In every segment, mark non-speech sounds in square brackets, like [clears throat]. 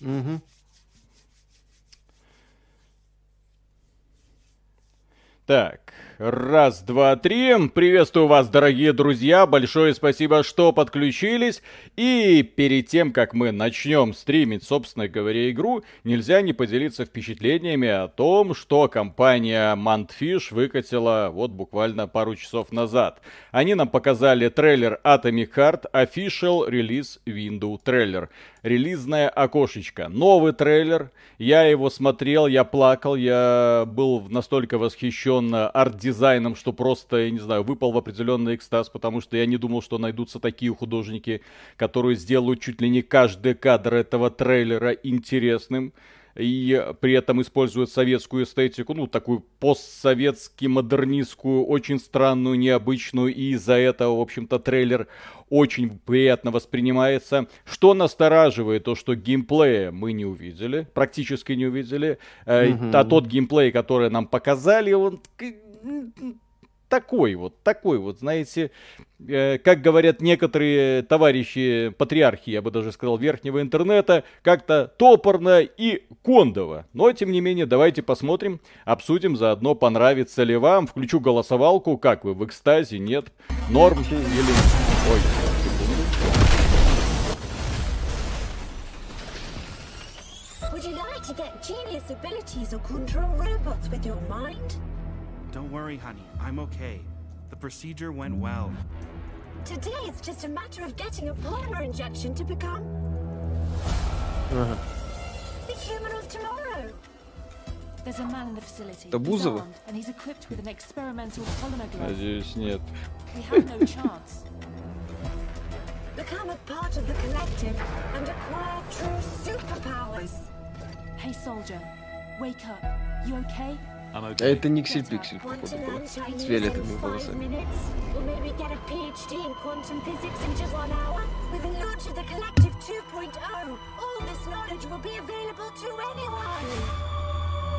Угу. Так, раз, два, три. Приветствую вас, дорогие друзья. Большое спасибо, что подключились. И перед тем, как мы начнем стримить, собственно говоря, игру, нельзя не поделиться впечатлениями о том, что компания Mantfish выкатила вот буквально пару часов назад. Они нам показали трейлер Atomic Heart Official Release Window трейлер релизное окошечко. Новый трейлер, я его смотрел, я плакал, я был настолько восхищен арт-дизайном, что просто, я не знаю, выпал в определенный экстаз, потому что я не думал, что найдутся такие художники, которые сделают чуть ли не каждый кадр этого трейлера интересным и при этом используют советскую эстетику, ну, такую постсоветски модернистскую, очень странную, необычную, и из-за этого, в общем-то, трейлер очень приятно воспринимается. Что настораживает, то, что геймплея мы не увидели, практически не увидели, mm-hmm. а тот геймплей, который нам показали, он такой вот, такой вот, знаете, э, как говорят некоторые товарищи патриархи, я бы даже сказал, верхнего интернета, как-то топорно и кондово. Но, тем не менее, давайте посмотрим, обсудим заодно, понравится ли вам. Включу голосовалку, как вы, в экстазе, нет, норм или... Ой, Would you like to get genius abilities or control robots with your mind? Don't worry, honey. I'm okay. The procedure went well. Today it's just a matter of getting a polymer injection to become Ага. the human of tomorrow. There's a man in the facility. Это He's Бузова? armed, and he's equipped with an experimental polymer glove. Надеюсь, нет. We have no chance. [laughs] Become a part of the collective and acquire true superpowers. Hey, soldier, wake up. You okay? А это Никсель Пиксель, походу, Chinese С фиолетовыми волосами. minutes? Or maybe get a PhD in quantum physics in just one hour? With the launch of the Collective 2.0, all this knowledge will be available to anyone.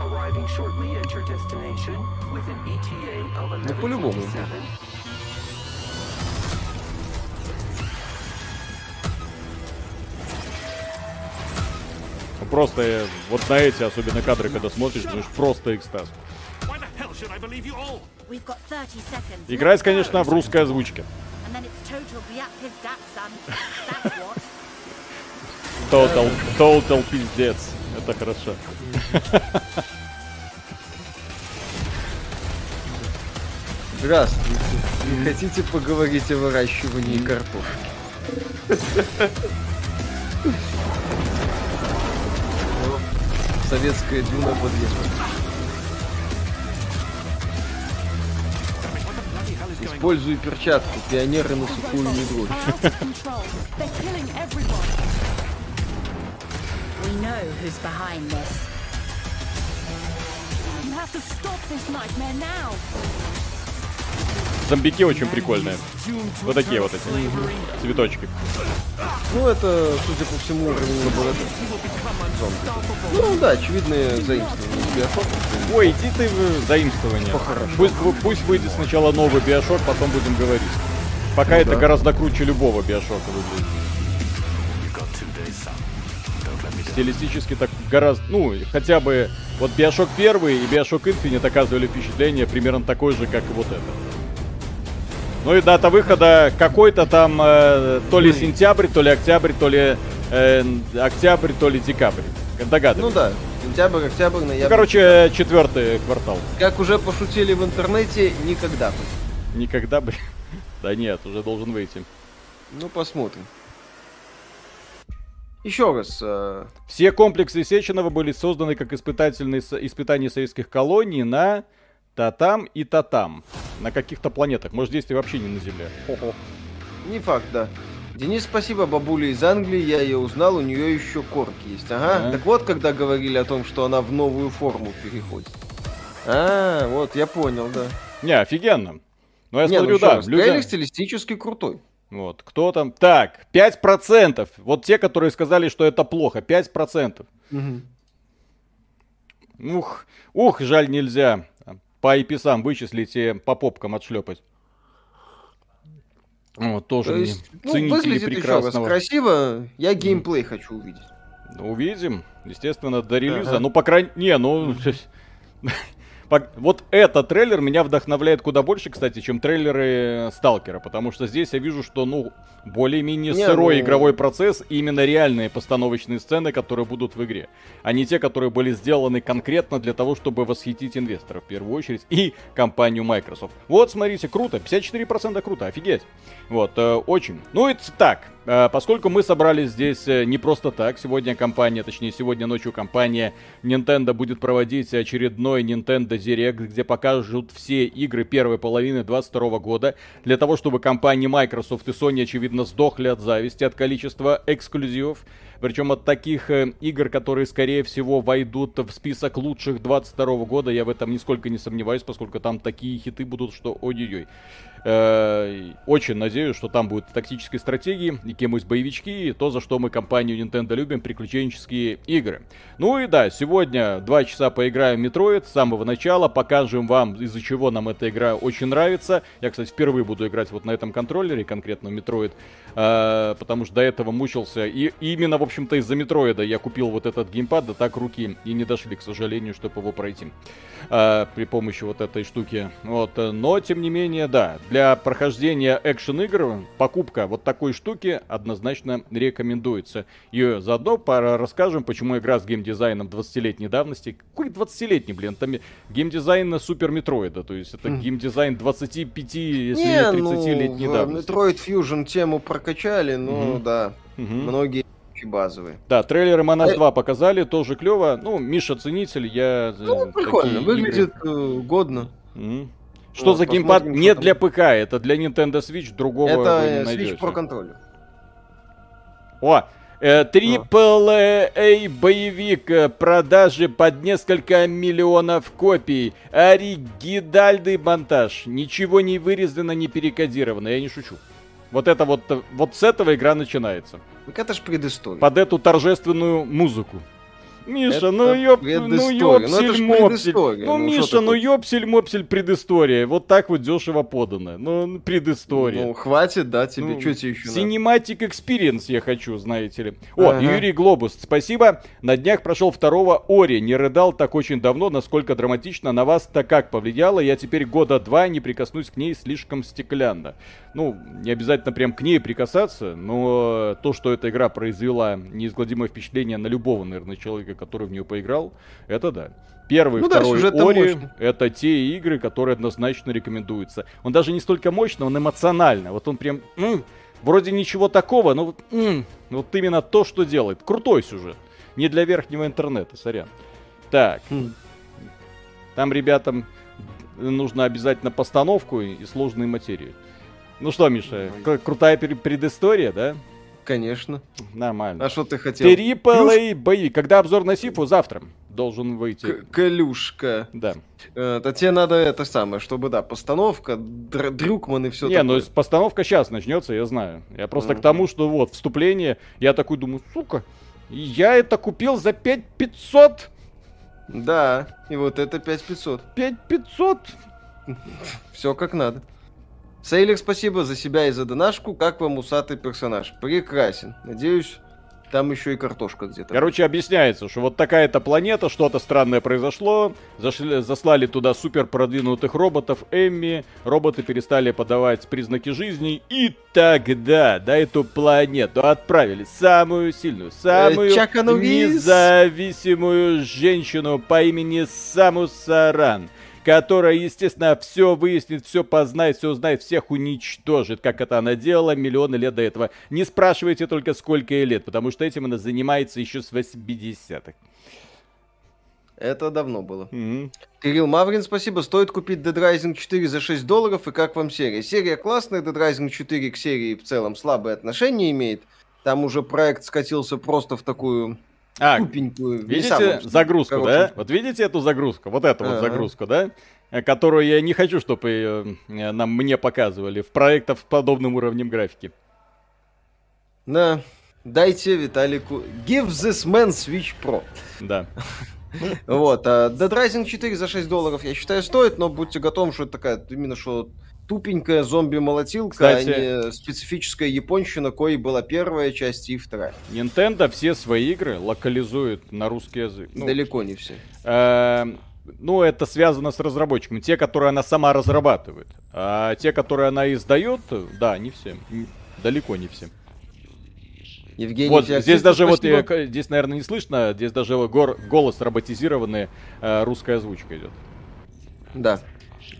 Arriving shortly at your destination with an ETA of Ну, по-любому. 1147. Ну, Просто э, вот на эти особенно кадры, когда смотришь, думаешь, просто экстаз. Играть, конечно, в русской озвучке. [laughs] Total, total пиздец. Это хорошо. Здравствуйте. Не хотите поговорить о выращивании картошки? [laughs] Советская дюна подъехала. Используй перчатку, пионеры на сухую this. You. Зомбики очень прикольные. Вот такие вот эти цветочки. Ну, это, судя по всему, уровень лаборатории. Зомби. Ну да, очевидные заимствования. Ой, иди ты в заимствование. Пусть, пусть выйдет сначала новый биошок, потом будем говорить. Пока это да. гораздо круче любого биошока выглядит. Стилистически так гораздо, ну, хотя бы вот Биошок первый и Биошок Infinite оказывали впечатление примерно такое же, как и вот это. Ну и дата выхода какой-то там э, то ли сентябрь, то ли октябрь, то ли э, октябрь, то ли декабрь. Догадываюсь. Ну да, сентябрь, октябрь, Ну, ноябрь. короче, четвертый квартал. Как уже пошутили в интернете, никогда бы. Никогда бы. [laughs] Да нет, уже должен выйти. Ну, посмотрим. Еще раз, э, Все комплексы Сеченова были созданы как испытательные испытания советских колоний на Татам и Татам. На каких-то планетах. Может, действие вообще не на Земле. Хо-хо. не факт, да. Денис, спасибо, бабуля из Англии, я ее узнал, у нее еще корки есть. Ага, Ага. так вот, когда говорили о том, что она в новую форму переходит. А, вот, я понял, да. Не, офигенно. Ну, я Не, ну смотрю, еще да, раз, люди- трейлер стилистически крутой. Вот, кто там? Так, 5%. Вот те, которые сказали, что это плохо. 5%. Ух, ух, жаль, нельзя по IP-сам вычислить и по попкам отшлепать. Вот, тоже То есть, ну, ценители выглядит еще раз прекрасного. красиво, я геймплей хочу увидеть. Ну, увидим. Естественно, до релиза. Ага. Ну, по крайней... Не, ну... [laughs] Вот этот трейлер меня вдохновляет куда больше, кстати, чем трейлеры Сталкера. Потому что здесь я вижу, что, ну, более-менее Не, сырой ну- игровой процесс. И именно реальные постановочные сцены, которые будут в игре. А не те, которые были сделаны конкретно для того, чтобы восхитить инвесторов, в первую очередь, и компанию Microsoft. Вот, смотрите, круто. 54% круто, офигеть. Вот, э, очень. Ну, это так. Э, поскольку мы собрались здесь э, не просто так, сегодня компания, точнее, сегодня ночью компания Nintendo будет проводить очередной Nintendo Direct, где покажут все игры первой половины 22 года, для того, чтобы компании Microsoft и Sony, очевидно, сдохли от зависти, от количества эксклюзивов. Причем от таких э, игр, которые, скорее всего, войдут в список лучших 22 года, я в этом нисколько не сомневаюсь, поскольку там такие хиты будут, что ой-ой-ой. Э, Очень надеюсь, что там будут тактические стратегии, и какие-нибудь боевички, и то, за что мы компанию Nintendo любим, приключенческие игры. Ну и да, сегодня два часа поиграем в Metroid с самого начала, покажем вам, из-за чего нам эта игра очень нравится. Я, кстати, впервые буду играть вот на этом контроллере, конкретно Metroid, э, потому что до этого мучился. И именно, в общем-то, из-за Метроида я купил вот этот геймпад, да так руки и не дошли, к сожалению, чтобы его пройти э, при помощи вот этой штуки. Вот, э, но тем не менее, да, для прохождения экшен игр покупка вот такой штуки однозначно рекомендуется. И заодно пора расскажем, почему игра с геймдизайном 20-летней давности. Какой 20-летний, блин, там геймдизайн Супер Метроида, то есть это геймдизайн 25, если не 30-летней ну, давности. Metroid Fusion тему прокачали, ну Мгм. да, Мгм. многие вещи базовые. Да, трейлеры Манас Э. 2 показали, тоже клево. Ну, Миша ценитель, я... э, Ну, прикольно, выглядит э, годно. Мгм. Что Вот, за геймпад? Не для п.к., это для Nintendo Switch, другого Это э, Switch. Pro Controller. О, э, Triple A боевик, э, продажи под несколько миллионов копий, оригинальный монтаж, ничего не вырезано, не перекодировано, я не шучу. Вот это вот, э, вот с этого игра начинается. Так это ж предыстория. Под эту торжественную музыку. Миша, ну ёп, ну предыстория. Ну, ёпсель мопсель. Ну, Ну, Миша, ну ёпсель мопсель предыстория. Вот так вот дешево подано. Ну, предыстория. Ну, хватит, да, тебе. Ну, Что тебе еще? Cinematic Experience я хочу, знаете ли. О. Юрий Глобус, спасибо. На днях прошел второго Ори. Не рыдал так очень давно, насколько драматично на вас-то как повлияло. Я теперь года два не прикоснусь к ней слишком стеклянно. Ну, не обязательно прям к ней прикасаться, но то, что эта игра произвела неизгладимое впечатление на любого, наверное, человека, который в нее поиграл, это да. Первый, Ну да, второй там Ори мощный. это те игры, которые однозначно рекомендуются. Он даже не столько мощно, он эмоционально. Вот он прям, м, вроде ничего такого, но вот, м, вот именно то, что делает. Крутой сюжет. Не для верхнего интернета, сорян. Так, Хм. там ребятам нужно обязательно постановку и сложные материи. Ну что, Миша, крутая предыстория, да? Конечно. Нормально. А что ты хотел? Трипл бои. Когда обзор на Сифу? Завтра должен выйти. К- Калюшка. Да. Э, Да тебе надо это самое, чтобы, да, постановка, др- Дрюкман и все не, ну постановка сейчас начнется, я знаю. Я просто к Мгм. тому, что вот вступление, я такой думаю, сука, я это купил за 5500? Да, и вот это 5500. 5500? Все как надо. Сейлер, спасибо за себя и за донашку. Как вам усатый персонаж? Прекрасен. Надеюсь, там еще и картошка где-то. Короче, объясняется, что вот такая-то планета, что-то странное произошло, зашли- заслали туда супер продвинутых роботов Эмми, роботы перестали подавать признаки жизни, и тогда на эту планету отправили самую сильную, самую Чака Норрис. независимую женщину по имени Самус Аран, которая, естественно, все выяснит, все познает, все узнает, всех уничтожит, как это она делала миллионы лет до этого. Не спрашивайте только сколько ей лет, потому что этим она занимается еще с 80-х. Это давно было. Мгм. Кирилл Маврин, спасибо. Стоит купить Dead Rising 4 за 6 долларов. И как вам серия? Серия классная. Dead Rising 4 к серии в целом слабые отношения имеет. Там уже проект скатился просто в такую А, тупенькую. видите самую, загрузку, короче. да? Вот видите эту загрузку? Вот эту вот Ага. загрузку, да? Э, Которую я не хочу, чтобы э, нам мне показывали в проектах с подобным уровнем графики. Да. Дайте Виталику... Give this man Switch Pro. Да. [laughs] Вот. А Dead Rising 4 за 6 долларов, я считаю, стоит, но будьте готовы, что это такая именно что тупенькая зомби-молотилка, Кстати- а не специфическая японщина, коей была первая часть и вторая. Nintendo все свои игры локализует на русский язык. Ну, Далеко не все. э, ну, это связано с разработчиками. Те, которые она сама разрабатывает. А те, которые она издает, да, не все. Далеко не все. Евгений вот Феоктистов, здесь даже вот, спасибо. э, к- здесь, наверное, не слышно, здесь даже гор- голос роботизированный, э, русская озвучка идет. Да.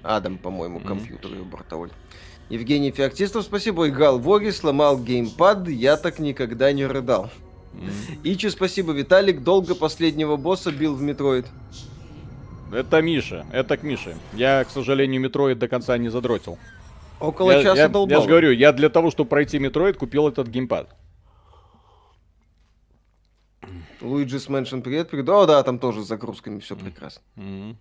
Адам, по-моему, компьютер и бортовой. Евгений Феоктистов, спасибо. Играл в Ori, сломал геймпад, я так никогда не рыдал. Ичи, спасибо. Виталик долго последнего босса бил в Metroid. Это Миша, это к Мише. Я, к сожалению, Metroid до конца не задротил. Около я, часа я, долбал. же говорю, я для того, чтобы пройти Metroid, купил этот геймпад. Luigi's Mansion, привет, привет. О, да, там тоже с загрузками все прекрасно. Мгм.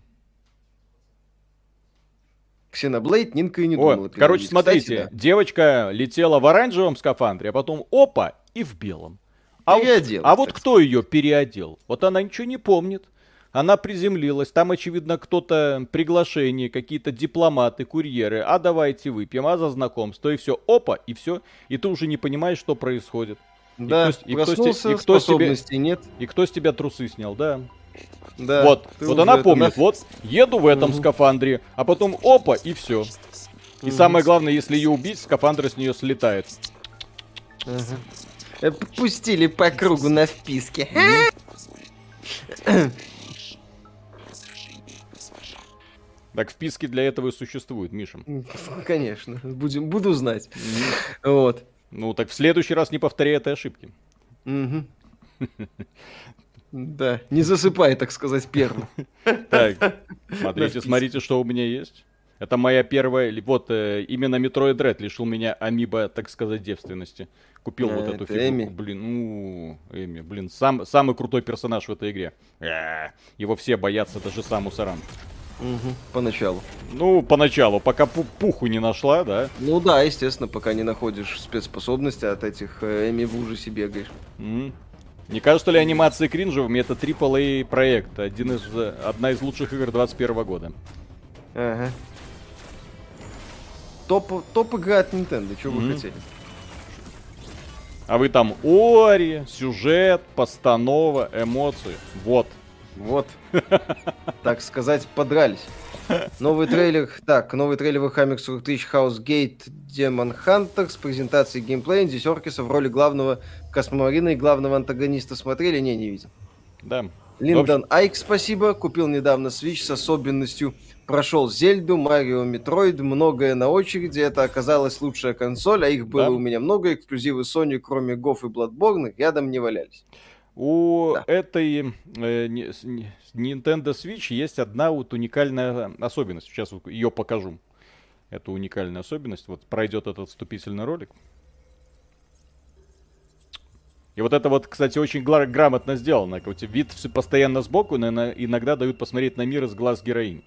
Ксеноблейд, Нинка и не О, думала. короче, переводить. смотрите, Кстати, девочка летела в оранжевом скафандре, а потом опа, и в белом. А вот, Переоделась, а вот кто ее переодел? Вот она ничего не помнит. Она приземлилась, там, очевидно, кто-то приглашение, какие-то дипломаты, курьеры. А давайте выпьем, а за знакомство, и все. Опа, и все. И ты уже не понимаешь, что происходит. Да, кто и кто и кто с тебе- способностей нет. И кто с тебя трусы снял, да? Да, вот, вот она это помнит, на- вот, еду в этом скафандре, а потом опа, и все. И самое главное, если ее убить, скафандр с нее слетает. Э, Пустили по кругу на вписке. Так вписки для этого и существуют, Миша. Конечно, будем, буду знать. Вот. Ну так в следующий раз не повторяй этой ошибки. Мгм. [laughs] Да, не засыпай, так сказать, первым. [laughs] Так, смотрите, смотрите, что у меня есть. Это моя первая, вот э, именно Metroid Dread лишил меня амиба, так сказать, девственности. Купил А, вот эту фигурку, блин, ну, Эми, блин, сам, самый крутой персонаж в этой игре. Э, Его все боятся, даже сам Мусоран. Мгм, Поначалу. Ну, поначалу, пока пу- пуху не нашла, да. Ну да, естественно, пока не находишь спецспособности от этих э, Эми в ужасе бегаешь. М. Не кажется ли анимация кринжевыми? Это AAA проект, один из, одна из лучших игр 21 года. Ага. Топ, топ игра от Nintendo, что вы Мгм. хотели? А вы там Ори, сюжет, постанова, эмоции. Вот. Вот, так сказать, подрались. Новый трейлер, так, новый трейлер Warhammer 40 тысяч House Gate Demon Hunter с презентацией геймплея Инди Серкиса в роли главного космомарина и главного антагониста смотрели? Не, не видел. Да. Линдон Айк, спасибо. Купил недавно Switch с особенностью. Прошел Зельду, Марио, Metroid, многое на очереди. Это оказалась лучшая консоль, а их было Да. у меня много. Эксклюзивы Sony, кроме GoW и Bloodborne, рядом не валялись. У Да. этой э, Nintendo Switch есть одна вот уникальная особенность. Сейчас ее покажу. Это уникальная особенность. Вот пройдет этот вступительный ролик. И вот это вот, кстати, очень грамотно сделано. Вид постоянно сбоку, но иногда дают посмотреть на мир из глаз героини.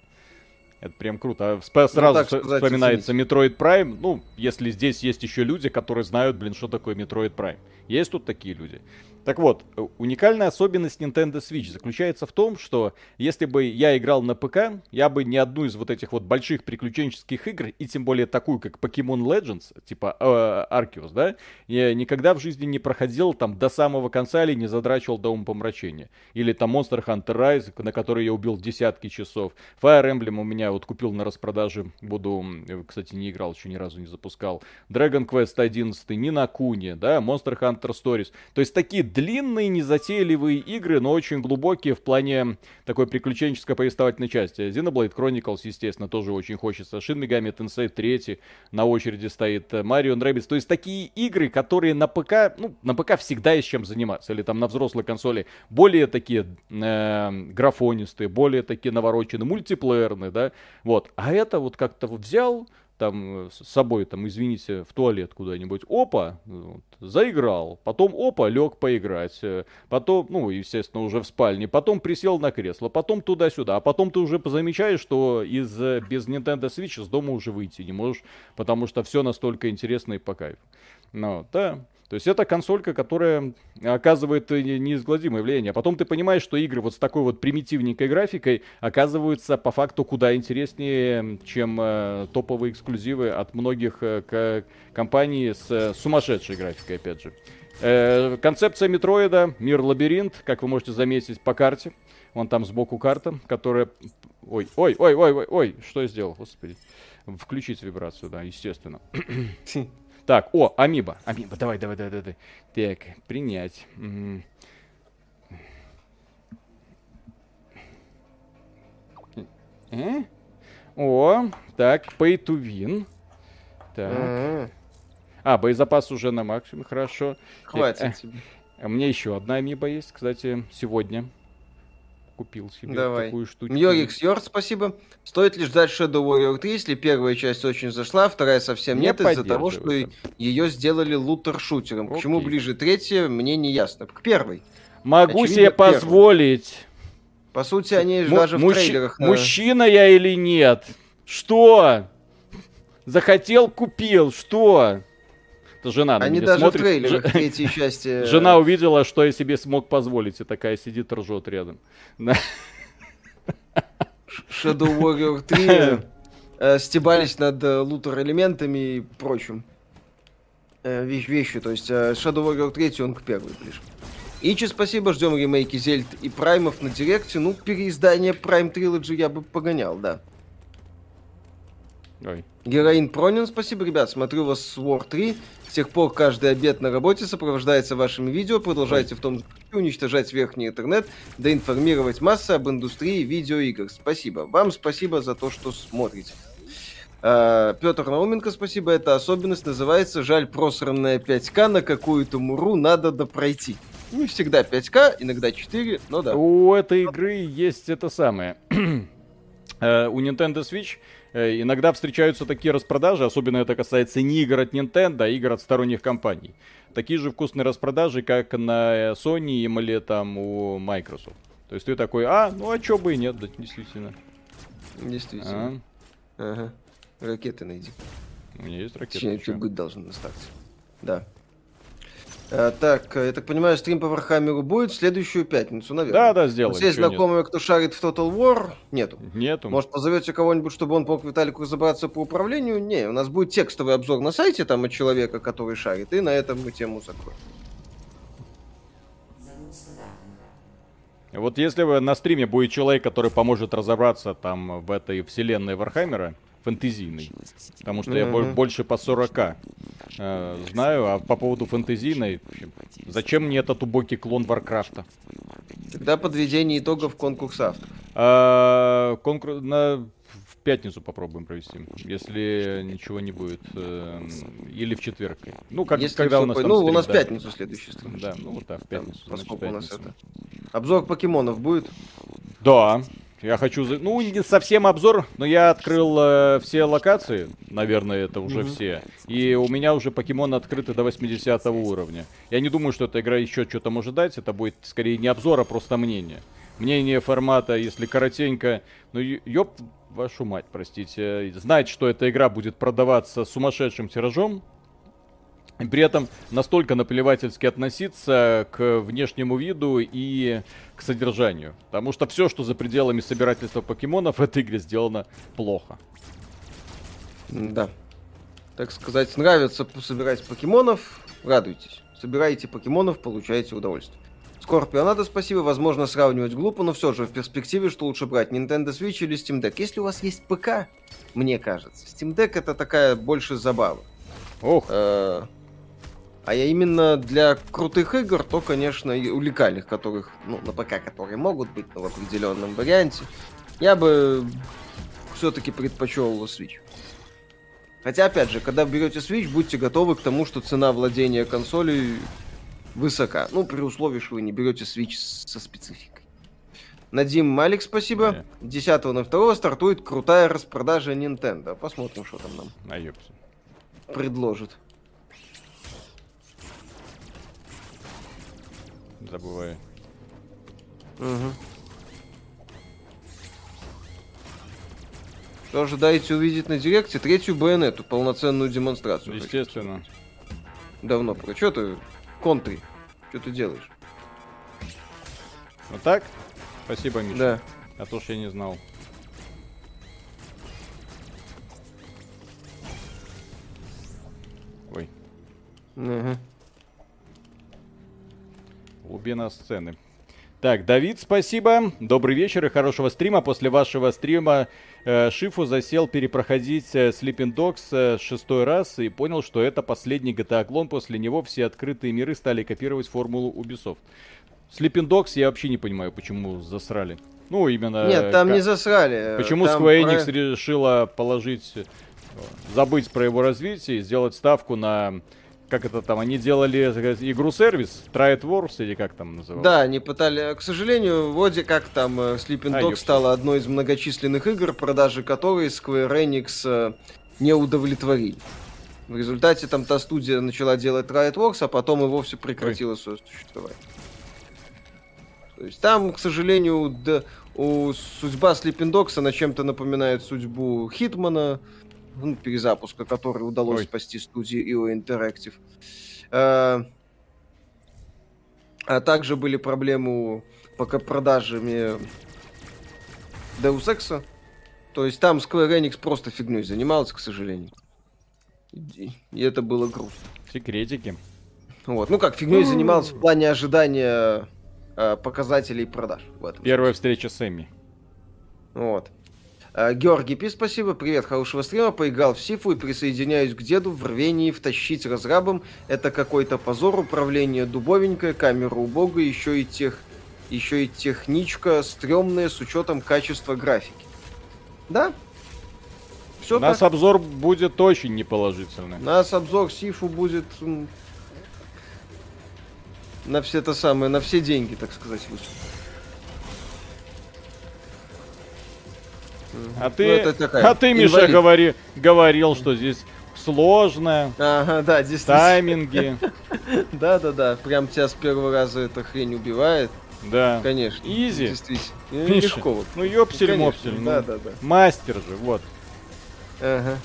Это прям круто. А всп- Сразу вс- сказать, вспоминается Metroid Prime. Ну, если здесь есть еще люди, которые знают, блин, что такое Metroid Prime. Есть тут такие люди. Так вот, э, уникальная особенность Nintendo Switch заключается в том, что если бы я играл на ПК, я бы ни одну из вот этих вот больших приключенческих игр, и тем более такую, как Pokemon Legends, типа э, Arceus, да, я никогда в жизни не проходил там до самого конца или не задрачивал до умопомрачения. Или там Monster Hunter Rise, на который я убил десятки часов. Fire Emblem у меня вот купил на распродаже, буду, э, кстати, не играл, еще ни разу не запускал. Dragon Quest 11, Нина Куни, да, Monster Hunter Stories. То есть такие длинные, незатейливые игры, но очень глубокие в плане такой приключенческой повествовательной части. Xenoblade Chronicles, естественно, тоже очень хочется. Shin Megami Tensei 3 на очереди стоит. Mario Rabbids. То есть такие игры, которые на ПК, ну, на ПК всегда есть чем заниматься. Или там на взрослой консоли более такие э, графонистые, более такие навороченные, мультиплеерные, да. Вот. А это вот как-то вот взял, там э, с собой, там, извините, в туалет куда-нибудь, опа, вот, заиграл, потом опа, лег поиграть, э, потом, ну, естественно, уже в спальне, потом присел на кресло, потом туда-сюда, а потом ты уже замечаешь, что из э, без Nintendo Switch из дома уже выйти не можешь, потому что все настолько интересно и по кайфу. Ну, да. То есть это консолька, которая оказывает неизгладимое влияние. А потом ты понимаешь, что игры вот с такой вот примитивненькой графикой оказываются по факту куда интереснее, чем э, топовые эксклюзивы от многих э, компаний с э, сумасшедшей графикой, опять же. Э, концепция метроида, мир лабиринт, как вы можете заметить по карте. Вон там сбоку карта, которая... Ой, ой, ой, ой, ой, ой, что я сделал, господи. Включить вибрацию, да, естественно. [clears throat] [clears throat] Так, о, амиба, амиба, давай, давай, давай, давай. Так, принять. Э? О, так, pay to win. Так. М, А, боезапас уже на максимуме, хорошо. Э, Хватит тебе. а У меня еще одна амиба есть, кстати, сегодня. Купил себе Давай. такую штучку. Мьорикс Йорд, спасибо. Стоит ли ждать Shadow Warrior 3, если первая часть очень зашла, вторая совсем Не нет, из-за того, что ее сделали лутер-шутером. К чему Окей. ближе третья, мне не ясно. К первой. Могу Очевидно, себе позволить. По сути, они Му- даже в мужчи- трейлерах... на- Мужчина я или нет? Что? Захотел, купил. Что? Это жена на Они меня даже смотрит. в трейлерах Ж- третьей части... [laughs] Жена увидела, что я себе смог позволить, и такая сидит ржет рядом. Shadow Warrior 3 [laughs] э, стебались над э, лутер-элементами и прочим. Э, вещь, вещью, то есть э, Shadow Warrior 3 он к первой ближе. Ичи, спасибо, ждем ремейки Зельд и Праймов на Директе. Ну, переиздание Prime Trilogy я бы погонял, да. Ой. Героин Пронин, спасибо, ребят, смотрю вас с War 3. С тех пор каждый обед на работе сопровождается вашими видео. Продолжайте в том же уничтожать верхний интернет, да информировать массы об индустрии видеоигр. Спасибо. Вам спасибо за то, что смотрите. Петр Науменко, спасибо. Эта особенность называется «Жаль, просранная 5К на какую-то муру надо допройти». Не всегда 5К, иногда 4, но да. У этой игры есть это самое. [clears throat] Э, У Nintendo Switch иногда встречаются такие распродажи, особенно это касается не игр от Nintendo, а игр от сторонних компаний. Такие же вкусные распродажи, как на э, Sony или там у Microsoft. То есть ты такой, а, ну а чё бы и нет, да, действительно. Действительно. А, Ага. Ракеты найди. у меня есть ракета. Точнее, быть должен на старте. Да. А, так, э, я так понимаю, стрим по Warhammer у будет в следующую пятницу, наверное. Да, да, сделаем. есть чё нет. знакомые, кто шарит в Total War? Нету. Нету. Может, позовете кого-нибудь, чтобы он помог Виталику разобраться по управлению? Не, у нас будет текстовый обзор на сайте там от человека, который шарит, и на этом мы тему закроем. Вот если вы на стриме будет человек, который поможет разобраться там в этой вселенной Warhammer а, фэнтезийной, потому что я больше по 40 э, знаю, а по поводу фэнтезийной, в общем, зачем мне этот убогий клон Warcraft а? Тогда подведение итогов конкурса авторов. А, конкур- на... В пятницу попробуем провести, если ничего не будет. эм, Или в четверг. Ну, как, Если когда у нас по- там Ну, у стрим, нас да. пятницу следующий стрим. Да, ну вот так, в Там, пятницу. значит, поскольку у нас это... Обзор покемонов будет? Да, я хочу... за- Ну, не совсем обзор, но я открыл э, все локации, наверное, это уже все. И у меня уже покемоны открыты до 80 уровня. Я не думаю, что эта игра еще что-то может дать. Это будет скорее не обзор, а просто мнение. Мнение формата, если коротенько... Ну, ёб вашу мать, простите. Знать, что эта игра будет продаваться сумасшедшим тиражом, при этом настолько наплевательски относиться к внешнему виду и к содержанию. Потому что все, что за пределами собирательства покемонов в этой игре сделано плохо. Да. Так сказать, нравится собирать покемонов, радуйтесь. Собираете покемонов, получаете удовольствие. Скорпио, надо спасибо, возможно сравнивать глупо, но все же в перспективе, что лучше брать, Nintendo Switch или Steam Deck. Если у вас есть ПК, мне кажется, Steam Deck это такая больше забава. Ох, Э, А я именно для крутых игр, то, конечно, и уникальных, которых, ну, на ПК, которые могут быть, но в определенном варианте, я бы все-таки предпочел Switch. Хотя, опять же, когда берете Switch, будьте готовы к тому, что цена владения консолей высока. Ну, при условии, что вы не берете Switch со спецификой. Надим Малик, спасибо. Да. 10 на 2 стартует крутая распродажа Nintendo. Посмотрим, что там нам а ёпта. Предложат. Забываю. Мгм. Что ожидаете увидеть на директе? Третью байонету, полноценную демонстрацию. Естественно. давно. Про что ты контри? Что ты делаешь? Вот так? Спасибо, Миша. Да. А то ж я не знал. Ой, Ага. Глубина сцены. Так, Давид, спасибо. Добрый вечер и хорошего стрима. После вашего стрима э, Шифу засел перепроходить э, Sleeping Dogs э, шестой раз и понял, что это последний GTA клон. После него все открытые миры стали копировать формулу Ubisoft. Sleeping Dogs я вообще не понимаю, почему засрали. Ну, именно... Нет, там ка- не засрали. Почему Там Square про- Enix решила положить, э, забыть про его развитие и сделать ставку на, как это там, они делали игру-сервис, Try It Wars или как там называлось? Да, они пытали... К сожалению, вроде как там э, Sleeping А, Dog ёпта. стала одной из многочисленных игр, продажи которой Square Enix э, не удовлетворили. В результате там та студия начала делать Riot Works, а потом и вовсе прекратила свое существование. То есть там, к сожалению, да, у судьба Sleeping Dogs, она чем-то напоминает судьбу Хитмана, ну, перезапуска, который удалось Ой. спасти студии IO Interactive. Э, а также были проблемы пока продажами Deus Ex. То есть там Square Enix просто фигней занималась, к сожалению. И это было грустно. Секретики. Вот. Ну как, фигней занималась в плане ожидания э, показателей продаж. В этом Первая встреча с Эмми. Вот. А, Георгий Пи, спасибо. Привет, хорошего стрима. Поиграл в Сифу и присоединяюсь к деду в рвении втащить разрабом. Это какой-то позор, управление дубовенькое, камера убогая, еще и тех... Еще и техничка стрёмная с учетом качества графики. Да? Все У нас так. обзор будет очень неположительный. У нас обзор Сифу будет на все это самое, на все деньги, так сказать, выступит. А ты, Ну, такая а ты, Миша, инвалид. говори, говорил, что здесь сложно, Ага, да, действительно. тайминги, [laughs] Да-да-да, прям тебя с первого раза эта хрень убивает. да. Конечно. Изи. Действительно. Миша, Легко ну ёпсель-мопсель, Конечно, ну, Да-да-да. мастер же, вот. Ага.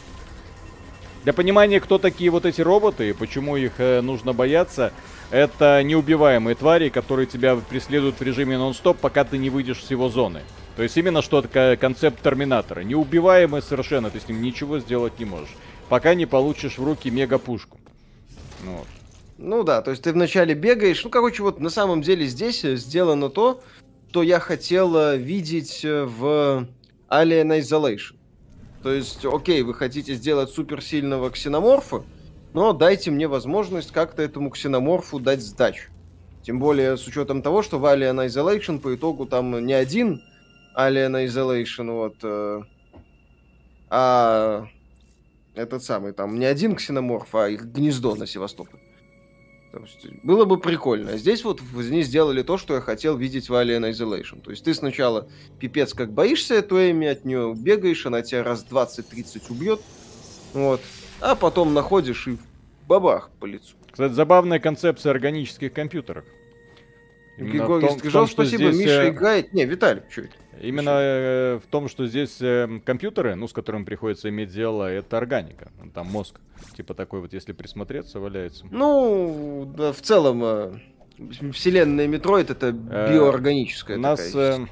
Для понимания, кто такие вот эти роботы и почему их э, нужно бояться, это неубиваемые твари, которые тебя преследуют в режиме нон-стоп, пока ты не выйдешь с его зоны. То есть именно что такое концепт Терминатора. Неубиваемый совершенно, ты с ним ничего сделать не можешь. Пока не получишь в руки мега-пушку. Ну вот. Ну да, то есть ты вначале бегаешь. Ну, короче, вот на самом деле здесь э, сделано то, что я хотел э, видеть э, в Alien Isolation. То есть, окей, вы хотите сделать суперсильного ксеноморфа, но дайте мне возможность как-то этому ксеноморфу дать сдачу. Тем более с учетом того, что в Alien Isolation по итогу там не один Alien Isolation, вот, э, а этот самый, там не один ксеноморф, а их гнездо на Севастополь. То есть, было бы прикольно. А здесь вот они сделали то, что я хотел видеть в Alien Isolation. То есть ты сначала пипец как боишься эту Эми, от нее бегаешь, она тебя раз 20-30 убьет. Вот. А потом находишь и бабах по лицу. Кстати, забавная концепция органических компьютеров. Григорий том- в Стрижов, том, что спасибо. здесь, Миша э, играет. Не, Виталий, что это? Именно э, в том, что здесь э, компьютеры, ну, с которыми приходится иметь дело, это органика. Там мозг, типа такой вот, если присмотреться, валяется. Ну, да, в целом, э, вселенная Metroid это Э, биоорганическая У нас э,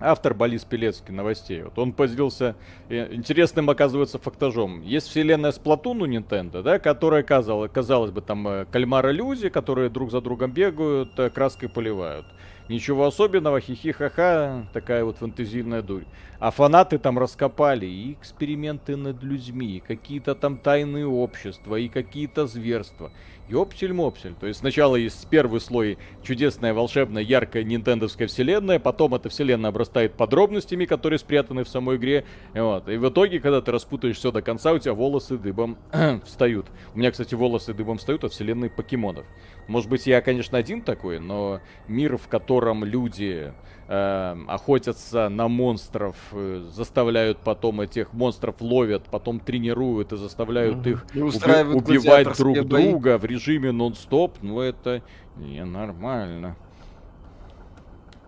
автор Борис Пелецкий новостей. Вот он поделился э, интересным, оказывается, фактажом. Есть вселенная Splatoon у Nintendo, да, которая, казалось, казалось бы, там э, кальмары-люди, которые друг за другом бегают, э, краской поливают. Ничего особенного, хихи-ха-ха, такая вот фантазийная дурь. А фанаты там раскопали и эксперименты над людьми, и какие-то там тайные общества, и какие-то зверства. Ёпсель-мопсель. То есть сначала есть первый слой чудесная, волшебная, яркая нинтендовская вселенная, потом эта вселенная обрастает подробностями, которые спрятаны в самой игре. Вот. И в итоге, когда ты распутаешь все до конца, у тебя волосы дыбом [clears throat] встают. У меня, кстати, волосы дыбом встают от вселенной покемонов. Может быть, я, конечно, один такой, но мир, в котором люди охотятся на монстров, э, заставляют потом этих монстров ловят, потом тренируют и заставляют их И уби- убивать друг бои. друга в режиме нон-стоп, ну это ненормально.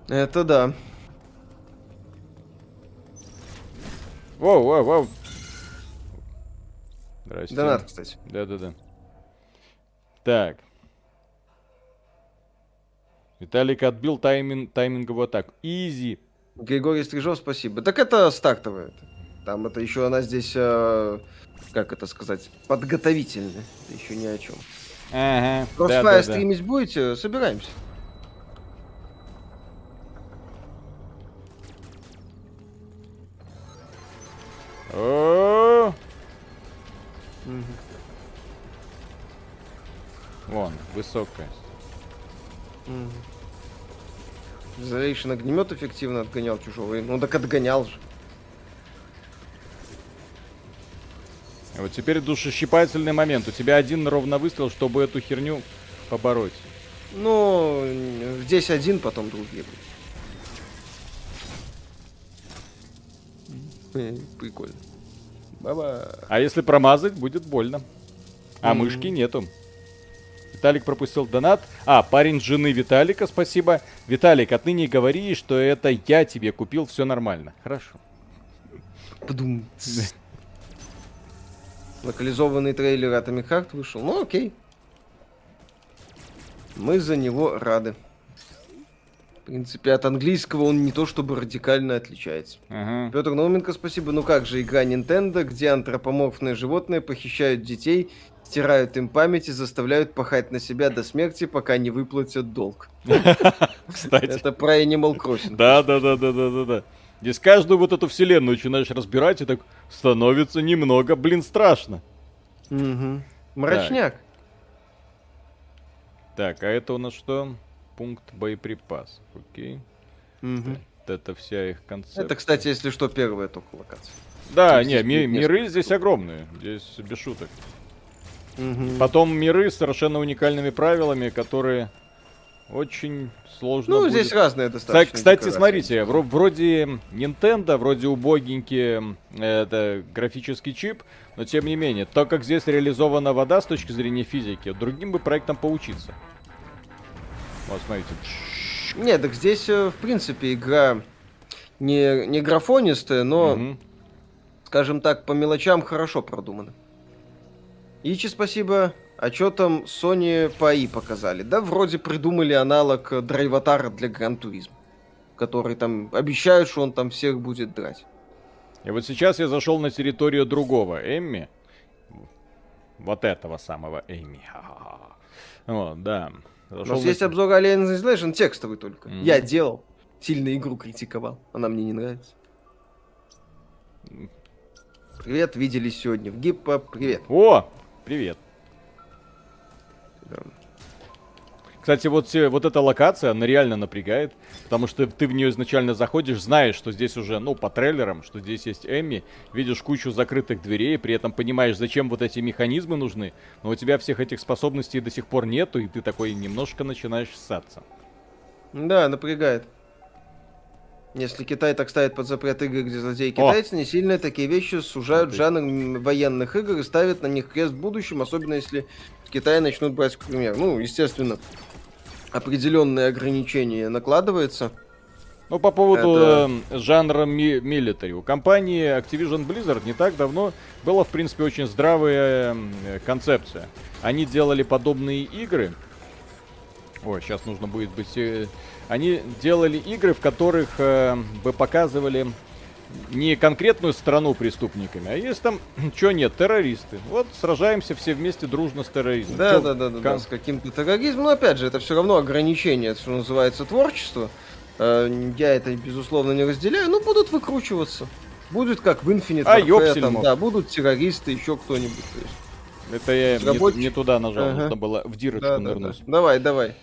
Это да. Воу, воу, воу. Здрасте. Донат, кстати. Да-да-да. Так. Виталик отбил таймин, тайминговую атаку. Изи. Григорий Стрижов, спасибо. Так это стартовое. это. Там это еще она здесь, э, как это сказать, подготовительная. Это еще ни о чем. Ага. Crossfire да-да-да. стримить будете? Собираемся. О! Вон, высокая. Isolation огнемет эффективно отгонял чужого. Ну так отгонял же. А Вот теперь душещипательный момент. У тебя один ровно выстрел, чтобы эту херню побороть. Ну, здесь один, потом другие будут. Прикольно. Баба. А если промазать, будет больно. А мышки нету. Виталик пропустил донат. А, парень жены Виталика, спасибо. Виталик, отныне говори, что это я тебе купил, все нормально. Хорошо. Подум. Локализованный трейлер Atomic Heart вышел. Ну, окей. Мы за него рады. В принципе, от английского он не то чтобы радикально отличается. Ага. Петр Науменко, спасибо. Ну как же игра Nintendo, где антропоморфные животные похищают детей, стирают им память и заставляют пахать на себя до смерти, пока не выплатят долг. Кстати. Это про Animal Crossing. Да, да, да, да, да, да, да. Здесь каждую вот эту вселенную начинаешь разбирать, и так становится немного, блин, страшно. Мгм. Мрачняк. Так, а это у нас что? Пункт боеприпас. Окей. Вот это вся их концепция. Это, кстати, если что, первая только локация. Да, Здесь не, ми- миры здесь огромные. Здесь без шуток. Мгм. Потом миры с совершенно уникальными правилами, которые очень сложно Ну, будет. здесь разные достаточно. Кстати, декорации. смотрите, вро- вроде Nintendo, вроде убогенький это графический чип, но тем не менее, то, как здесь реализована вода с точки зрения физики, другим бы проектам поучиться. Вот, смотрите. Нет, так здесь, э, в принципе, игра не, не графонистая, но, Мгм. скажем так, по мелочам хорошо продумана. Ичи, спасибо. А что там Sony по АИ показали? Да, вроде придумали аналог драйватара для Гран Туризма, который там обещают, что он там всех будет драть. И вот сейчас я зашел на территорию другого Эмми. Вот этого самого Эмми. Вот, да. У Зашел нас на- есть обзор Alien Isolation текстовый только. Мгм. Я делал. Сильно игру критиковал. Она мне не нравится. Привет, виделись сегодня в Гиппо. Привет. О, привет. Да. Кстати, вот, все- вот эта локация, она реально напрягает, потому что ты в нее изначально заходишь, знаешь, что здесь уже, ну, по трейлерам, что здесь есть Эмми, видишь кучу закрытых дверей, при этом понимаешь, зачем вот эти механизмы нужны, но у тебя всех этих способностей до сих пор нету, и ты такой немножко начинаешь ссаться. Да, напрягает. Если Китай так ставит под запрет игр, где злодеи О! китайцы, не сильно такие вещи сужают Вот и- жанр военных игр и ставят на них крест в будущем, особенно если в Китае начнут брать, к примеру. Ну, естественно, определенные ограничения накладываются. Ну, по поводу Это- э, жанра ми- милитари. У компании Activision Blizzard не так давно была, в принципе, очень здравая э, концепция. Они делали подобные игры. Ой, сейчас нужно будет быть... э, Они делали игры, в которых э, бы показывали не конкретную страну преступниками, а есть там, [clears throat] что нет, террористы. Вот сражаемся все вместе дружно с терроризмом. Да, Чё, да, да, да, да, кон- с каким-то терроризмом. Но опять же, это все равно ограничение, это что называется творчество. Э, Я это, безусловно, не разделяю, но будут выкручиваться. Будет как в Infinite А, Warfare, там, да, будут террористы, еще кто-нибудь. Это я не, не туда нажал, Ага. нужно было в дирочку Да, да, да. нырнуть. Давай, давай,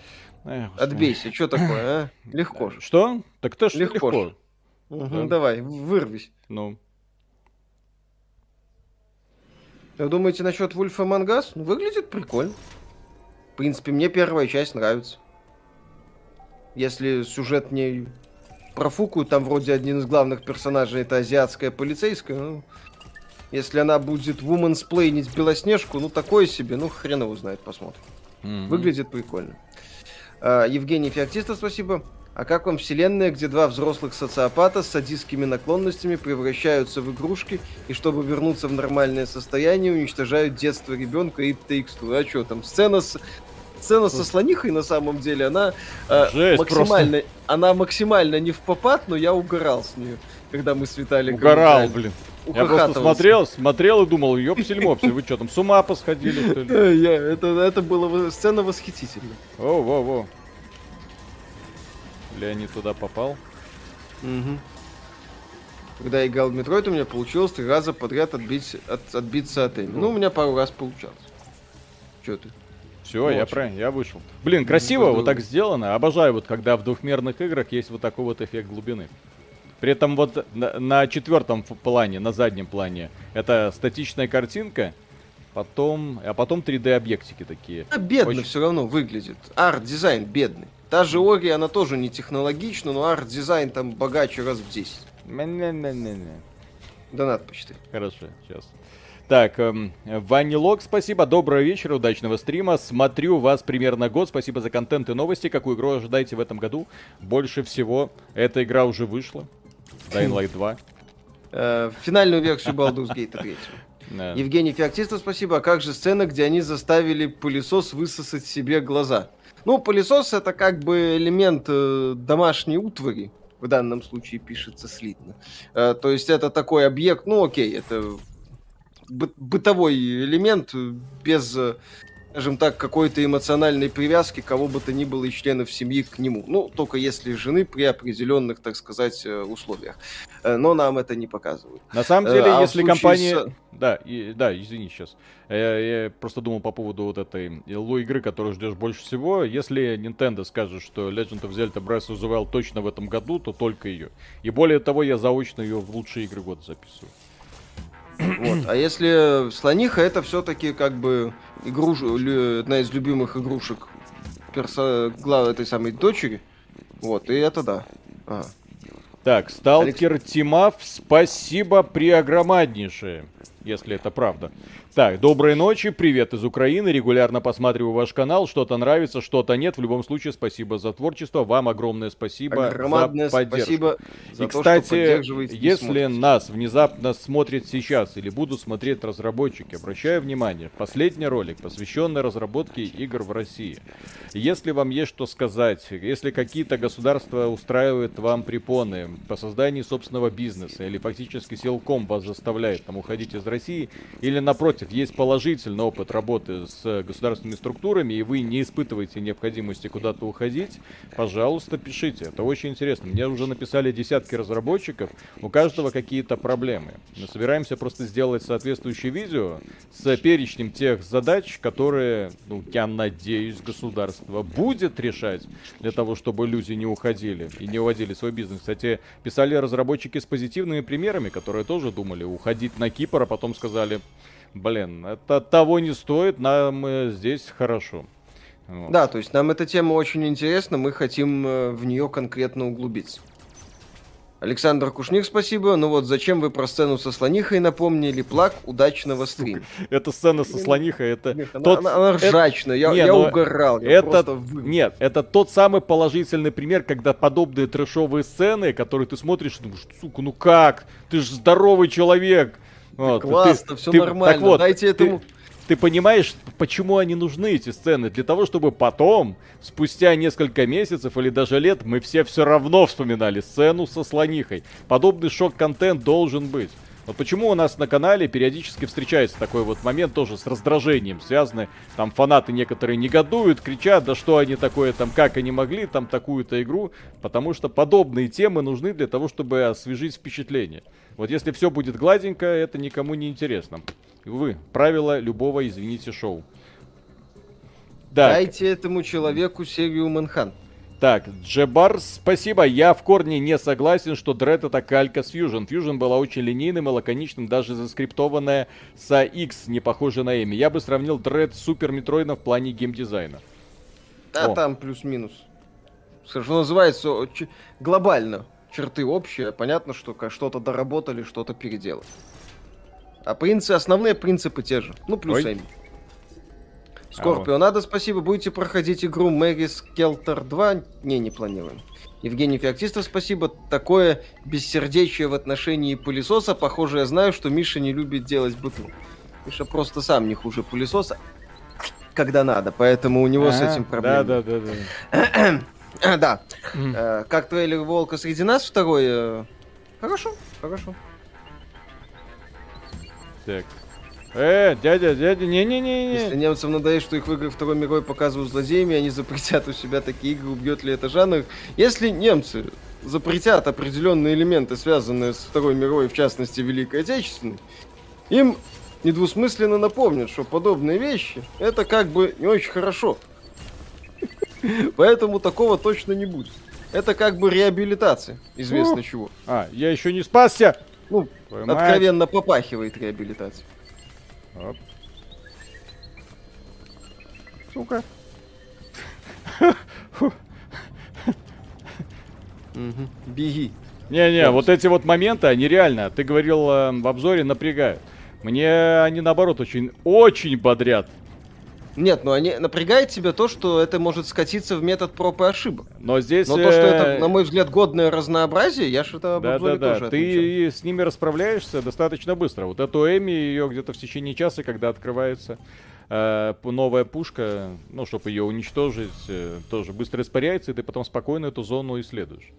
Эх, отбейся, что такое, а? Легко же. Что? Так то что Легко легко. Мгм, Да. Давай, вырвись. Ну, Как думаете насчет Among Us? Ну, выглядит прикольно. В принципе, мне первая часть нравится. Если сюжет не профукают, там вроде один из главных персонажей это азиатская полицейская, ну, если она будет Playnить Белоснежку, ну такое себе, ну хрен его знает, посмотрим. мгм. Выглядит прикольно. А, Евгений Феоктистов, спасибо. А как вам вселенная, где два взрослых социопата с садистскими наклонностями превращаются в игрушки и чтобы вернуться в нормальное состояние, уничтожают детство ребенка и Takes Two? А что там, сцена с... Сцена со слонихой на самом деле, она э, максимально, она максимально не в попад, но я угорал с нее, когда мы с Виталиком Угорал, играли. блин. Я просто смотрел, смотрел и думал, ёпсель-мопсель, вы что там, с ума посходили, что ли? Я- это, это была сцена восхитительная. О, во, во. Леонид туда попал. Мгм. Когда я играл в Metroid, у меня получилось три раза подряд отбить, от- отбиться от EMMI. Ну, у меня пару раз получалось. Че ты? Все, я Вот. про, я вышел. Блин, красиво Ну, вот да. так сделано. Обожаю вот, когда в двухмерных играх есть вот такой вот эффект глубины. При этом вот на, на четвертом плане, на заднем плане, это статичная картинка, потом, а потом 3D объектики такие. А бедно Очень- все равно выглядит. Арт-дизайн бедный. Та же Ori, она тоже не технологична, но арт-дизайн там богаче раз в 10. Не-не-не-не-не. Донат почти. Хорошо, сейчас. Так, эм, Ванилог, спасибо. Доброго вечера, удачного стрима. Смотрю вас примерно год. Спасибо за контент и новости. Какую игру ожидаете в этом году? Больше всего. Эта игра уже вышла. Dying Light 2. Э, финальную версию Baldur's Gate 3. Да. Евгений Феоктистов, спасибо. А как же сцена, где они заставили пылесос высосать себе глаза? Ну, пылесос это как бы элемент э, домашней утвари. В данном случае пишется слитно. Э, то есть это такой объект, ну окей, это бы- бытовой элемент э, без, э, скажем так, какой-то эмоциональной привязки кого бы то ни было из членов семьи к нему. Ну, только если жены при определенных, так сказать, э, условиях. Э, но нам это не показывают. На самом Э, деле, а в если компания... с- Да, и, да, извини сейчас. Я, я просто думал по поводу вот этой лу игры, которую ждешь больше всего. Если Nintendo скажет, что Legend of Zelda Breath of the Wild точно в этом году, то только ее. И более того, я заочно ее в лучшие игры года записываю. Вот. А если слониха, это все-таки как бы игруш... лю- одна из любимых игрушек перса... глав этой самой дочери. Вот, и это да. А. Так, Сталкер Тимав, спасибо преогромаднейшее, если это правда. Так, доброй ночи, привет из Украины, регулярно посматриваю ваш канал, что-то нравится, что-то нет, в любом случае спасибо за творчество, вам огромное спасибо Громадное за поддержку. спасибо за И, то, кстати, если нас внезапно смотрят сейчас или будут смотреть разработчики, обращаю внимание, последний ролик, посвященный разработке игр в России. Если вам есть что сказать, если какие-то государства устраивают вам препоны по созданию собственного бизнеса или фактически силком вас заставляет там уходить из России, или напротив, есть положительный опыт работы с государственными структурами, и вы не испытываете необходимости куда-то уходить, пожалуйста, пишите. Это очень интересно. Мне уже написали десятки разработчиков, у каждого какие-то проблемы. Мы собираемся просто сделать соответствующее видео с перечнем тех задач, которые, ну, я надеюсь, государство будет решать для того, чтобы люди не уходили и не уводили свой бизнес. Кстати, писали разработчики с позитивными примерами, которые тоже думали уходить на Кипр, а потом сказали, блин, это того не стоит, нам э, здесь хорошо. Вот. Да, то есть нам эта тема очень интересна, мы хотим э, в нее конкретно углубиться. Александр Кушник, спасибо. Ну вот, зачем вы про сцену со слонихой напомнили? Плак удачного стрима. Эта сцена со слонихой, это Нет, тот... она- она это- ржачная, я, Не, я но угорал. я Это... просто Нет, это тот самый положительный пример, когда подобные трэшовые сцены, которые ты смотришь и думаешь, сука, ну как? Ты же здоровый человек. Вот, Классно, ты- все ты- нормально. Так вот, Дайте ты- этому... Ты понимаешь, почему они нужны, эти сцены? Для того, чтобы потом, спустя несколько месяцев или даже лет, мы все все равно вспоминали сцену со слонихой. Подобный шок-контент должен быть. Вот почему у нас на канале периодически встречается такой вот момент тоже с раздражением связанный. Там фанаты некоторые негодуют, кричат, да что они такое там, как они могли, там такую-то игру. Потому что подобные темы нужны для того, чтобы освежить впечатление. Вот если все будет гладенько, это никому не интересно. Увы, правило любого, извините, шоу. Так, Дайте этому человеку серию Манхан. Так, Джебар, спасибо. Я в корне не согласен, что Dread это калька с Fusion. Fusion была очень линейным и лаконичным, даже заскриптованная с X, не похожа на Эми. Я бы сравнил Dread с Супер Метроидом в плане геймдизайна. А О. там плюс-минус. Что называется, о, ч- глобально черты общие. Понятно, что что-то доработали, что-то переделали. А принципы, основные принципы те же. Ну, плюс Ой. Эми. Скорпио, надо спасибо. Будете проходить игру Мэри Скелтер 2? Не, не планируем. Евгений Феоктистов, спасибо. Такое бессердечие в отношении пылесоса. Похоже, я знаю, что Миша не любит делать быту. Миша просто сам не хуже пылесоса, когда надо. Поэтому у него с Ага, этим проблемы. Да, да, да, да. А, [clears throat] да. Э, как трейлер Волка среди нас второй? Хорошо, хорошо. Так. Э, дядя, дядя, Если не-не-не. немцам надоест, что их в играх Второй мировой показывают злодеями, они запретят у себя такие игры, убьет ли это жанр? Если немцы запретят определенные элементы, связанные с Второй мировой, в частности, Великой Отечественной, им недвусмысленно напомнят, что подобные вещи это как бы не очень хорошо. [laughs] Поэтому такого точно не будет. Это как бы реабилитация, известно Ух. чего. А, я еще не спасся. Ну, откровенно попахивает реабилитацией. Оп. Сука. Беги. Не-не, вот эти вот моменты, они реально, ты говорил э, в обзоре, напрягают. Мне они наоборот очень, очень бодрят. Нет, ну они напрягает тебя то, что это может скатиться в метод проб и ошибок. Но здесь... Но то, что э, это, на мой взгляд, годное разнообразие, я что-то в обзоре Да-да-да, тоже отмечал. ты с ними расправляешься достаточно быстро. Вот эту Эми, ее где-то в течение часа, когда открывается э, новая пушка, ну, чтобы ее уничтожить, э, тоже быстро испаряется, и ты потом спокойно эту зону исследуешь.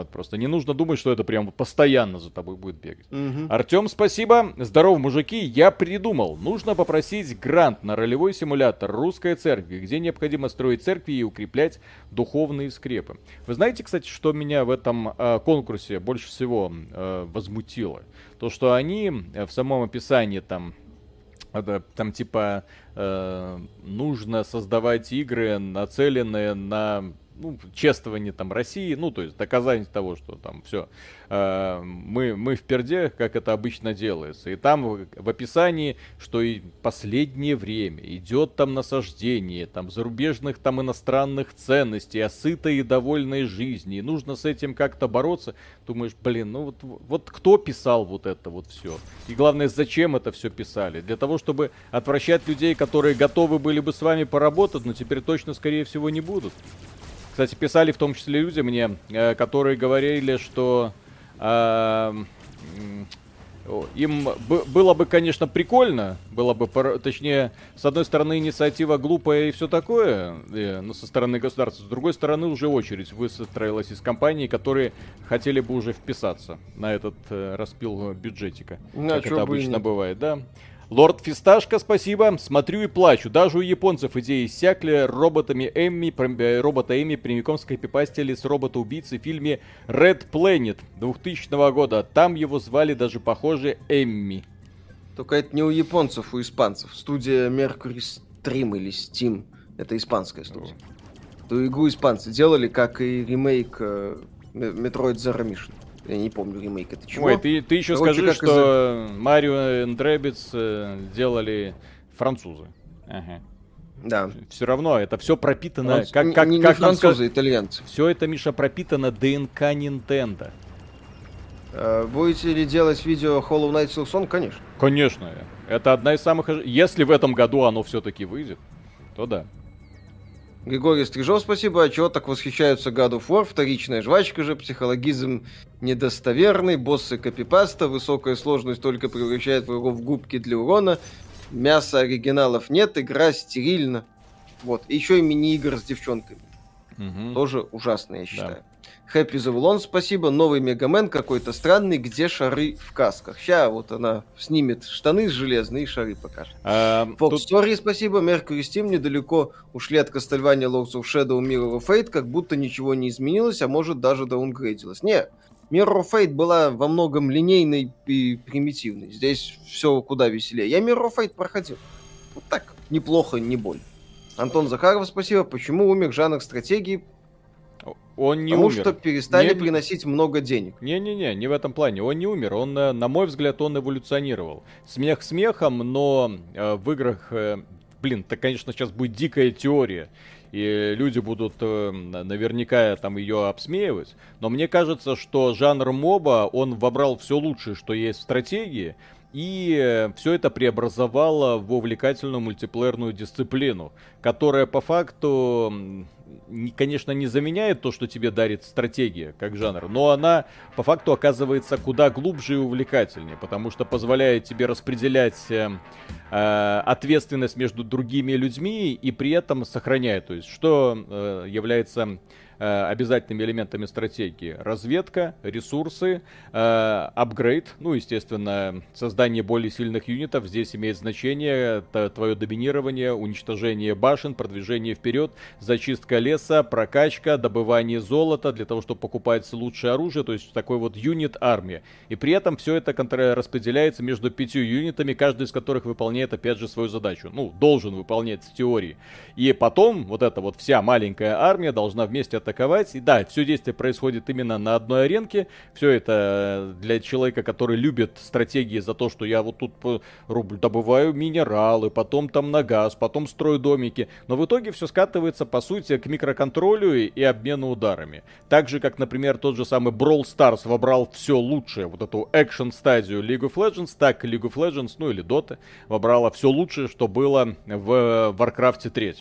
Вот просто не нужно думать, что это прям постоянно за тобой будет бегать. Мгм. Артем, спасибо. Здорово, мужики. Я придумал. Нужно попросить грант на ролевой симулятор русской церкви, где необходимо строить церкви и укреплять духовные скрепы. Вы знаете, кстати, что меня в этом э, конкурсе больше всего э, возмутило? То, что они э, в самом описании там это, там типа э, нужно создавать игры, нацеленные на ну, чествование там России, ну, то есть доказание того, что там все, мы, мы в перде, как это обычно делается. И там в, в описании, что и последнее время идет там насаждение там зарубежных там иностранных ценностей, о сытой и довольной жизни. И нужно с этим как-то бороться. Думаешь, блин, ну вот, вот кто писал вот это вот все? И главное, зачем это все писали? Для того, чтобы отвращать людей, которые готовы были бы с вами поработать, но теперь точно, скорее всего, не будут. Кстати, писали в том числе люди мне, э, которые говорили, что о, им бы- было бы, конечно, прикольно, было бы, точнее, с одной стороны, инициатива глупая и все такое, э, ну, со стороны государства, с другой стороны, уже очередь выстроилась из компаний, которые хотели бы уже вписаться на этот э, распил бюджетика, Ну, как это обычно бывает, да. Лорд Фисташка, спасибо. Смотрю и плачу. Даже у японцев идеи иссякли. Роботами Эмми, прям- э, робота Эмми прямиком скопипастили с робота-убийцы в фильме Red Planet 2000 года. Там его звали даже похоже Эмми. Только это не у японцев, у испанцев. Студия Mercury Stream или Steam. Это испанская студия. Эту игру испанцы делали, как и ремейк э, Metroid Zero Mission. Я не помню ремейк это чего. Ой, ты, ты еще Короче, скажи, что Марио и Rabbids э, делали французы. Ага. Да. Все равно это все пропитано, Франц- как, как, не, не как нам французы, итальянцы. Все это, Миша, пропитано ДНК Nintendo. Э, Будете ли делать видео Hollow Knight Silksong? Конечно. Конечно, это одна из самых... Если в этом году оно все-таки выйдет, то да. Григорий Стрижов, спасибо. А чего так восхищаются God of War? Вторичная жвачка же, психологизм недостоверный, боссы копипаста, высокая сложность только превращает врагов в губки для урона, мяса оригиналов нет, игра стерильна. Вот, еще и мини-игр с девчонками. Мгм. Тоже ужасно, я считаю. Хэппи Завулон, спасибо. Новый Мегамен какой-то странный, где шары в касках. Ща вот она снимет штаны железные и шары покажет. А, Fox тут- Story, спасибо. Mercury Steam недалеко ушли от Castlevania Lords of Shadow Mirror of Fate, как будто ничего не изменилось, а может даже даунгрейдилось. Не, Mirror of Fate была во многом линейной и примитивной. Здесь все куда веселее. Я Mirror of Fate проходил. Вот так, неплохо, не боль. Антон Захаров, спасибо. Почему умер жанр стратегии? Он не Потому умер. что перестали Не- приносить много денег. Не-не-не, не в этом плане. Он не умер. Он, э, на мой взгляд, он эволюционировал. Смех смехом, но э, в играх, э, блин, это, конечно, сейчас будет дикая теория. И люди будут э, наверняка там ее обсмеивать. Но мне кажется, что жанр моба, он вобрал все лучшее, что есть в стратегии. И все это преобразовало в увлекательную мультиплеерную дисциплину, которая по факту конечно, не заменяет то, что тебе дарит стратегия как жанр, но она по факту оказывается куда глубже и увлекательнее, потому что позволяет тебе распределять э, э, ответственность между другими людьми и при этом сохраняет, то есть что э, является обязательными элементами стратегии. Разведка, ресурсы, э, апгрейд, ну, естественно, создание более сильных юнитов. Здесь имеет значение твое доминирование, уничтожение башен, продвижение вперед, зачистка леса, прокачка, добывание золота для того, чтобы покупать лучшее оружие, то есть такой вот юнит армия. И при этом все это распределяется между пятью юнитами, каждый из которых выполняет опять же свою задачу. Ну, должен выполнять в теории. И потом вот эта вот вся маленькая армия должна вместе атаковать. И да, все действие происходит именно на одной аренке. Все это э, для человека, который любит стратегии за то, что я вот тут рубль добываю минералы, потом там на газ, потом строю домики. Но в итоге все скатывается, по сути, к микроконтролю и, и обмену ударами. Так же, как, например, тот же самый Brawl Stars вобрал все лучшее, вот эту экшен стадию League of Legends, так League of Legends, ну или Dota, вобрала все лучшее, что было в Warcraft 3.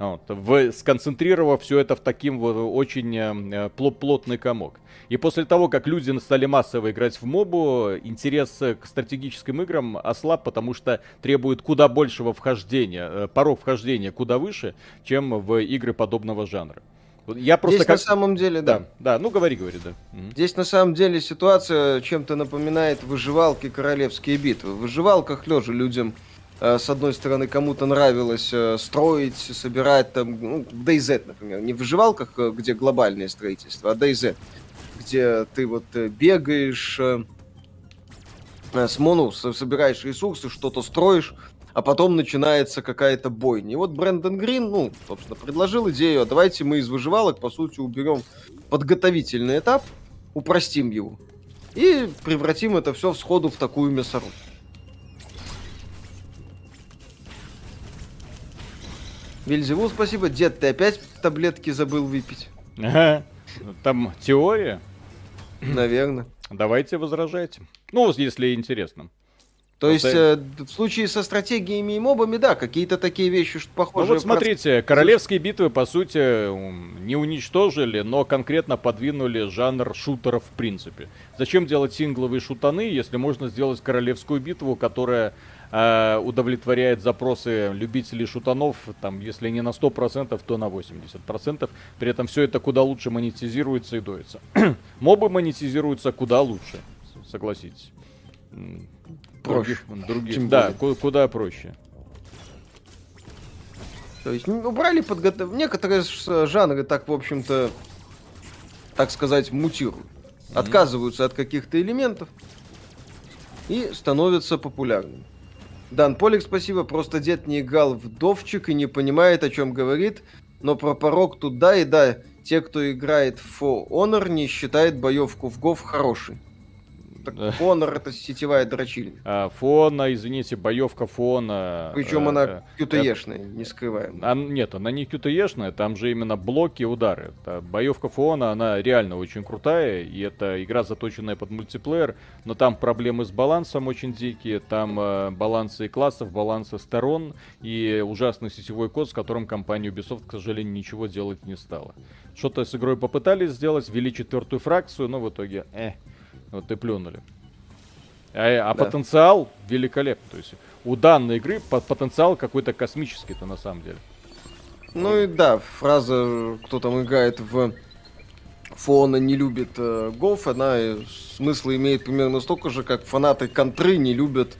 Вот, в, сконцентрировав все это в таким вот очень э, пло- плотный комок. И после того, как люди стали массово играть в мобу, интерес к стратегическим играм ослаб, потому что требует куда большего вхождения, э, порог вхождения куда выше, чем в игры подобного жанра. Я просто Здесь как... на самом деле, да. Да, да, ну говори, говори, да. Здесь на самом деле ситуация чем-то напоминает выживалки королевские битвы. В выживалках лежа людям с одной стороны кому-то нравилось э, строить, собирать там, ну, DayZ, например, не в выживалках, э, где глобальное строительство, а DayZ, где ты вот э, бегаешь, э, э, с мону, со- собираешь ресурсы, что-то строишь, а потом начинается какая-то бойня. И вот Брэндон Грин, ну, собственно, предложил идею, а давайте мы из выживалок, по сути, уберем подготовительный этап, упростим его и превратим это все в сходу в такую мясорубку. Вильзевул, спасибо. Дед, ты опять таблетки забыл выпить? Ага. Там теория. Наверное. Давайте возражайте. Ну, если интересно. То Вот есть, э, в случае со стратегиями и мобами, да, какие-то такие вещи, что Ну похожие. вот смотрите, королевские битвы, по сути, не уничтожили, но конкретно подвинули жанр шутеров в принципе. Зачем делать сингловые шутаны, если можно сделать королевскую битву, которая э, удовлетворяет запросы любителей шутанов, там, если не на 100%, то на 80%. При этом все это куда лучше монетизируется и доится. [clears throat] Мобы монетизируются куда лучше, согласитесь. Проще. Других, других, да, более. ку- куда проще. То есть м, убрали подготов... Некоторые жанры так, в общем-то, так сказать, мутируют. Отказываются от каких-то элементов и становятся популярными. Дан Полик, спасибо. Просто дед не играл в Довчик и не понимает, о чем говорит. Но про порог тут да и да. Те, кто играет в For Honor, не считает боевку в Гов хорошей. Так. Honor это сетевая дрочильня. А, фона, извините, боевка фона. Причем э, она э, QTE-шная, не скрываем. а, нет, она не QTE-шная, там же именно блоки и удары. Это боевка фона, она реально очень крутая, и это игра, заточенная под мультиплеер, но там проблемы с балансом очень дикие, там э, балансы и классов, балансы сторон, и ужасный сетевой код, с которым компания Ubisoft, к сожалению, ничего делать не стала. Что-то с игрой попытались сделать, ввели четвертую фракцию, но в итоге, э, вот и плюнули. А, а Да. потенциал великолепный. То есть у данной игры по- потенциал какой-то космический-то на самом деле. Ну и да, фраза, кто там играет в Фона не любит э, Гоф, она э, смысла имеет примерно столько же, как фанаты Контры не любят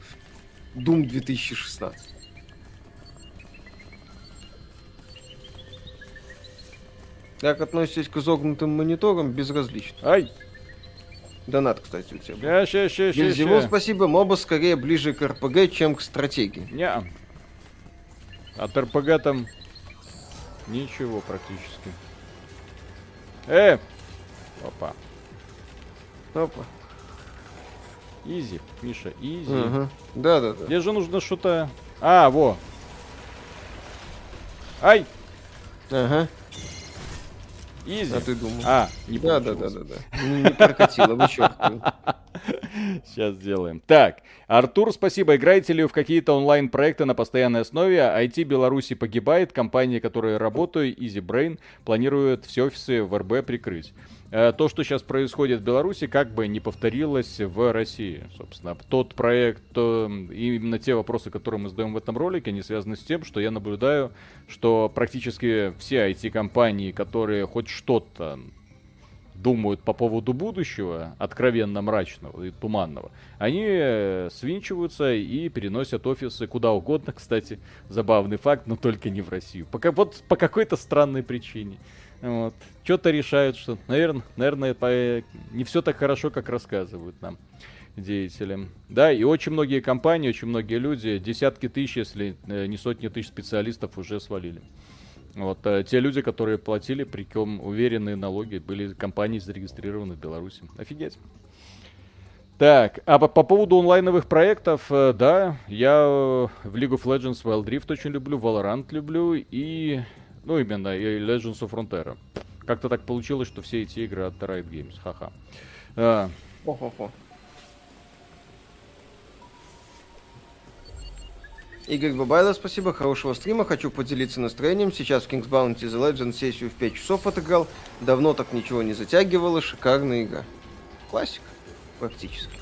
Doom 2016. Как относитесь к изогнутым мониторам? Безразлично. Ай, Донат, кстати, у тебя. ща, ща, ща, ща, спасибо. Моба скорее ближе к РПГ, чем к стратегии. Неа. От РПГ там ничего практически. Э! Опа. Опа. Easy, Миша, easy. Ага. Да-да-да. Где же нужно что-то... А, во. Ай, Ага. Easy. А ты думал? А, не Да, да, да, да, да. Не, не прокатило, вычеркиваю. [laughs] Сейчас сделаем. Так, Артур, спасибо. Играете ли вы в какие-то онлайн-проекты на постоянной основе? IT Беларуси погибает. Компании, которые работают, EasyBrain, планируют все офисы в РБ прикрыть. Э, То, что сейчас происходит в Беларуси, как бы не повторилось в России. Собственно, тот проект, то, именно те вопросы, которые мы задаем в этом ролике, они связаны с тем, что я наблюдаю, что практически все IT-компании, которые хоть что-то думают по поводу будущего, откровенно мрачного и туманного, они э, свинчиваются и переносят офисы куда угодно, [laughs] кстати, забавный факт, но только не в Россию. Пока, вот по какой-то странной причине. Вот. Что-то решают, что, наверное, наверное, по- не все так хорошо, как рассказывают нам деятели. Да, и очень многие компании, очень многие люди, десятки тысяч, если э, не сотни тысяч специалистов уже свалили. Вот э, те люди, которые платили, причем уверенные налоги, были компании зарегистрированы в Беларуси. Офигеть. Так, а по, по поводу онлайновых проектов, э, да, я э, в League of Legends Wild Rift очень люблю, Valorant люблю и, ну именно, и Legends of Frontera. Как-то так получилось, что все эти игры от Riot Games, ха-ха. А, Хо-хо-хо. Игорь Бабайло, спасибо, хорошего стрима. Хочу поделиться настроением. Сейчас в King's Bounty The Legend сессию в 5 часов отыграл. Давно так ничего не затягивало. Шикарная игра. Классика. Практически.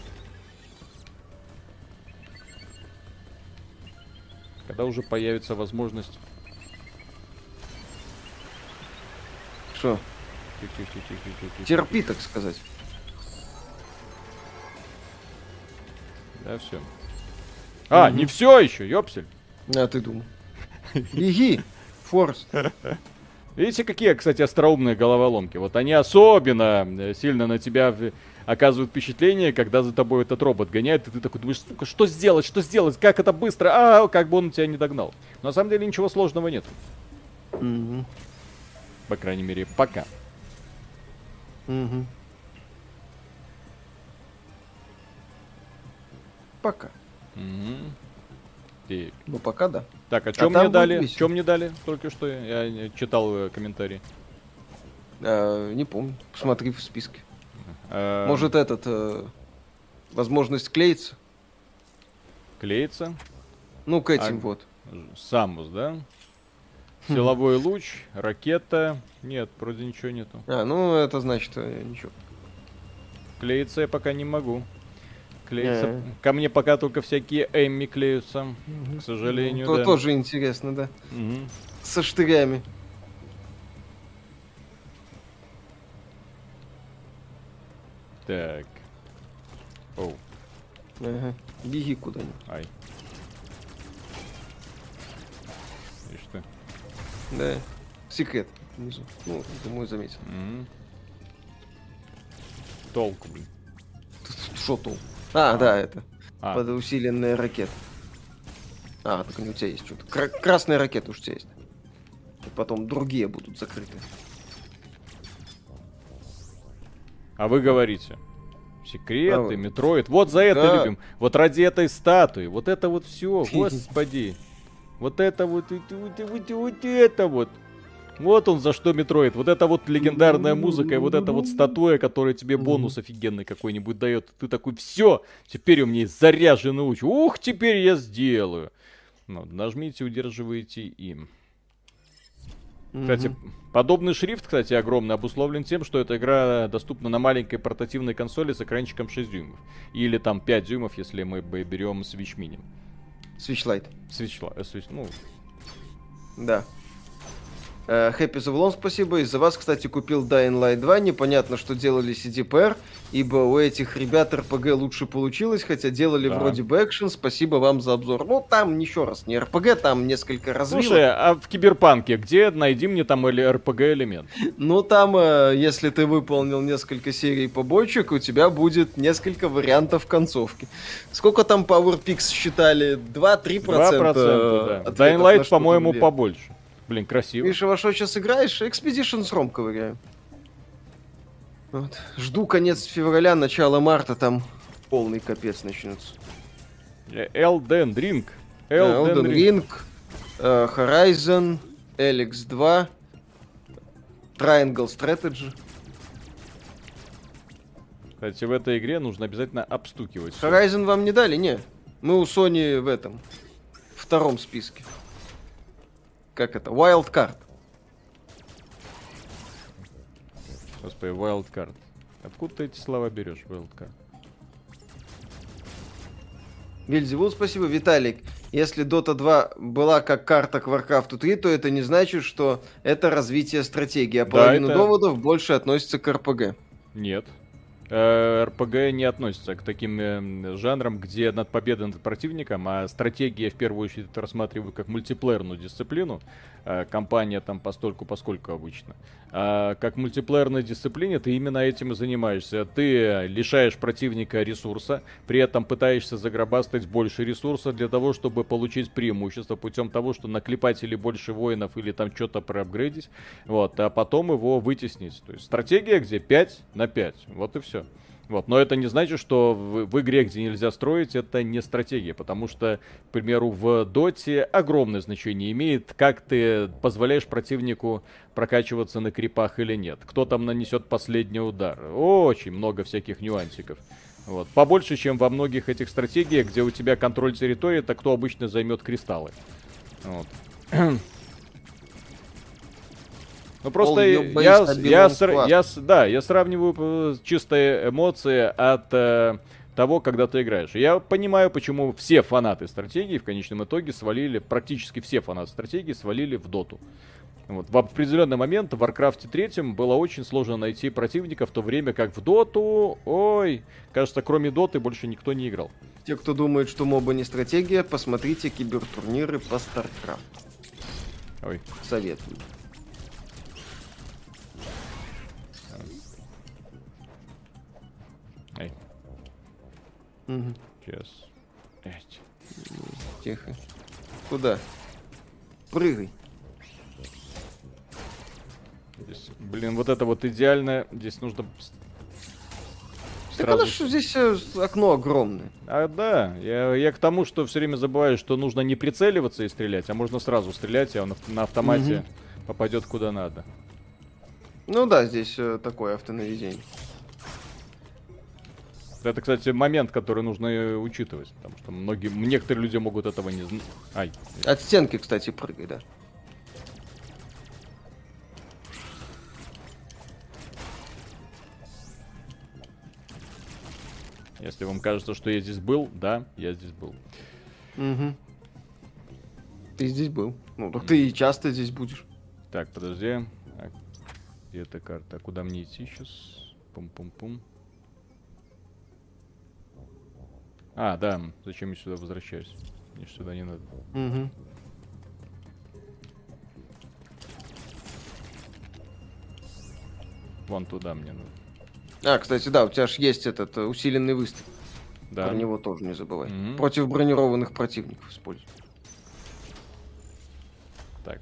когда уже появится возможность... Что? Терпи, так сказать. Да, все. А, не все еще, ёпсель. А ты думал. [laughs] Беги, Форст. Видите, какие, кстати, остроумные головоломки. Вот они особенно э, сильно на тебя оказывают впечатление, когда за тобой этот робот гоняет, и ты такой думаешь, сука, что сделать, что сделать, как это быстро, а, как бы он тебя не догнал. Но на самом деле ничего сложного нет. Мгм, По крайней мере, пока. мгм. Пока. Мгм. Так. Ну, пока да. Так, а А там мне дали? Что мне дали только что? Я читал э, комментарий. А, не помню. Посмотри в списке. Э, Может, этот... э, возможность клеиться? клеится? Ну, к этим А, вот. Самус, да? Силовой луч, ракета. Нет, вроде ничего нету. А, ну, это значит ничего. Клеиться я пока не могу. Клеиться. Э. Ко мне пока только всякие Эмми клеются. К сожалению, То- да. Тоже интересно, да. Мгм. Со штырями. Так. Оу, Ага. Беги куда-нибудь. ай. Ишь ты. Да. Секрет внизу. Ну, думаю, заметил. Мгм. Толку, блин. Что то? А, да, это. А, Под усиленная ракета. А, так у тебя есть что-то. Кра- красная ракета уж у тебя есть. И потом другие будут закрыты. а вы говорите. Секреты, А. Metroid. Вот за это Да. любим. Вот ради этой статуи. Вот это вот все. [laughs] Господи. Вот это вот, вот, вот, вот, вот это вот. Вот он за что Metroid. Вот это вот легендарная музыка и вот эта вот статуя, которая тебе бонус офигенный какой-нибудь дает. Ты такой, все, теперь у меня есть заряженный луч. Ух, теперь я сделаю. Ну, нажмите, удерживаете им. Кстати, подобный шрифт, кстати, огромный, обусловлен тем, что эта игра доступна на маленькой портативной консоли с экранчиком 6 дюймов. Или там 5 дюймов, если мы берем Switch Mini. Switchlight. Switch, Li- э, Switch, ну, Да. Happy Завлон, спасибо. Из-за вас, кстати, купил Dying Light 2. Непонятно, что делали CDPR, ибо у этих ребят РПГ лучше получилось, хотя делали Да. вроде бы экшен. Спасибо вам за обзор. Ну, там, еще раз, не РПГ, там несколько развилок. Слушай, а в Киберпанке где найди мне там или РПГ элемент? Ну, там, э, если ты выполнил несколько серий побочек, у тебя будет несколько вариантов концовки. Сколько там PowerPix считали? 2-3%? 2%, да. Dying Light, по-моему, побольше. Блин, красиво. Видишь, во что сейчас играешь? Expedition с Ром ковыряем. Вот. Жду конец февраля, начало марта, там полный капец начнется. Э, Elden Ring. Э, Elden Elden Ring. Ring, э, Horizon, Alex 2, Triangle Strategy. Кстати, в этой игре нужно обязательно обстукивать. Horizon вам не дали? Не. Мы у Sony в этом. Втором списке. Как это? Wild Card. Господи, Wildcard. Откуда ты эти слова берешь, Wildcard? Вильзевул, спасибо. Виталик, если Dota 2 была как карта к Warcraft 3, то это не значит, что это развитие стратегии, а Да, половина это- доводов больше относится к РПГ. Нет. Э, РПГ не относится к таким э, жанрам, где над победой над противником, а стратегия в первую очередь рассматриваю как мультиплеерную дисциплину. Э, компания там постольку поскольку обычно. А как мультиплеерной дисциплине ты именно этим и занимаешься. Ты лишаешь противника ресурса, при этом пытаешься загробастать больше ресурса для того, чтобы получить преимущество путем того, что наклепать или больше воинов, или там что-то проапгрейдить, вот, а потом его вытеснить. То есть стратегия, где 5 на 5. Вот и все. Вот, но это не значит, что в, в игре, где нельзя строить, это не стратегия, потому что, к примеру, в доте огромное значение имеет, как ты позволяешь противнику прокачиваться на крипах или нет. Кто там нанесет последний удар. Очень много всяких нюансиков. Вот. Побольше, чем во многих этих стратегиях, где у тебя контроль территории, это кто обычно займет кристаллы. Вот. [clears throat] Ну просто я, я, я да, я сравниваю э, чистые эмоции от э, того, когда ты играешь. Я понимаю, почему все фанаты стратегии в конечном итоге свалили, практически все фанаты стратегии свалили в доту. Вот. В определенный момент в Warcraft 3 было очень сложно найти противника, в то время как в доту, ой, кажется, кроме доты больше никто не играл. Те, кто думает, что моба не стратегия, посмотрите кибертурниры по StarCraft. Ой, Советую. Мгм. сейчас. Тихо. Куда? Прыгай. Здесь, блин, вот это вот идеально. Здесь нужно Так сразу. оно ж здесь э, окно огромное. А, да, я, я к тому, что все время забываю, что нужно не прицеливаться и стрелять, а можно сразу стрелять, и он на автомате попадет куда надо. Ну да, здесь э, такое автонаведение. Это, кстати, момент, который нужно э, учитывать, потому что многие, некоторые люди могут этого не знать. Ай, От стенки, кстати, прыгай, да. если вам кажется, что я здесь был, да, я здесь был. Угу. Ты здесь был. Ну, так ты и часто здесь будешь. Так, подожди. А, Где эта карта? А Куда мне идти сейчас? Пум-пум-пум. А, да, зачем я сюда возвращаюсь? Мне сюда не надо. Угу. Вон туда мне надо. А, кстати, да, у тебя же есть этот э, усиленный выстрел. Да. Про него тоже не забывай. Мгм. Против бронированных противников используй. Так.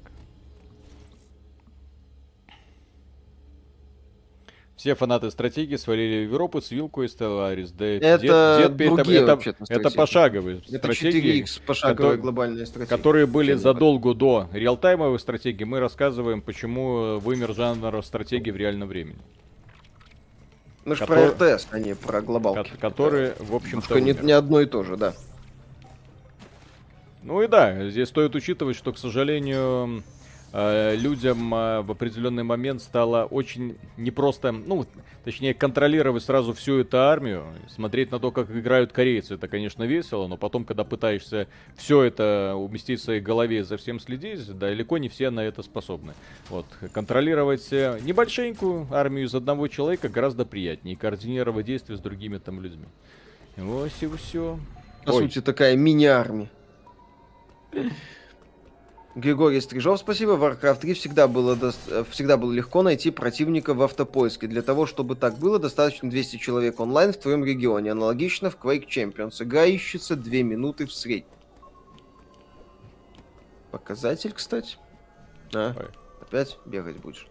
Все фанаты стратегии свалили в Европу с вилку и Stellaris. Да, Это Пи- другие это, вообще-то это стратегии. пошаговые Это стратегии, 4X пошаговая кото- глобальная стратегия. которые были задолго до реалтаймовых стратегий. Мы рассказываем, почему э, вымер жанр стратегии в реальном времени. Мы же про РТС, а не про глобалки. Ко- которые, в общем-то, не, не одно и то же, да. Ну и да, здесь стоит учитывать, что, к сожалению, людям э, в определенный момент стало очень непросто, ну, точнее, контролировать сразу всю эту армию, смотреть на то, как играют корейцы, это, конечно, весело, но потом, когда пытаешься все это уместить в своей голове и за всем следить, далеко не все на это способны. Вот, контролировать э, небольшенькую армию из одного человека гораздо приятнее, координировать действия с другими там людьми. Вот и все. По сути, такая мини-армия. Григорий Стрижов, спасибо. В Warcraft 3 всегда было, дос- э, всегда было легко найти противника в автопоиске. Для того, чтобы так было, достаточно 200 человек онлайн в твоем регионе. Аналогично в Quake Champions. Игра ищется 2 минуты в среднем. Показатель, кстати. А, Ой. опять бегать будешь.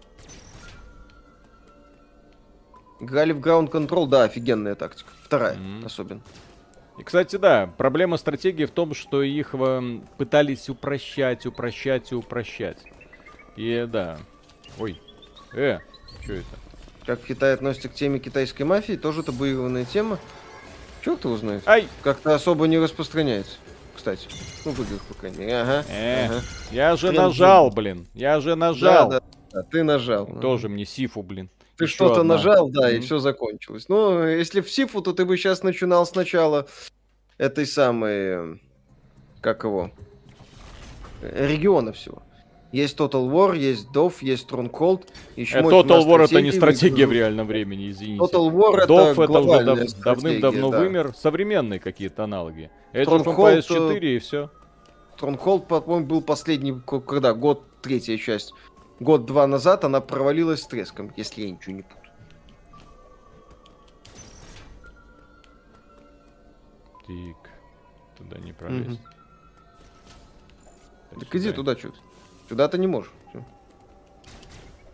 Играли в Ground Control, да, офигенная тактика. Вторая, Мгм. особенно. И, кстати, да, проблема стратегии в том, что их эм, пытались упрощать, упрощать и упрощать. И да. Ой. Э, что это? Как в Китае относятся к теме китайской мафии, тоже табуированная тема. Черт его знает. Ай! Как-то особо не распространяется. Кстати. Ну, в играх, по крайней мере. Ага. Э, ага. Я же Хрен нажал, блин. Я же нажал. Да, да, да, ты нажал. Тоже мне сифу, блин. Ты что-то нажал, да, и Мгм. все закончилось. Ну, если в Сифу, то ты бы сейчас начинал сначала этой самой... э, Как его? Э, Региона всего. Есть Total War, есть Dove, есть Stronghold. Еще Э, Total War это не стратегия в реальном времени, извините. Total War это Dove это уже глобальная дав- давным-давно да. вымер. Современные какие-то аналоги. Of Stronghold, Empires 4 и все. Stronghold, по-моему, был последний, когда? Год, третья часть. Год-два назад она провалилась с треском, если я ничего не путаю. Тик. Туда не пролезть. Так иди туда что Сюда ты не можешь.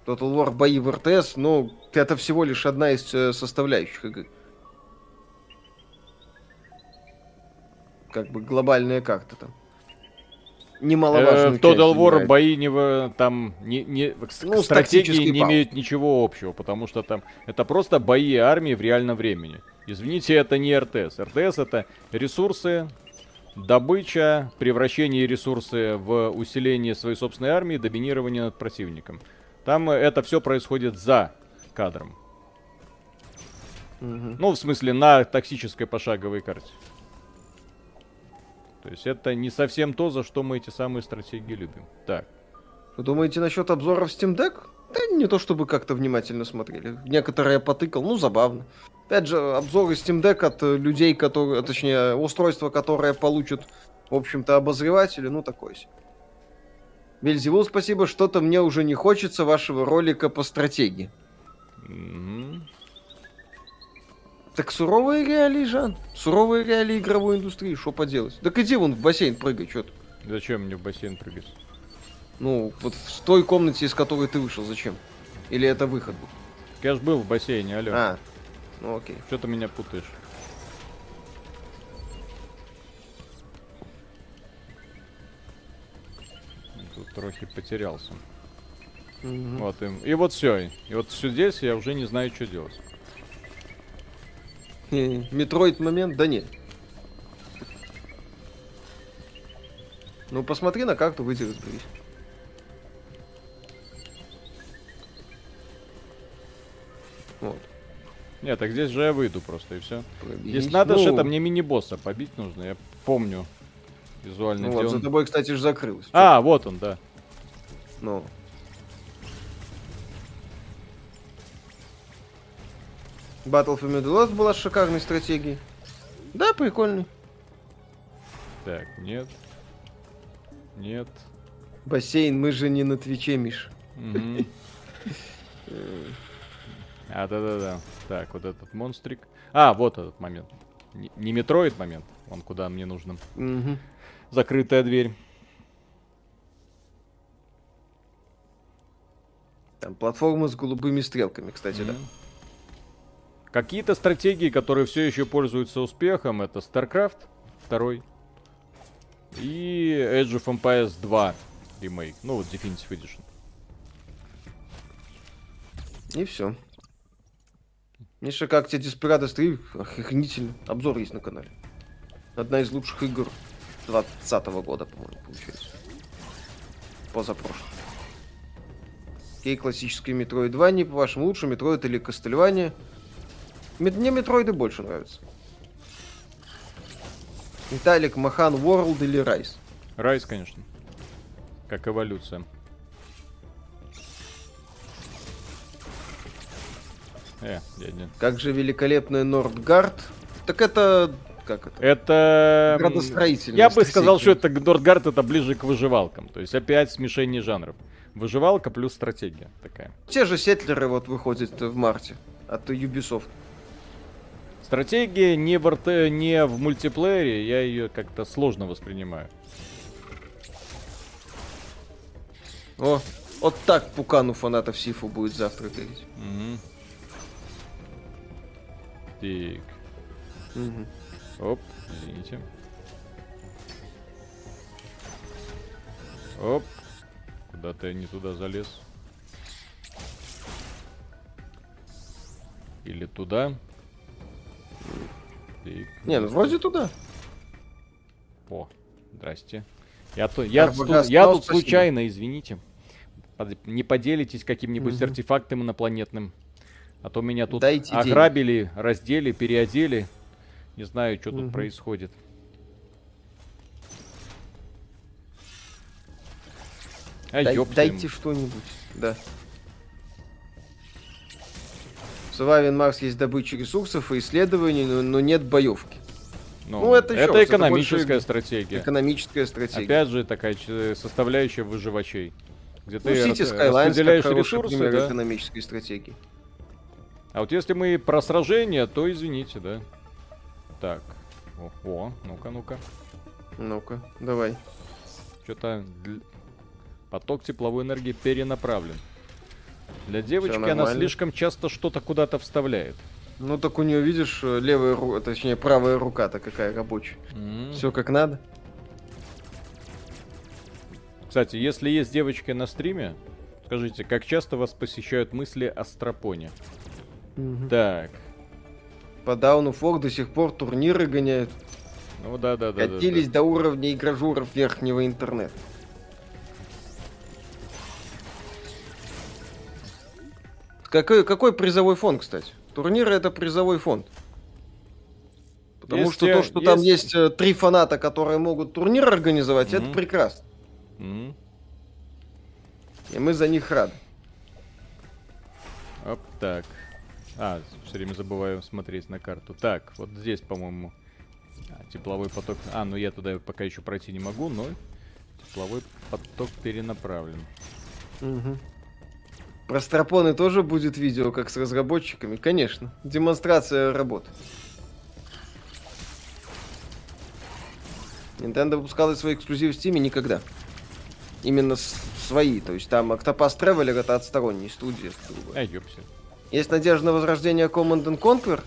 Total War бои в РТС, но это всего лишь одна из э, составляющих игры. Как бы глобальная карта там. Э, Немаловажную В Total War бои не в, там не, не, Ну, с с тактической стратегией не паузой. имеют ничего общего, потому что там это просто бои армии в реальном времени. Извините, это не РТС. РТС это ресурсы, добыча, превращение ресурсы в усиление своей собственной армии, доминирование над противником. Там э, это все происходит за кадром. Мгм. Ну, в смысле, на токсической пошаговой карте. То есть это не совсем то, за что мы эти самые стратегии любим. Так. Вы думаете насчет обзоров Steam Deck? Да не то чтобы как-то внимательно смотрели. Некоторые я потыкал, ну забавно. Опять же, обзоры Steam Deck от э, людей, которые, точнее, устройства, которое получат, в общем-то, обозреватели, ну такое себе. Вельзевул, спасибо, что-то мне уже не хочется вашего ролика по стратегии. Мгм. Так суровые реалии, Жан. Суровые реалии игровой индустрии, что поделать. Так иди вон в бассейн прыгай, что ты. Зачем мне в бассейн прыгать? Ну, вот в той комнате, из которой ты вышел, зачем? Или это выход был? Я ж был в бассейне, алло. А, ну окей. Что ты меня путаешь? Тут трохи потерялся. Мгм. Вот и, и вот все. И вот все здесь я уже не знаю, что делать. Metroid момент? Да нет. Ну, посмотри на карту, выйди разберись. Вот. Нет, так здесь же я выйду просто и все. Здесь надо же Ну, это мне мини-босса побить нужно, я помню. Визуально. Ну вот, за он. тобой, кстати, же закрылось. А, вот он, да. Ну. Battle for Middle Earth была шикарной стратегией. Да, прикольный. Так, нет. Нет. Бассейн, мы же не на Твиче, Миш. А, да-да-да. Так, вот этот монстрик. А, вот этот момент. Не, метроид момент. Он куда мне. Мгм. Закрытая дверь. Там платформа с голубыми стрелками, кстати, да. Какие-то стратегии, которые все еще пользуются успехом, это StarCraft 2 и Age of Empires 2 ремейк. Ну вот Definitive Edition. И все. Миша, как тебе Desperados 3? Охренительно. Обзор есть на канале. Одна из лучших игр 20 года, по-моему, получается. Позапрошлый. Окей, классический Metroid 2, не по-вашему лучше, Metroid или Castlevania. Мне Метроиды больше нравятся. Виталик, Махан, World или Rise? Райс, конечно. Как эволюция. Э, дядя. Как же великолепная Нордгард. Так это... Как это? Это... м, Градостроительная Я бы сказал, что это Нордгард это ближе к выживалкам. То есть опять смешение жанров. Выживалка плюс стратегия такая. Те же сетлеры вот выходят в марте от Ubisoft. Стратегия не в, РТ, не в мультиплеере, я ее как-то сложно воспринимаю. О, вот так пукану фанатов Сифу будет завтра гореть. Мгм. Так. Мгм. Оп, извините. Оп. Куда-то я не туда залез. Или туда. Не, ну вроде туда. О, здрасте. Я, то, я, тут- я тут спасибо. случайно, извините. Под- Не поделитесь каким-нибудь Мгм. артефактом инопланетным. А то меня тут Дайте денег. ограбили, раздели, переодели. Не знаю, что тут Мгм. происходит. А, Дай- дайте что-нибудь, да. В Mars есть добыча ресурсов и исследований, но, но нет боевки. ну, это ещё раз, это экономическая больше стратегия. Экономическая стратегия. Опять же, такая составляющая выживачей. Где ну, ты City Skylines как распределяешь хороший ресурсы, пример да. экономической стратегии. А вот если мы про сражение, то извините, да. Так. О, о, ну-ка, ну-ка. Ну-ка, давай. Что-то поток тепловой энергии перенаправлен. Для девочки она слишком часто что-то куда-то вставляет. Ну так у нее, видишь, левая рука, точнее правая рука-то какая рабочая. М. Все как надо. Кстати, если есть девочки на стриме, скажите, как часто вас посещают мысли о стропоне? Так. По Дауну Фор до сих пор турниры гоняют. Ну да, да, да. да, Катились да. до уровня игражуров верхнего интернета. Какой, какой призовой фонд, кстати? Турниры это призовой фонд. Потому Есть, что э, то, что там есть- есть э, три фаната, которые могут турнир организовать, это Мгм. прекрасно. М. И мы за них рады. Оп, так. А, все время забываю смотреть на карту. Так, вот здесь, по-моему, а, тепловой поток. А, ну я туда пока еще пройти не могу, но тепловой поток перенаправлен. Мгм. Про стропоны тоже будет видео, как с разработчиками? Конечно. Демонстрация работы. Nintendo выпускала свои эксклюзивы в Steam никогда. Именно свои. То есть там Octopath Traveler это от сторонней студии. А, ёпсель. Есть надежда на возрождение Command and Conquer.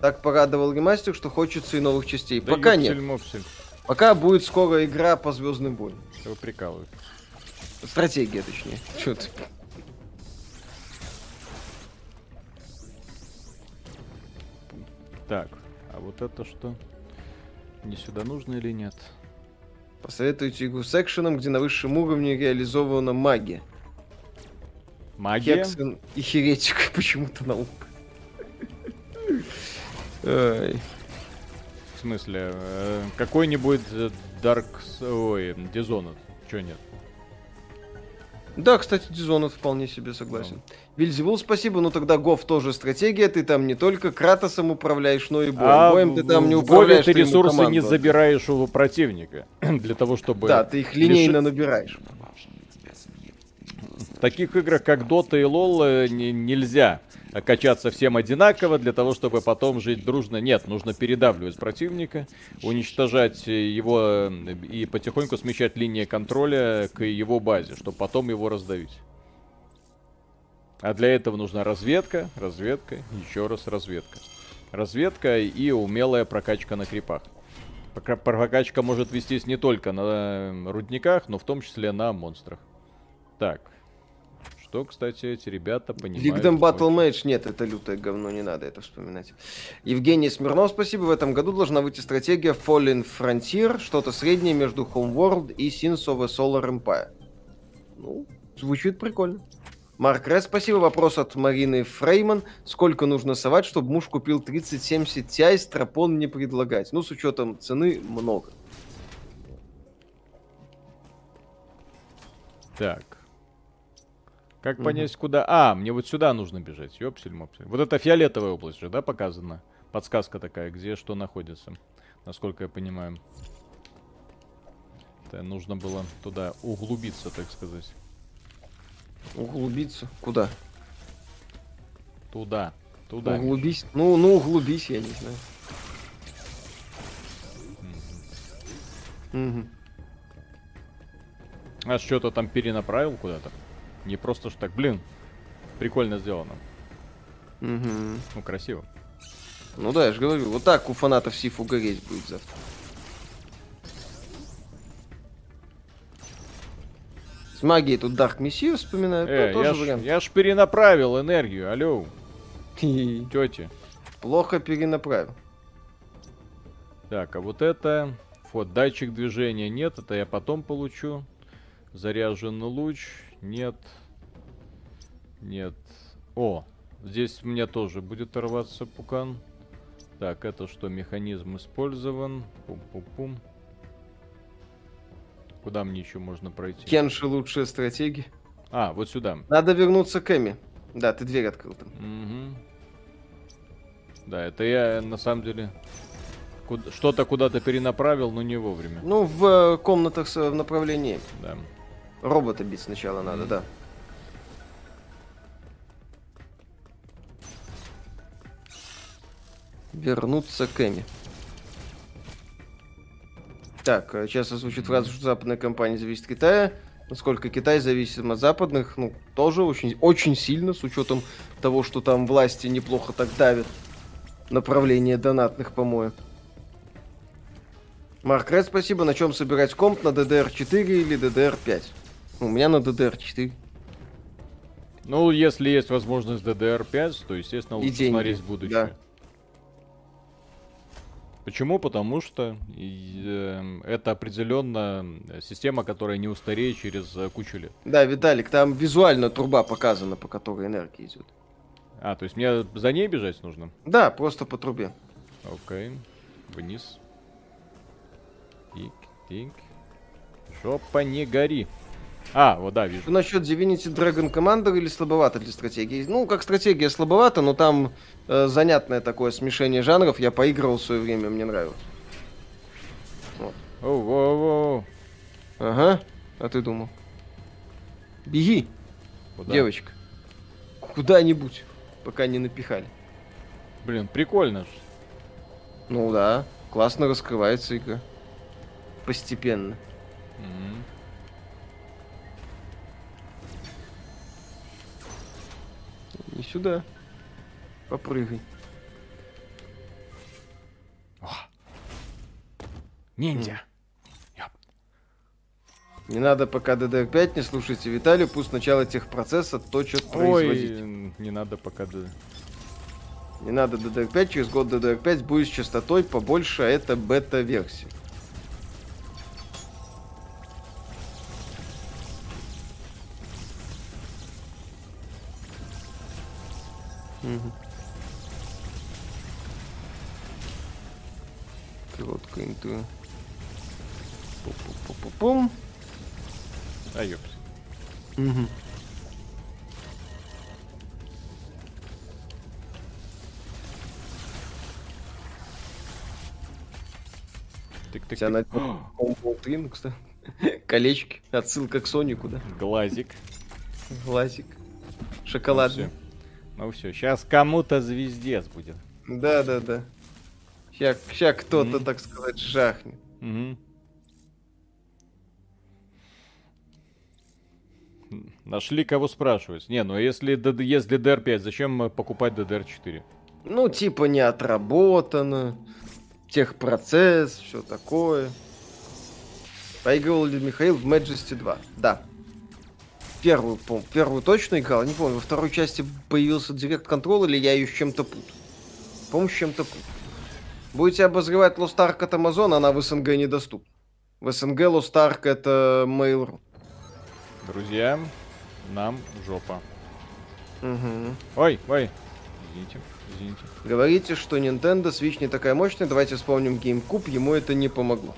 Так порадовал ремастер, что хочется и новых частей. Да Пока ёпсель, нет. мопсель. Пока будет скоро игра по Звездным боям. Вы прикалываете. Стратегия, точнее. Чё ты? Так, а вот это что? Не сюда нужно или нет? Посоветуйте игру с экшеном, где на высшем уровне реализована магия. Магия? Хексен и Херетик [laughs] почему-то на ум. В смысле, э, какой-нибудь Dark... Ой, Dishonored. Чё нет? Да, кстати, Дизонов вполне себе согласен. Вильзевул, спасибо, ну тогда Гов тоже стратегия, ты там не только Кратосом управляешь, но и боем. А боем ты там не управляешь, ты ресурсы не забираешь у противника. [clears throat] Для того, чтобы... Да, ты их лиши- линейно набираешь. В таких играх, как Dota и LoL, э, не- нельзя качаться всем одинаково для того, чтобы потом жить дружно. Нет, нужно передавливать противника, уничтожать его э, и потихоньку смещать линии контроля к его базе, чтобы потом его раздавить. А для этого нужна разведка, разведка, еще раз разведка. Разведка и умелая прокачка на крипах. Прокачка может вестись не только на э, рудниках, но в том числе на монстрах. Так. Что, кстати, эти ребята понимают? Лигдом Battle. Match, нет, это лютое говно, не надо это вспоминать. Евгений Смирнов, спасибо. В этом году должна выйти стратегия Fallen Frontier, что-то среднее между Homeworld и Sins of a Solar Empire. Ну, звучит прикольно. Марк Ред, спасибо. Вопрос от Марины Фрейман. Сколько нужно совать, чтобы муж купил 3070 Ti, стропон не предлагать? Ну, с учетом цены, много. Так. Как понять, куда... А, мне вот сюда нужно бежать. Ёпсель мопсель. Вот это фиолетовая область же, да, показана? Подсказка такая, где что находится. Насколько я понимаю. Это нужно было туда углубиться, так сказать. Углубиться? Куда? Туда. Туда. Углубись? Ну, ну, углубись, я не знаю. Мгм. А что-то там перенаправил куда-то. Не просто ж так, блин. Прикольно сделано. Мгм. Ну, красиво. Ну да, я же говорю, вот так у фанатов Сифу гореть будет завтра. С магией тут Messiah вспоминают, ну, Э, тоже я, ж, вариант. я ж перенаправил энергию, алло. [laughs] Тети. Плохо перенаправил. Так, а вот это... Вот, датчик движения нет, это я потом получу. Заряженный луч. Нет. Нет. О, здесь у меня тоже будет рваться пукан. Так, это что, механизм использован. Пум-пум-пум. Куда мне еще можно пройти? Кенши лучшая стратегия. А, вот сюда. Надо вернуться к Эми. Да, ты дверь открыл там. Мгм. Да, это я на самом деле куд- что-то куда-то перенаправил, но не вовремя. Ну, в э, комнатах с- в направлении. Да. Робота бить сначала надо, да. Вернуться к Эми. Так, э, сейчас озвучит фразу, что западная компания зависит от Китая. Насколько Китай зависит от западных, ну, тоже очень, очень сильно, с учетом того, что там власти неплохо так давят. Направление донатных помоев. Марк Ред, спасибо. На чем собирать комп? На DDR4 или DDR5? У меня на DDR4. Ну, если есть возможность DDR5, то, естественно, лучше деньги, смотреть в будущее. да. Почему? Потому что эм, это определенно система, которая не устареет через э, кучу лет. Да, Виталик, там визуально труба показана, по которой энергия идет. А, то есть мне за ней бежать нужно? Да, просто по трубе. Окей. Вниз. Тик, тик. Жопа не гори. А, вот да, вижу. Что насчет Divinity Dragon Commander или слабовато для стратегии? Ну, как стратегия слабовато, но там э, занятное такое смешение жанров. Я поигрывал в свое время, мне нравилось. Оу, воу, воу. Ага, а ты думал? Беги, Куда? девочка. Куда-нибудь, пока не напихали. Блин, прикольно. ж. Ну да, классно раскрывается игра. Постепенно. Мгм. Не сюда. Попрыгай. Ниндзя. Не надо пока DDR5, не слушайте Виталию, пусть сначала техпроцесса точат производить. Ой, не надо пока... д- Не надо DDR5, через год DDR5 будет с частотой побольше, а это бета-версия. Мгм. Короткое интро. Пу-пу-пу-пу-пум. А, ёпс. Мгм. Тык, тык, Тебя на тык. Twin, кстати. Колечки. Отсылка к Сонику, да? Глазик. Глазик. Шоколадный. Всё. Ну все, сейчас кому-то звездец будет. Да, да, да. Ща, ща кто-то, Мгм. так сказать, жахнет. Мгм. Нашли кого спрашивать. Не, ну если, есть DDR5, зачем покупать DDR4? Ну, типа не отработано. Техпроцесс, все такое. Поигрывал ли Михаил в Majesty 2? Да. Первую, пом- первую точно играл, не помню. Во второй части появился Direct Control или я ее с чем-то путаю. По-моему, с чем-то путаю. Будете обозревать Lost Ark от Amazon, она в СНГ недоступна. В СНГ Lost Ark это Mail.ru. Друзья, нам жопа. Мгм. Ой, ой. Извините, извините. Говорите, что Nintendo Switch не такая мощная, давайте вспомним GameCube, ему это не помогло.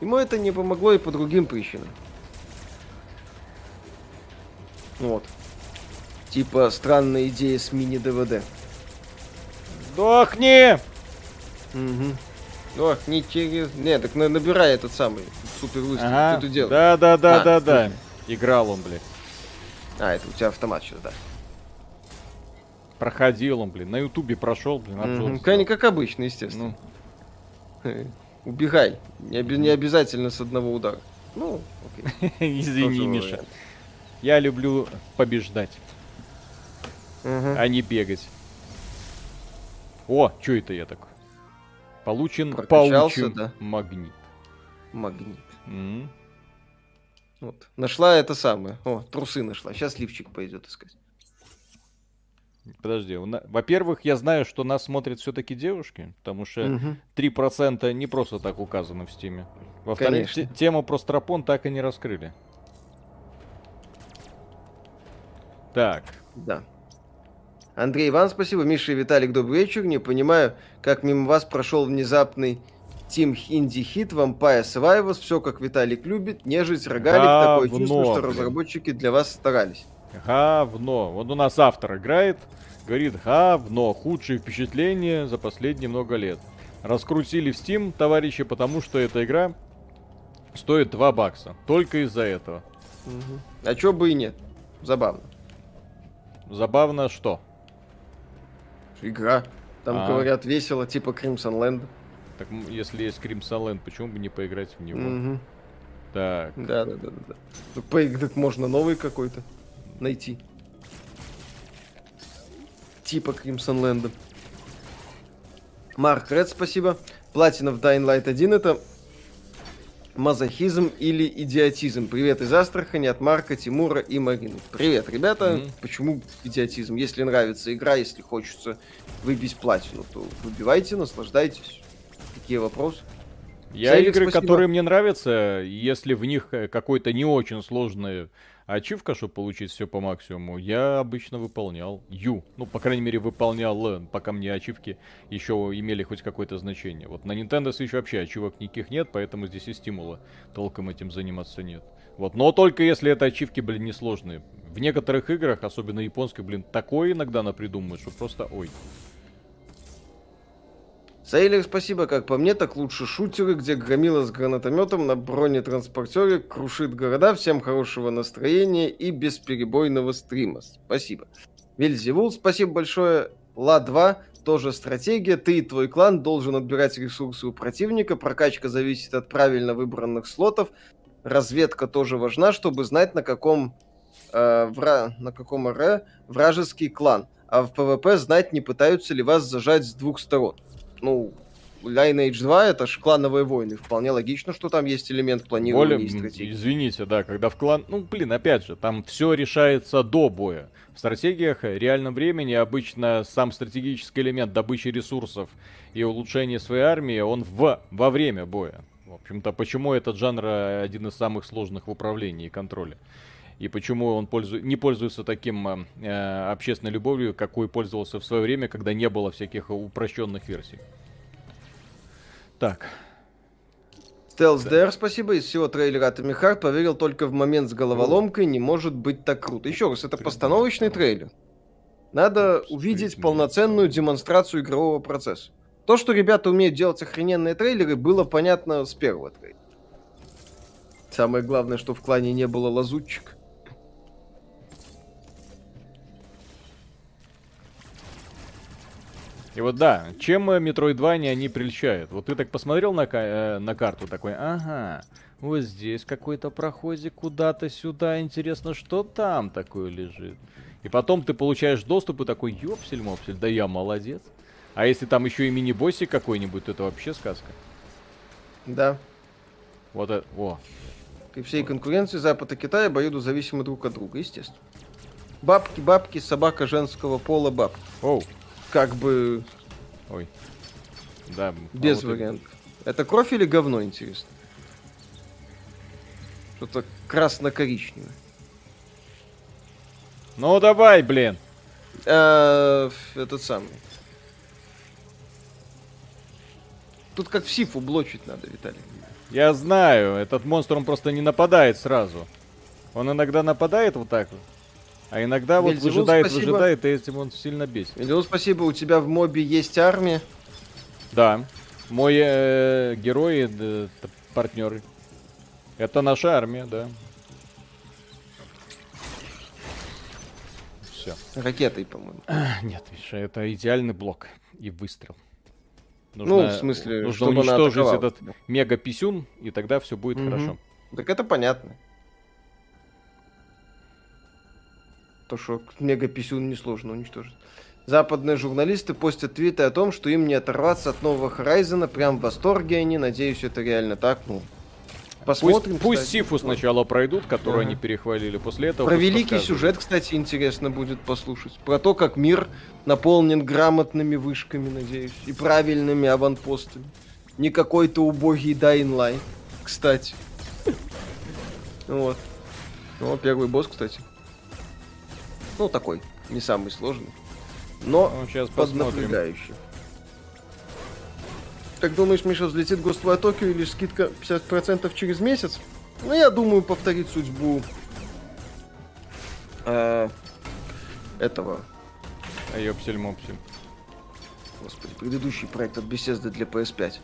Ему это не помогло и по другим причинам. Вот. Типа странная идея с мини-ДВД. Сдохни! Угу. Ох, не через... Не, так на- набирай этот самый супер выстрел. Ага, Что ты делаешь? да, да, да, А, да, да. Играл он, блин. А, это у тебя автомат сейчас, да. Проходил он, блин. На ютубе прошел, блин, сделал. Как, как обычно, естественно. Ну, Убегай. Не, оби- не обязательно с одного удара. Ну, окей. [laughs] извини, Миша. вариант. Я люблю побеждать, Мгм. а не бегать. О, что это я так? Получен паучий да. магнит. Магнит. М. Вот. Нашла это самое. О, трусы нашла. Сейчас лифчик пойдет искать. Подожди, на- во-первых, я знаю, что нас смотрят все-таки девушки, потому что Мгм. 3% не просто так указано в стиме. Во-вторых, тему про стропон так и не раскрыли. Так, Да. Андрей Иван, спасибо. Миша и Виталик, добрый вечер. Не понимаю, как мимо вас прошел внезапный Team Indie Hit Vampire Survivors. Все, как Виталик любит. Нежить, рогалик. Такое Говно, чувство, что разработчики для вас старались. говно. Вот у нас автор играет, говорит, говно, худшие впечатления за последние много лет. Раскрутили в Steam, товарищи, потому что эта игра стоит 2 бакса. Только из-за этого. А чё бы и нет. Забавно. Забавно что? Игра. Там, А. говорят, весело, типа Crimson Land. Так если есть Crimson Land, почему бы не поиграть в него? Мгм. Так, Да, да, да, да. Ну, поиг- так можно новый какой-то найти. Типа Crimson Land. Марк Ред, спасибо. Платина в Dying Light 1 это мазохизм или идиотизм. Привет из Астрахани от Марка, Тимура и Марины. Привет, ребята. Мгм. Почему идиотизм? Если нравится игра, если хочется выбить платину, то выбивайте, наслаждайтесь. Какие вопросы? Я Целик, игры, спасибо. которые мне нравятся, если в них э, какой-то не очень сложный ачивка, чтобы получить все по максимуму, я обычно выполнял. Ю. Ну, по крайней мере, выполнял, э, пока мне ачивки еще имели хоть какое-то значение. Вот на Nintendo Switch вообще ачивок никаких нет, поэтому здесь и стимула толком этим заниматься нет. Вот, но только если это ачивки, блин, несложные. В некоторых играх, особенно японских, блин, такое иногда напридумывают, что просто ой. Сейлер, спасибо. Как по мне, так лучше шутеры, где громила с гранатометом на бронетранспортере крушит города. Всем хорошего настроения и бесперебойного стрима. Спасибо. Вельзевул, спасибо большое. Ла-2, тоже стратегия. Ты и твой клан должен отбирать ресурсы у противника. Прокачка зависит от правильно выбранных слотов. Разведка тоже важна, чтобы знать, на каком, э, вра... на каком РЭ вражеский клан. А в PvP знать, не пытаются ли вас зажать с двух сторон ну, Lineage 2 это ж клановые войны. Вполне логично, что там есть элемент планирования Более, и стратегии. извините, да, когда в клан... Ну, блин, опять же, там все решается до боя. В стратегиях реальном времени обычно сам стратегический элемент добычи ресурсов и улучшения своей армии, он в, во время боя. В общем-то, почему этот жанр один из самых сложных в управлении и контроле? И почему он пользу... не пользуется таким э, э, общественной любовью, какой пользовался в свое время, когда не было всяких упрощенных версий. Так, Стелс ДР, спасибо. Из всего трейлера Atomic Heart поверил только в момент с головоломкой. Не может быть так круто. Еще раз, это постановочный трейлер. Надо увидеть полноценную демонстрацию игрового процесса. То, что ребята умеют делать охрененные трейлеры, было понятно с первого трейлера. Самое главное, что в клане не было лазутчик. И вот да, чем э, Metroidvania они прельщают? Вот ты так посмотрел на, э, на карту такой, ага, вот здесь какой-то проходик куда-то сюда, интересно, что там такое лежит? И потом ты получаешь доступ и такой, ёпсель-мопсель, да я молодец. А если там еще и мини-боссик какой-нибудь, то это вообще сказка. Да. Вот это, о, При всей конкуренции Запад и Китай обоюдо зависимы друг от друга, естественно. Бабки, бабки, собака женского пола, бабки. оу, Как бы ой. Да. а без вот и- вариантов. Это кровь или говно, интересно? Что-то красно-коричневое. Ну давай, блин. А, этот самый. Тут как в Сифу блочить надо, Виталий. Я знаю, этот монстр он просто не нападает сразу. Он иногда нападает вот так вот. А иногда вот Вельзевул, выжидает, спасибо. выжидает, и этим он сильно бесит. Миллион спасибо, у тебя в мобе есть армия. Да. Мой э, герой, э, партнеры. Это наша армия, да. Все. Ракетой, по-моему. [clears throat] Нет, видишь, это идеальный блок и выстрел. Ну, в смысле, нужно чтобы уничтожить этот мега писюн, и тогда все будет Мгм. хорошо. Так это понятно. То, что мегаписюн несложно уничтожить. Западные журналисты постят твиты о том, что им не оторваться от нового Хорайзена. Прям в восторге они. Надеюсь, это реально так. Ну, Посмотрим, Пусть, пусть кстати. Сифу сначала пройдут, которую Ага. они перехвалили, после этого Про великий сюжет, кстати, интересно будет послушать. Про то, как мир наполнен грамотными вышками, надеюсь, и правильными аванпостами. Не какой-то убогий Dying Light, кстати. [laughs] Вот. Ну, первый босс, кстати. Ну, такой, не самый сложный. Но Ну, сейчас поднапрягающий. Как думаешь, Миша, взлетит Ghostwire Tokyo или скидка 50% через месяц? Ну, я думаю, повторить судьбу э, этого, А ёпсель-мопсель. господи, предыдущий проект от Bethesda для PS5.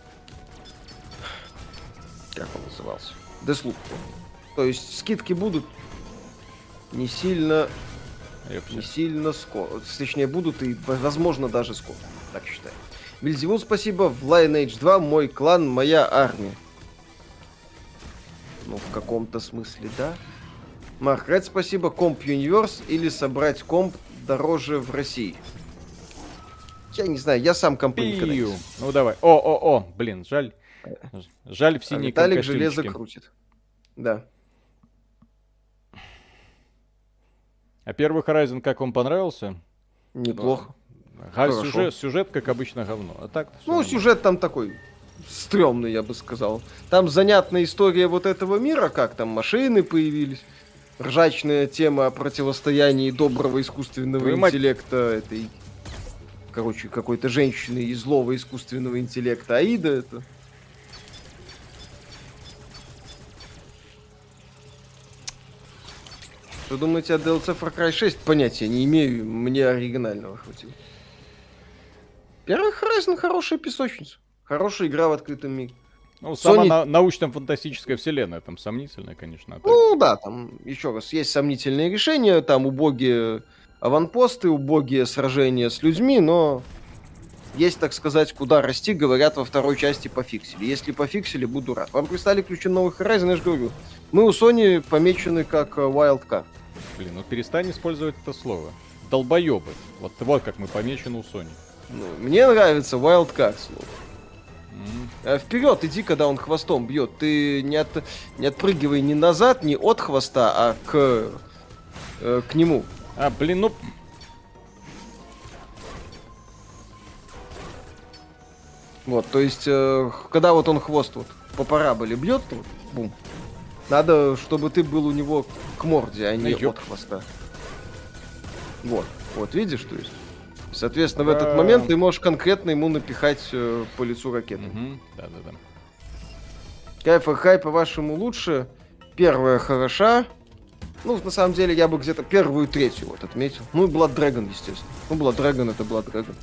Как он назывался? Deathloop. То есть скидки будут не сильно, не Ёпсель. сильно скоро. Точнее, будут и, возможно, даже скоро. Так считаю. Вильзевул, спасибо. В Lineage 2 мой клан, моя армия. Ну, в каком-то смысле, да. Марк Ред, спасибо. Комп Universe или собрать комп дороже в России. Я не знаю, я сам компы никогда не. Ну давай. О, о, о, блин, жаль. Жаль в А синей Виталик железо крутит. Да. А первый Horizon как вам понравился? Неплохо. Га- Хорошо. Сюжет, сюжет, как обычно, говно. А так всё Ну, нормально. сюжет там такой стрёмный, я бы сказал. Там занятная история вот этого мира, как там машины появились. Ржачная тема о противостоянии доброго искусственного Твою мать. интеллекта этой, короче, какой-то женщины и злого искусственного интеллекта. Аида это. Что думаете о DLC Far Cry 6? Понятия не имею, мне оригинального хватило. Первый Horizon хорошая песочница. Хорошая игра в открытом мире. Ну, сама Sony- на- научно-фантастическая вселенная там сомнительная, конечно. а так- Ну да, там еще раз есть сомнительные решения, там убогие аванпосты, убогие сражения с людьми, но есть, так сказать, куда расти, говорят, во второй части пофиксили. Если пофиксили, буду рад. Вам прислали ключи новых Horizon, я же говорю, мы у Sony помечены как э, Wildcard. Блин, ну перестань использовать это слово. Долбоебы. Вот, вот как мы помечены у Sony. Ну, мне нравится Wildcard слово. А Вперед иди, когда он хвостом бьет. Ты не, от, не отпрыгивай ни назад, ни от хвоста, а к, э, к нему. А, блин, ну... Вот, то есть, э, когда вот он хвост вот по параболе бьет, то бум. Надо, чтобы ты был у него к морде, а не ёп. от хвоста. Вот, вот, видишь, то есть. Соответственно, в этот момент ты можешь конкретно ему напихать э, по лицу ракеты. Мгм, Да-да-да. Кайф и хай, по-вашему, лучше. Первая хороша. Ну, на самом деле, я бы где-то первую и третью вот отметил. Ну, и Blood Dragon, естественно. Ну, Blood Dragon это Blood Dragon.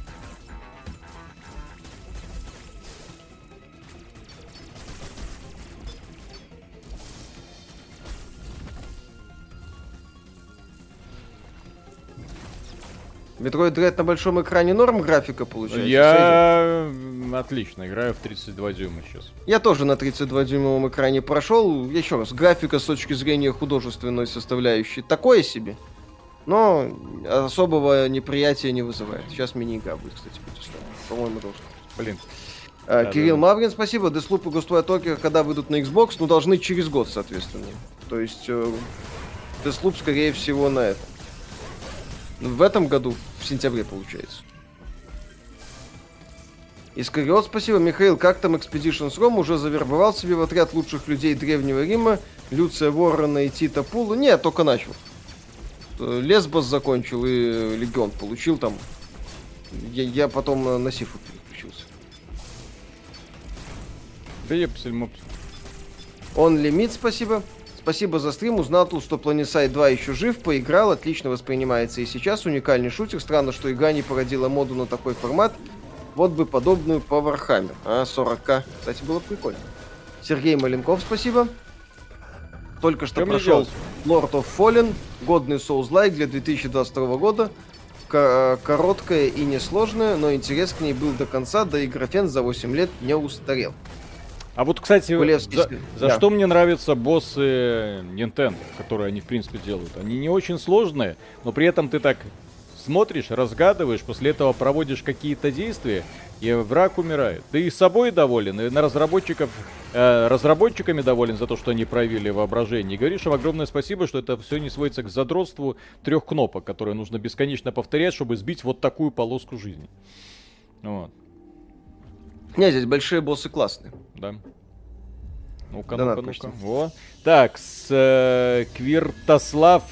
Metroid Dread на большом экране норм графика получается? Я м, отлично играю в 32 дюйма сейчас. Я тоже на 32-дюймовом экране прошел. Еще раз, графика с точки зрения художественной составляющей такое себе. Но особого неприятия не вызывает. Сейчас мини-игра будет, кстати, будет. По-моему, должна. Блин, А, Да, Кирилл да, Маврин, спасибо. Deathloop и Ghostwire Tokyo, когда выйдут на Xbox, ну, должны через год, соответственно. То есть, э, Deathloop, скорее всего, на это. В этом году, в сентябре, получается. Искариот, спасибо. Михаил, как там Expeditions Rome уже завербовал себе в отряд лучших людей Древнего Рима, Люция Ворона и Тита Пула? Нет, только начал. Э, Лесбос закончил и Легион получил там. Я, я потом на, на Сифу переключился. да епсель мопсель. Он лимит, спасибо. Спасибо за стрим. Узнал тут, что Planiside 2 еще жив, поиграл, отлично воспринимается и сейчас. Уникальный шутер. Странно, что игра не породила моду на такой формат. Вот бы подобную по Warhammer. А, 40к. Кстати, было прикольно. Сергей Маленков, спасибо. Только что мне прошел? Lord of Fallen, годный Souls-like для 2022 года. Ко- Короткая и несложная, но интерес к ней был до конца, да и графен за 8 лет не устарел. А вот, кстати, Кулевский за, за Да. что мне нравятся боссы Nintendo, которые они, в принципе, делают? Они не очень сложные, но при этом ты так смотришь, разгадываешь, после этого проводишь какие-то действия, и враг умирает. Ты и собой доволен, и на разработчиков э, разработчиками доволен за то, что они проявили воображение. И говоришь им огромное спасибо, что это все не сводится к задротству трех кнопок, которые нужно бесконечно повторять, чтобы сбить вот такую полоску жизни. Вот, Не, здесь большие боссы классные. Да. Ну-ка, Донат ну-ка, ну-ка. Во. Так, с э, Квиртослав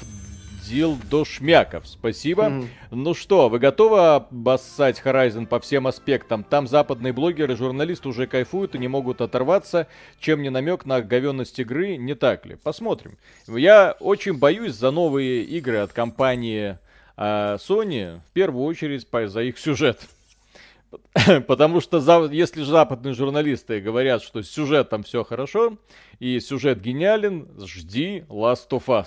Дилдошмяков. Спасибо. Мгм. Ну что, вы готовы обоссать Horizon по всем аспектам? Там западные блогеры, журналисты уже кайфуют и не могут оторваться, чем не намек на говенность игры, не так ли? Посмотрим. Я очень боюсь за новые игры от компании а, Sony, в первую очередь по- за их сюжет. [laughs] Потому что за- если западные журналисты говорят, что с сюжетом все хорошо, и сюжет гениален, жди Last of Us.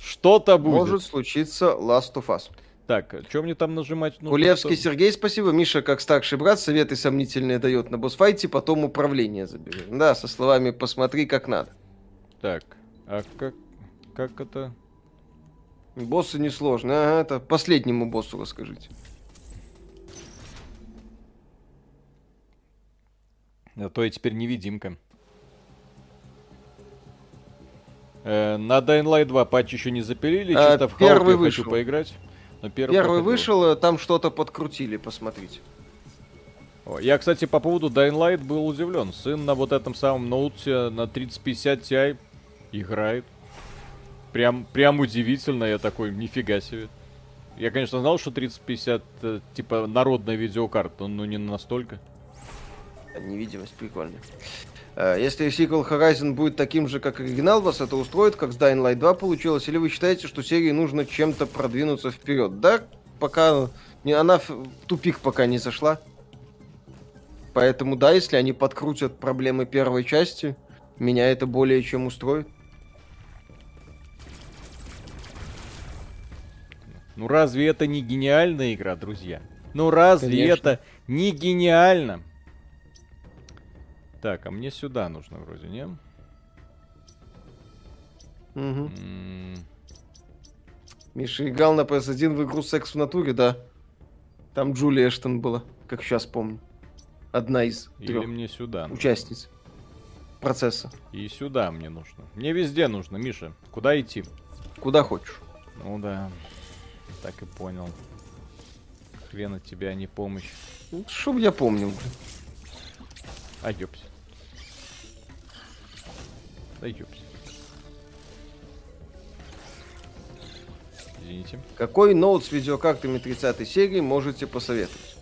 Что-то будет. Может случиться Last of Us. Так, что мне там нажимать? нужно? Кулевский Что? Сергей, спасибо. Миша, как старший брат, советы сомнительные дает на босс-файте, потом управление заберет. Да, со словами «посмотри, как надо». Так, а как, как это? Боссы несложно. Ага, это последнему боссу расскажите. А то я теперь невидимка. Э, на Dying Light 2 патч еще не запилили, А, чисто в первый хаопе вышел. хочу поиграть. Но первый, Первый проходил. вышел, э, там что-то подкрутили, посмотрите. О, Я, кстати, по поводу Dying Light был удивлен. Сын на вот этом самом ноуте на 3050 Ti играет. Прям, прям удивительно, я такой, нифига себе. Я, конечно, знал, что 3050 э, типа народная видеокарта, но не настолько. Невидимость прикольная. Э, Если сиквел Horizon будет таким же, как оригинал, вас это устроит, как с Dying Light 2 получилось? Или вы считаете, что серии нужно чем-то продвинуться вперед? Да, пока не, она в тупик пока не зашла. Поэтому да, если они подкрутят проблемы первой части, меня это более чем устроит. Ну разве это не гениальная игра, друзья? Ну разве Конечно. это не гениально? Так, а мне сюда нужно вроде, не? Мгм. М, Миша играл на PS1 в игру «Секс в натуре», да. Там Джулия Эштон была, как сейчас помню. Одна из Или трех мне сюда нужно? участниц процесса. И сюда мне нужно. Мне везде нужно, Миша. Куда идти? Куда хочешь. Ну да, так и понял. Хрен от тебя, а не помощь. Ну, Чтоб я помнил. блин. Да ёпсь. Извините. Какой ноут с видеокартами 30 серии можете посоветовать?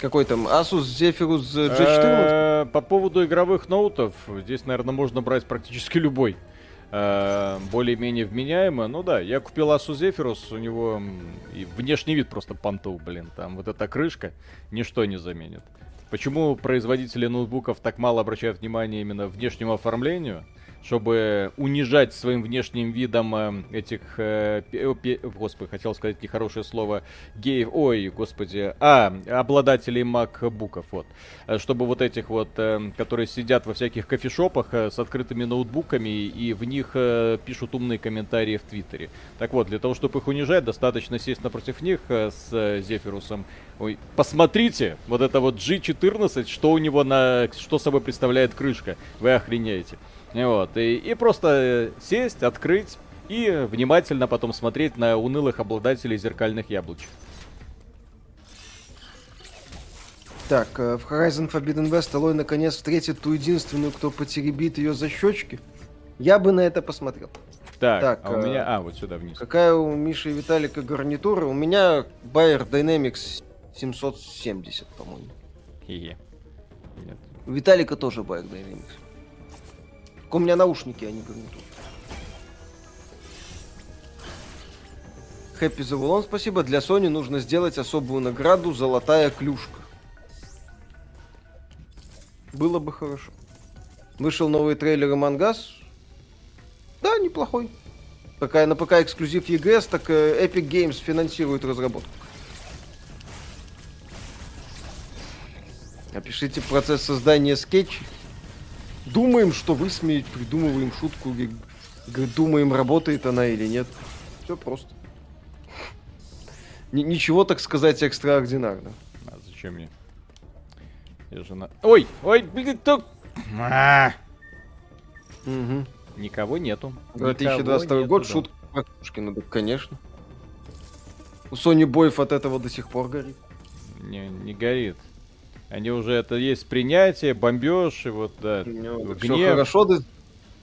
Какой там Asus Zephyrus G14? Э, По поводу игровых ноутов, здесь, наверное, можно брать практически любой. Э, Более-менее вменяемо. Ну да, я купил Asus Zephyrus, у него и внешний вид просто понтов, блин. Там вот эта крышка ничто не заменит. Почему производители ноутбуков так мало обращают внимание именно внешнему оформлению? Чтобы унижать своим внешним видом э, этих, э, пе- господи, хотел сказать нехорошее слово, геев, ой, господи, а, обладателей макбуков, вот. Э, Чтобы вот этих вот, э, которые сидят во всяких кофешопах э, с открытыми ноутбуками и в них э, пишут умные комментарии в Твиттере. Так вот, для того, чтобы их унижать, достаточно сесть напротив них э, с э, Зефирусом. Ой, посмотрите, вот это вот G14, что у него на, что собой представляет крышка. Вы охренеете. И Вот, и, и просто э, сесть, открыть и внимательно потом смотреть на унылых обладателей зеркальных яблочек. Так, э, в Horizon Forbidden West Алой наконец встретит ту единственную, кто потеребит ее за щечки. Я бы на это посмотрел. Так, Так, а у э, меня... А, вот сюда вниз. Какая у Миши и Виталика гарнитура? У меня Bayer Dynamics 770, по-моему. Хе-хе. Нет. У Виталика тоже Bayer Dynamics. У меня наушники, не гарнитура. Хэппи Завулон, спасибо. Для Sony нужно сделать особую награду «Золотая клюшка». Было бы хорошо. Вышел новый трейлер Амангас. Да, неплохой. Пока на ПК эксклюзив EGS, так э, Epic Games финансирует разработку. Опишите процесс создания скетчей. Думаем, что высмеять, придумываем шутку, думаем, работает она или нет. Все просто. Ни- ничего, так сказать, экстраординарного. А зачем мне? Я жена... Ой, ой, блин, то... А, Мгм. Никого нету. 2022 Никого год, нету, да. шутка про да, конечно. У Сони Боев от этого до сих пор горит. Не, не горит. Они уже это есть принятие, бомбеж и вот да, Все гнев. хорошо, да.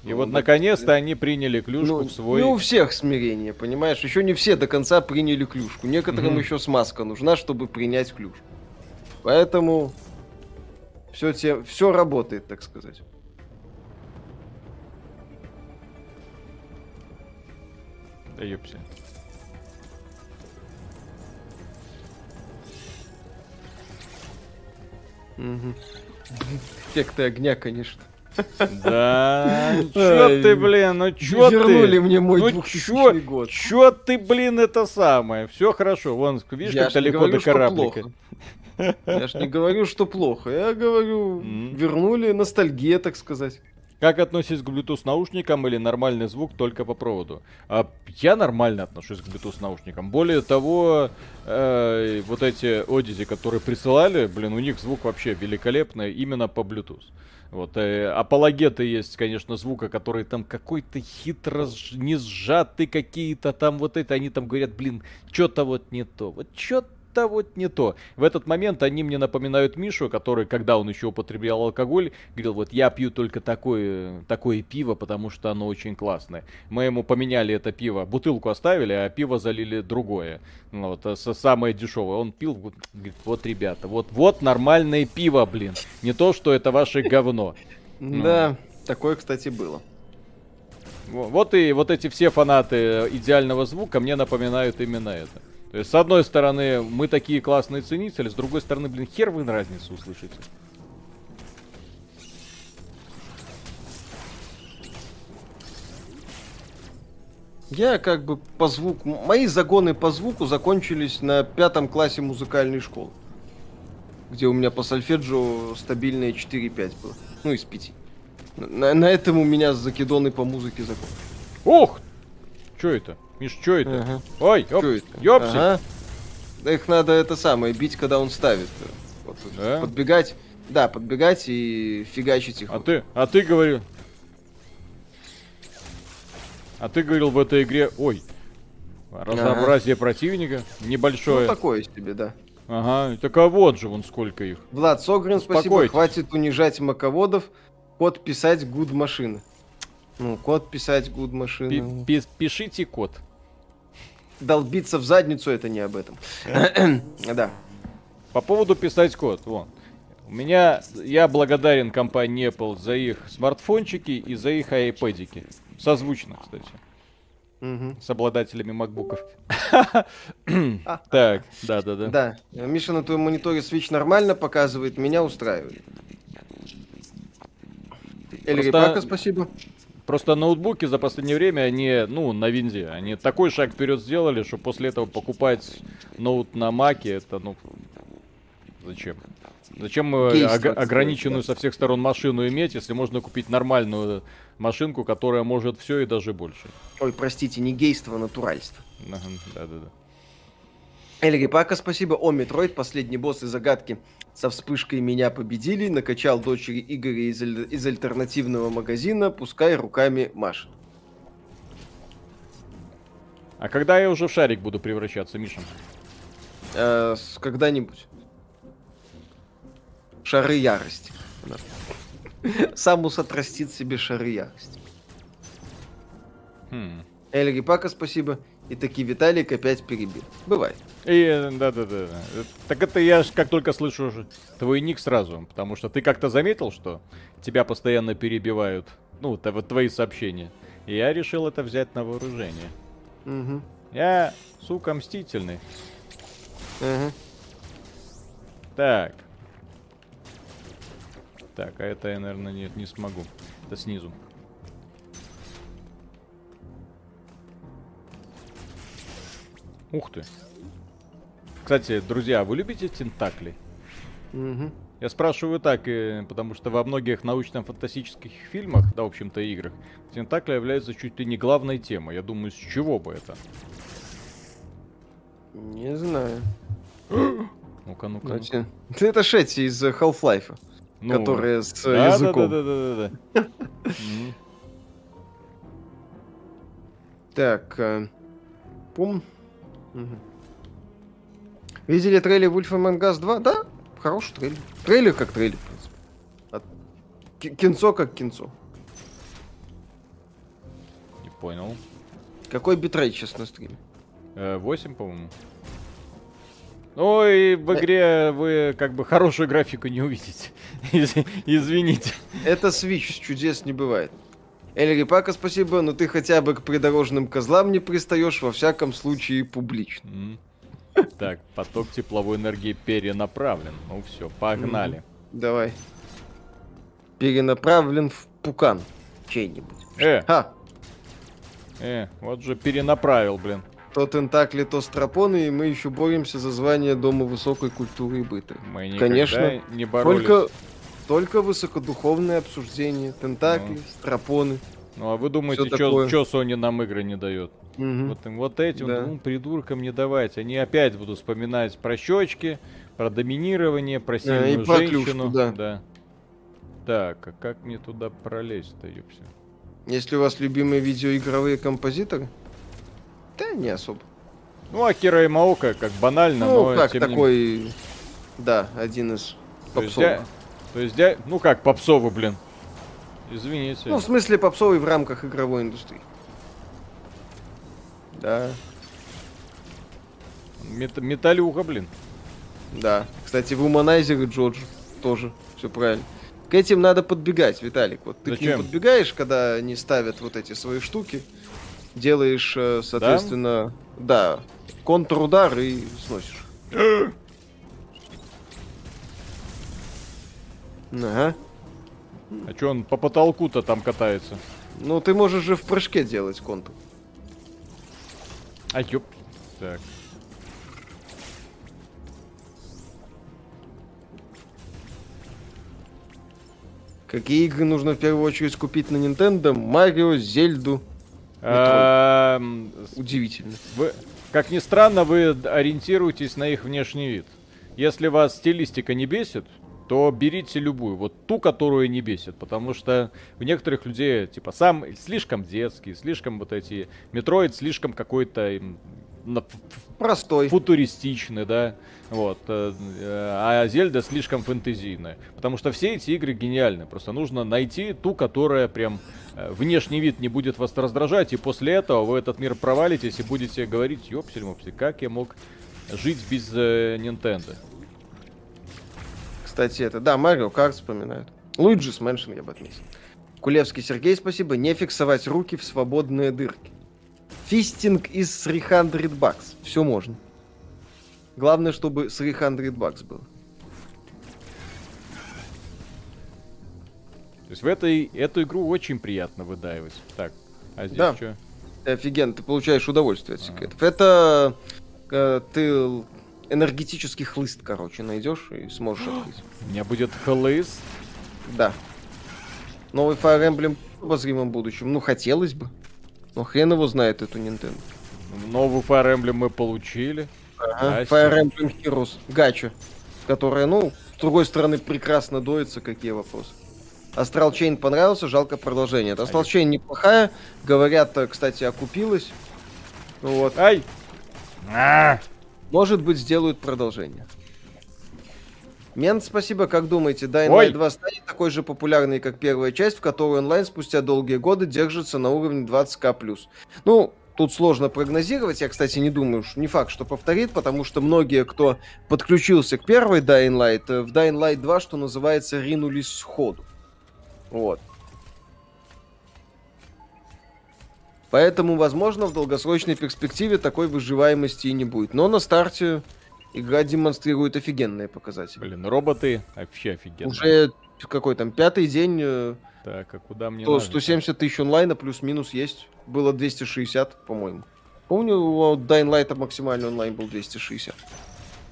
И вот Ну, наконец-то они приняли клюшку Ну, в свой. не у всех смирение, понимаешь? Еще не все до конца приняли клюшку. Некоторым Мгм. еще смазка нужна, чтобы принять клюшку. Поэтому все, те, все работает, так сказать. Да ёпся. Мгм. Эффекты огня, конечно. Да, [laughs] чё ты, блин, ну чё ты? Вернули мне мой Ну 2000 чё, год. чё ты, блин, это самое? Все хорошо, вон, видишь, как далеко до кораблика. Я ж не говорю, что плохо. Я говорю, вернули ностальгия, так сказать. Как относитесь к Bluetooth наушникам или нормальный звук только по проводу? А, я нормально отношусь к Bluetooth наушникам. Более того, э, вот эти Odyssey, которые присылали, блин, у них звук вообще великолепный именно по Bluetooth. Вот, э, апологеты есть, конечно, звука, который там какой-то хитро не сжатый какие-то там вот это, они там говорят, блин, что-то вот не то, вот что-то вот не то. В этот момент они мне напоминают Мишу, который, когда он еще употреблял алкоголь, говорил, вот я пью только такое, такое пиво, потому что оно очень классное. Мы ему поменяли это пиво, бутылку оставили, а пиво залили другое. Ну, вот, со- самое дешевое. Он пил, говорит, вот, ребята, вот, вот нормальное пиво, блин. Не то, что это ваше говно. Ну. Да, такое, кстати, было. Во- Вот и вот эти все фанаты идеального звука мне напоминают именно это. То есть, с одной стороны, мы такие классные ценители, с другой стороны, блин, хер вы разницу услышите. Я как бы по звуку... Мои загоны по звуку закончились на пятом классе музыкальной школы. Где у меня по сольфеджио стабильное 4-5 было. Ну, из 5. На, на этом у меня закидоны по музыке закончились. Ух! Чё это? Миш, чё это? Ага. Ой, ёп, это? ёпси. Ага. Да их надо это самое, бить, когда он ставит. Вот, Да? Подбегать. Да, подбегать и фигачить их. А ты, а ты говорил... А ты говорил в этой игре, ой, разнообразие противника небольшое. Ну, такое себе, да. Ага, так а вот же вон сколько их. Влад Согрин, спасибо. Хватит унижать маководов. Код писать гуд машины. Ну, код писать гуд Пи- машины. пи- пишите код. Долбиться в задницу это не об этом. [clears throat] Да. По поводу писать код, вон. У меня, я благодарен компании Apple за их смартфончики и за их айпэдики. Созвучно, кстати, Мгм. с обладателями макбуков. [clears throat] [clears throat] Так, да-да-да. Да. Миша на твоем мониторе Switch нормально показывает, меня устраивает. Эльри Пака, спасибо. Просто ноутбуки за последнее время, они, ну, на винде, они такой шаг вперед сделали, что после этого покупать ноут на маке, это, ну, зачем? Зачем э, ог- ограниченную да. со всех сторон машину иметь, если можно купить нормальную машинку, которая может все и даже больше? Ой, простите, не гейство, а натуральство. Да-да-да. Эльри Пака, спасибо. О, Metroid, последний босс и загадки со вспышкой меня победили. Накачал дочери игр из, аль- из альтернативного магазина, пускай руками машет. А когда я уже в шарик буду превращаться, Миша? Э, когда-нибудь. Шары ярости. Самус отрастит себе шары ярости. Хм. Эльри Пака, спасибо. И таки Виталик опять перебил. Бывает. И, э, да-да-да. Э, Так это я ж как только слышу твой ник сразу, потому что ты как-то заметил, что тебя постоянно перебивают, ну, т- вот твои сообщения. И я решил это взять на вооружение. Мгм. Я, сука, мстительный. Ага. Так. Так, а это я, наверное, нет, не смогу. Это снизу. Ух ты. Кстати, друзья, вы любите тентакли? Мгм. Я спрашиваю так, э, потому что во многих научно-фантастических фильмах, да, в общем-то, играх, тентакли являются чуть ли не главной темой. Я думаю, с чего бы это? Не знаю. [gasps] Ну-ка, ну-ка. Ну, ну-ка. те- Это Шетти из э, Half-Life, Ну, которая с э, да, языком. Да, да, да, да, да. Так, пум. Мгм. Видели трейлер Wolf Among Us 2? Да, хороший трейлер. Трейлер как трейлер, в принципе. От- ки- Кинцо как кинцо. Не понял. Какой битрейт сейчас на стриме? Э, 8, по-моему. Ну и в игре вы как бы хорошую графику не увидите. [laughs] Из- Извините. Это Switch, чудес не бывает. Эльри Пака, спасибо, но ты хотя бы к придорожным козлам не пристаешь, во всяком случае, публично. М. Так, поток тепловой энергии перенаправлен. Ну все, погнали. Давай. Перенаправлен в пукан чей-нибудь. Э, Ха! э, вот же перенаправил, блин. То тентакли, то стропоны, и мы еще боремся за звание Дома высокой культуры и быта. Мы Конечно. не боролись. Только, только высокодуховное обсуждение. Тентакли, Ну. стропоны. Ну а вы думаете, что Sony нам игры не дает? Мгм. Вот, вот этим Да. двум придуркам не давать. Они опять будут вспоминать про щечки, про доминирование, про сильную и про женщину. клюшку, да. Так, а как мне туда пролезть-то, ёпся? Если у вас любимые видеоигровые композиторы, да не особо. Ну, Акира Имаока, как банально, ну, но как тем не такой, да, один из я- то есть, я- ну как, попсовый, блин. Извините. Ну, в смысле попсовый в рамках игровой индустрии. Да, Мет- металюга, блин. да. Кстати, в и Джордж тоже все правильно. К этим надо подбегать, Виталик. Вот ты к ним Зачем? подбегаешь, когда они ставят вот эти свои штуки, делаешь, э, соответственно, да, контрудар и сносишь. [gasps] Ага. А чё он по потолку-то там катается? Ну, ты можешь же в прыжке делать контур. А ёп. Так. Какие игры нужно в первую очередь купить на Nintendo? Марио, Зельду. Эм, Удивительно. Вы, как ни странно, вы ориентируетесь на их внешний вид. Если вас стилистика не бесит, то берите любую, вот ту, которую не бесит, потому что у некоторых людей, типа, сам слишком детский, слишком вот эти, Metroid слишком какой-то Простой. футуристичный, да, вот, э, а Zelda слишком фэнтезийная, потому что все эти игры гениальны, просто нужно найти ту, которая прям э, внешний вид не будет вас раздражать, и после этого вы этот мир провалитесь и будете говорить, ёпсель мопсель, как я мог жить без э, Nintendo. Кстати, это, да, Mario Kart вспоминают. Luigi's Mansion я бы отметил. Кулевский Сергей, спасибо. Не фиксовать руки в свободные дырки. Fisting is 300 bucks. Все можно. Главное, чтобы 300 бакс было. То есть в этой, эту игру очень приятно выдаивать. Так, а здесь Да. что? Офигенно, ты получаешь удовольствие от секретов. Это э, ты энергетический хлыст, короче, найдешь и сможешь [gasps] открыть. У меня будет хлыст. Да. Новый Fire Emblem в обозримом будущем. Ну, хотелось бы. Но хрен его знает эту Nintendo. Новый Fire Emblem мы получили. Ага. Fire Emblem Heroes. Гача. Которая, ну, с другой стороны, прекрасно доится. Какие вопросы? Астрал Chain понравился, жалко продолжение. Астрал Chain неплохая. Говорят, э, кстати, окупилась. Ну Вот. Ай! А! Может быть, сделают продолжение. Мент, спасибо. Как думаете, Dying Ой. Light 2 станет такой же популярной, как первая часть, в которой онлайн спустя долгие годы держится на уровне 20к+. Ну, тут сложно прогнозировать. Я, кстати, не думаю, не факт, что повторит, потому что многие, кто подключился к первой Dying Light, э, в Dying Light 2, что называется, ринулись сходу. Вот. Поэтому, возможно, в долгосрочной перспективе такой выживаемости и не будет. Но на старте игра демонстрирует офигенные показатели. Блин, роботы вообще офигенно. Уже какой там пятый день, э, Так, а куда мне то надо? 170 тысяч онлайна плюс-минус есть. Было 260, по-моему. Помню, у Dying Light максимальный онлайн был 260.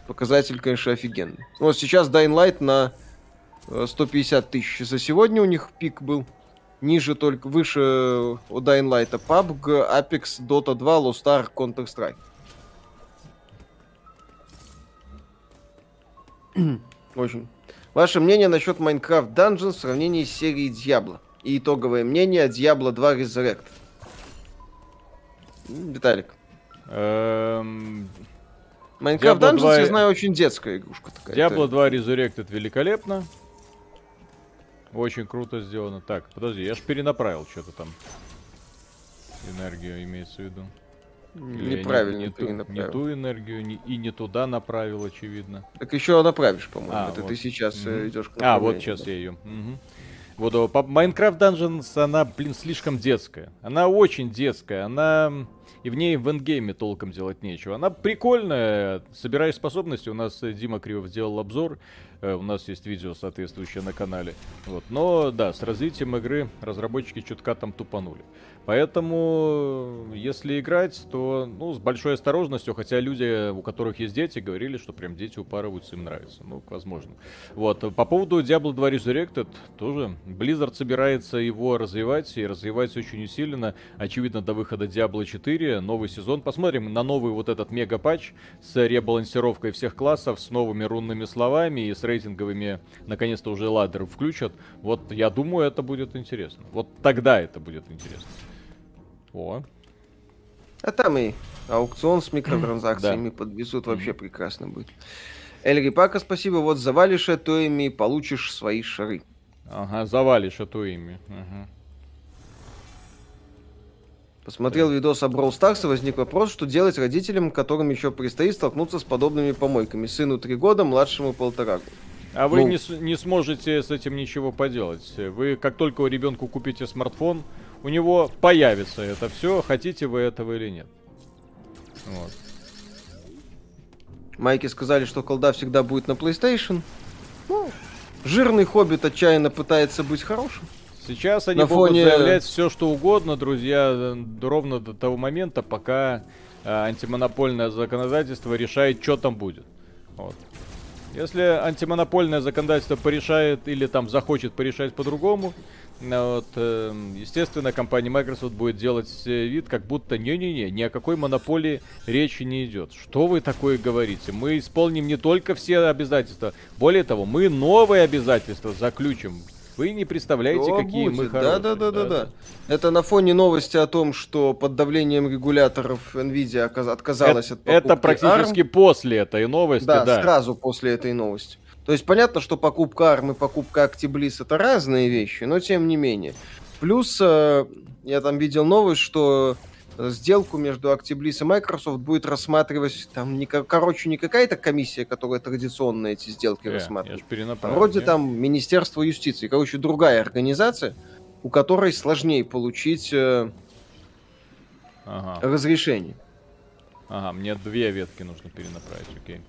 Показатель, конечно, офигенный. Вот сейчас Dying Light на э, 150 тысяч. За сегодня у них пик был. Ниже только, выше э, у Dying Light PUBG, Apex, Dota 2, Lost Ark, Counter-Strike. [clears throat] Очень. Ваше мнение насчет Minecraft Dungeons в сравнении с серией Diablo? И итоговое мнение о Diablo 2 Resurrect. Виталик. Эм, Minecraft Diablo Dungeons, 2 я знаю, очень детская игрушка такая. Diablo Это- 2 Resurrected великолепно. Очень круто сделано. Так, подожди, я ж перенаправил что-то там. Энергию имеется в виду. Или я не- Неправильно не, ту, не ту энергию, не- и не туда направил, очевидно. Так еще направишь, по-моему. А, Это вот. ты сейчас э, Мгм. идешь к А, вот сейчас да. я ее. Вот о, по- Minecraft Dungeons, она, блин, слишком детская. Она очень детская. Она и в ней в эндгейме толком делать нечего. Она прикольная. Собираешь способности. У нас э, Дима Кривов сделал обзор. Э, У нас есть видео соответствующее на канале. Вот. Но да, с развитием игры разработчики чутка там тупанули. Поэтому, если играть, то ну, с большой осторожностью, хотя люди, у которых есть дети, говорили, что прям дети упарываются, им нравится. Ну, возможно. Вот. По поводу Diablo 2 Resurrected тоже. Blizzard собирается его развивать, и развивать очень усиленно. Очевидно, до выхода Diablo 4, новый сезон. Посмотрим на новый вот этот мега-патч с ребалансировкой всех классов, с новыми рунными словами и с рейтинговыми, наконец-то уже ладеры включат. Вот я думаю, это будет интересно. Вот тогда это будет интересно. О, А там и аукцион с микротранзакциями подвезут, вообще прекрасно будет. Эльри Пака, спасибо. Вот завалишь эту ими получишь свои шары. ага, завалишь эту ими. Ага. Посмотрел видос о Brawl Stars и возник вопрос, что делать родителям, которым еще предстоит столкнуться с подобными помойками. Сыну три года, младшему полтора года. А вы Ну. не, не сможете с этим ничего поделать. Вы, как только у ребенку купите смартфон, у него появится это все, хотите вы этого или нет. Вот. Майки сказали, что колда всегда будет на PlayStation. Ну, жирный хоббит отчаянно пытается быть хорошим. Сейчас они На могут фоне- заявлять все, что угодно, друзья, э, ровно до того момента, пока э, антимонопольное законодательство решает, что там будет. Вот. Если антимонопольное законодательство порешает или там захочет порешать по-другому, вот, э, естественно, компания Microsoft будет делать э, вид, как будто не-не-не, ни о какой монополии речи не идет. Что вы такое говорите? Мы исполним не только все обязательства, более того, мы новые обязательства заключим. Вы не представляете, Что какие мы будет? хорошие. Да, да, да, да, да. Это на фоне новости о том, что под давлением регуляторов Nvidia отказалась Это, от покупки это практически ARM. после этой новости, Да, да. сразу после этой новости. То есть понятно, что покупка и покупка Actibliss это разные вещи, но тем не менее. Плюс э, я там видел новость, что сделку между Actibliss и Microsoft будет рассматривать там, не, короче, не какая-то комиссия, которая традиционно эти сделки Э, рассматривает. Вроде не? там Министерство юстиции. Короче, другая организация, у которой сложнее получить э, Ага, разрешение. ага, мне две ветки нужно перенаправить, окей.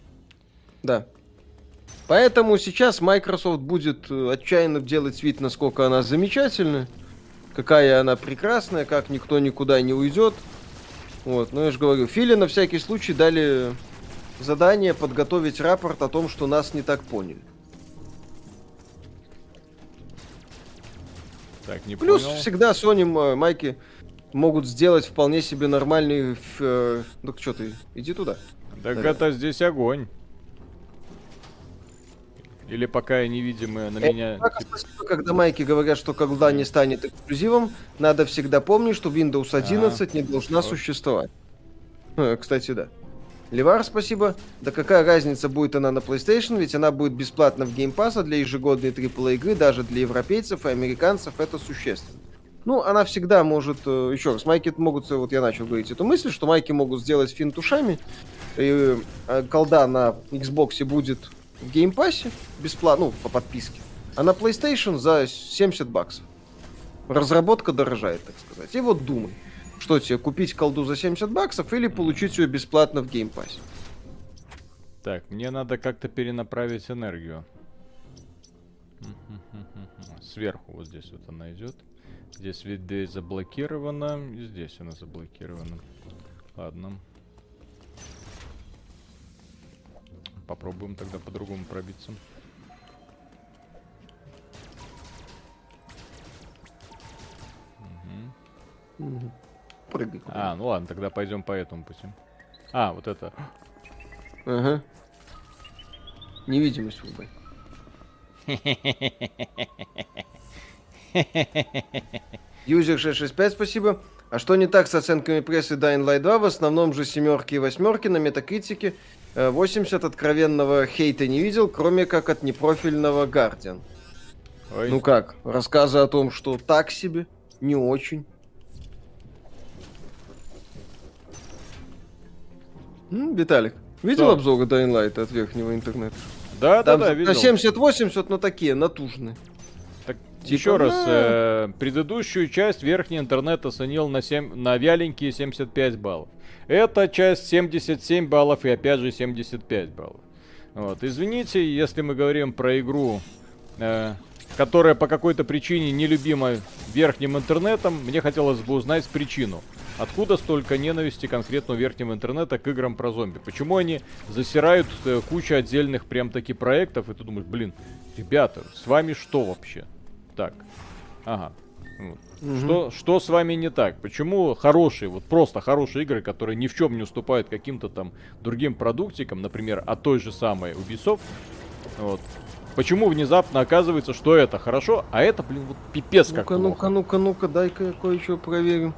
Да. Поэтому сейчас Microsoft будет э, отчаянно делать вид, насколько она замечательная, какая она прекрасная, как никто никуда не уйдет. Вот, ну я же говорю, Филе на всякий случай дали задание подготовить рапорт о том, что нас не так поняли. Так, не Плюс понял. всегда Sony м, майки могут сделать вполне себе нормальный... э, Ну что ты, иди туда. Так Да. это здесь огонь. Или пока невидимые на Э, меня... так, типа, спасибо, когда майки говорят, что когда не станет эксклюзивом, надо всегда помнить, что Windows 11 не должна Вот. существовать. Э, Кстати, да. Левар, спасибо. Да какая разница, будет она на PlayStation, ведь она будет бесплатна в Game Pass, а для ежегодной AAA игры, даже для европейцев и американцев, это существенно. Ну, она всегда может... э, Еще раз, майки могут... Вот я начал говорить эту мысль, что майки могут сделать финт ушами. И колда на Xbox будет в Pass бесплатно, ну, по подписке. А на PlayStation за 70 баксов. Разработка дорожает, так сказать. И вот думай, что тебе, купить колду за 70 баксов или получить ее бесплатно в Pass. Так, мне надо как-то перенаправить энергию. Сверху вот здесь вот она идет. Здесь виды заблокирована. И здесь она заблокирована. Ладно. Попробуем тогда по-другому пробиться. Мгм. Прыгай. А, ну ладно, тогда пойдем по этому пути. А, вот это. Ага. Невидимость врубай. Юзер 665, спасибо. А что не так с оценками прессы Dying Light 2? В основном же семерки и восьмерки на метакритике. Э, 80 откровенного хейта не видел, кроме как от непрофильного. Ой. Ну как, рассказы о том, что так себе, не очень. М, Виталик, видел Что? обзоры Dying Light от верхнего интернета? да, да, Там да, на видел. 70-80, но такие, натужные. Так, Типа, еще раз, э, предыдущую часть верхний интернет оценил на, 7, на вяленькие 75 баллов. Эта часть 77 баллов и опять же 75 баллов. Вот. Извините, если мы говорим про игру, э, которая по какой-то причине нелюбима верхним интернетом, мне хотелось бы узнать причину. Откуда столько ненависти конкретно у верхнего интернета к играм про зомби? Почему они засирают э, кучу отдельных прям таки проектов, и ты думаешь, блин, ребята, с вами что вообще? Так, ага. Вот. Что, что с вами не так? Почему хорошие, вот просто хорошие игры, которые ни в чем не уступают каким-то там другим продуктикам, например, от той же самой Ubisoft, вот, почему внезапно оказывается, что это хорошо, а это, блин, вот пипец как Ну-ка, ну-ка, ну-ка, ну-ка, дай-ка я кое-что проверю.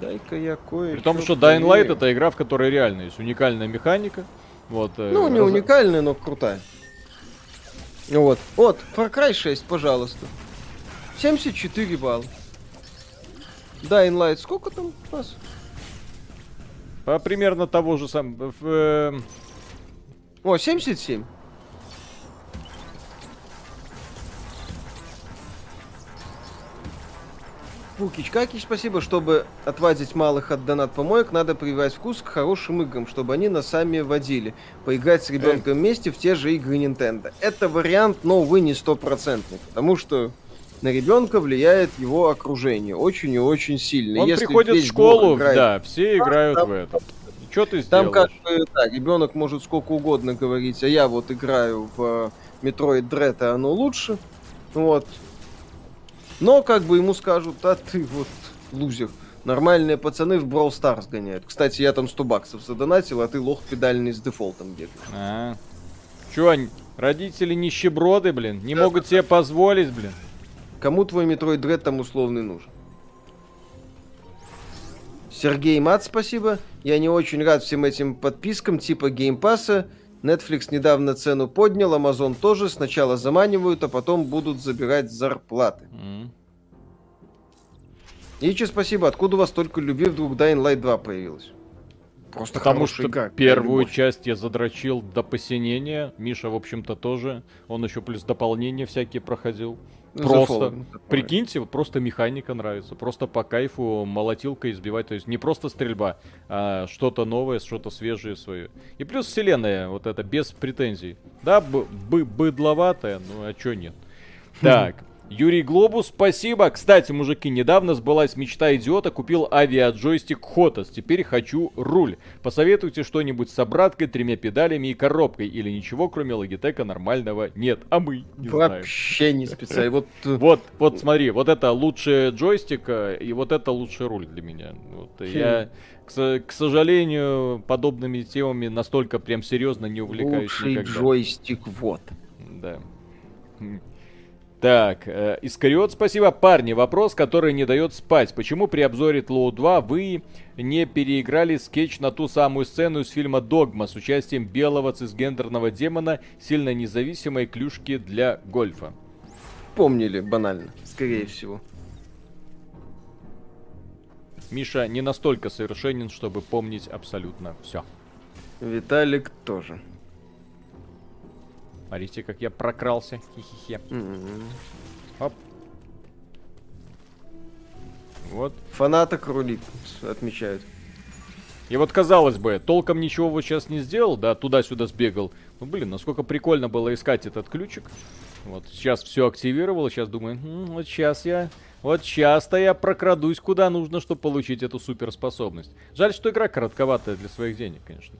Дай-ка я кое При том, что Dying Light это игра, в которой реально есть уникальная механика. Вот, э, Ну, не раз- уникальная, но крутая. Вот. Вот, Far Cry 6, пожалуйста. 74 балла. Dying Light, сколько там у нас? По примерно того же самого. э, О, 77. Пукич Какич, спасибо. Чтобы отвадить малых от донат помоек, надо прививать вкус к хорошим играм, чтобы они нас сами водили. Поиграть с ребенком вместе в те же игры Nintendo. Это вариант, но, увы, не стопроцентный, потому что на ребенка влияет его окружение очень и очень сильно. Он Если приходит в школу, играет да, все играют там- в это. Что ты там сделаешь? как бы, да, ребенок может сколько угодно говорить, а я вот играю в Metroid Dread, и оно лучше. Вот. Но как бы ему скажут, а ты вот лузер. Нормальные пацаны в Brawl Stars гоняют. Кстати, я там 100 баксов задонатил, а ты лох педальный с дефолтом бегаешь. А. Чё, они- родители нищеброды, блин, не могут себе позволить, блин. Кому твой Metroid Dread там условный нужен? Сергей Мат, спасибо. Я не очень рад всем этим подпискам типа геймпасса. Netflix недавно цену поднял, Amazon тоже. Сначала заманивают, а потом будут забирать зарплаты. М. Ичи, спасибо. Откуда у вас столько любви вдруг Dying Light 2 появилась? Просто Потому что игра, первую любовь. часть я задрочил до посинения. Миша, в общем-то, тоже. Он еще плюс дополнения всякие проходил. The Просто. Прикиньте, вот просто механика нравится. Просто по кайфу молотилкой избивать. То есть не просто стрельба, а что-то новое, что-то свежее свое. И плюс вселенная, вот это, без претензий. Да, б- быдловатая, ну а чё нет. Так. Юрий Глобус, спасибо. Кстати, мужики, недавно сбылась мечта идиота, купил авиаджойстик Хотос. Теперь хочу руль. Посоветуйте что-нибудь с обраткой, тремя педалями и коробкой. Или ничего, кроме логитека нормального нет. А мы не знаем. Вообще не специально. Вот э, Вот, вот смотри, вот это лучший джойстик, и вот это лучший руль для меня. Вот, я, к, к сожалению, подобными темами настолько прям серьезно не увлекаюсь лучший никогда. джойстик, вот. Да. Так, э, Искариот, спасибо. Парни, вопрос, который не дает спать. Почему при обзоре Тлоу 2 вы не переиграли скетч на ту самую сцену из фильма Догма с участием белого цисгендерного демона, сильно независимой клюшки для гольфа? Помнили банально, скорее всего. Миша не настолько совершенен, чтобы помнить абсолютно все. Виталик тоже. Смотрите, как я прокрался. Хи-хи-хе. М-м. Оп. Вот. Фанаток рулит, отмечают. И вот казалось бы, толком ничего вот сейчас не сделал, да, туда-сюда сбегал. Ну блин, насколько прикольно было искать этот ключик. Вот сейчас все активировал, сейчас думаю, «М, вот сейчас я, вот сейчас-то я прокрадусь куда нужно, чтобы получить эту суперспособность. Жаль, что игра коротковатая для своих денег, конечно.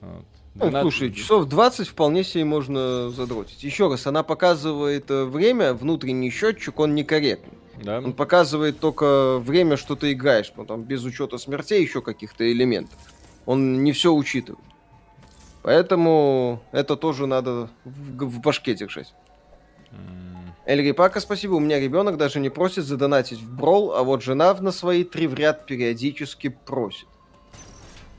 Вот. Ну, 12 слушай, часов 20 вполне себе можно задротить. Еще раз, она показывает э, время, внутренний счетчик, он некорректный. Да? Он показывает только время, что ты играешь, потом без учета смертей еще каких-то элементов. Он не все учитывает. Поэтому это тоже надо в, в башке держать. Эльри Пака, спасибо. У меня ребенок даже не просит задонатить в брол, а вот жена в- на свои три в ряд периодически просит.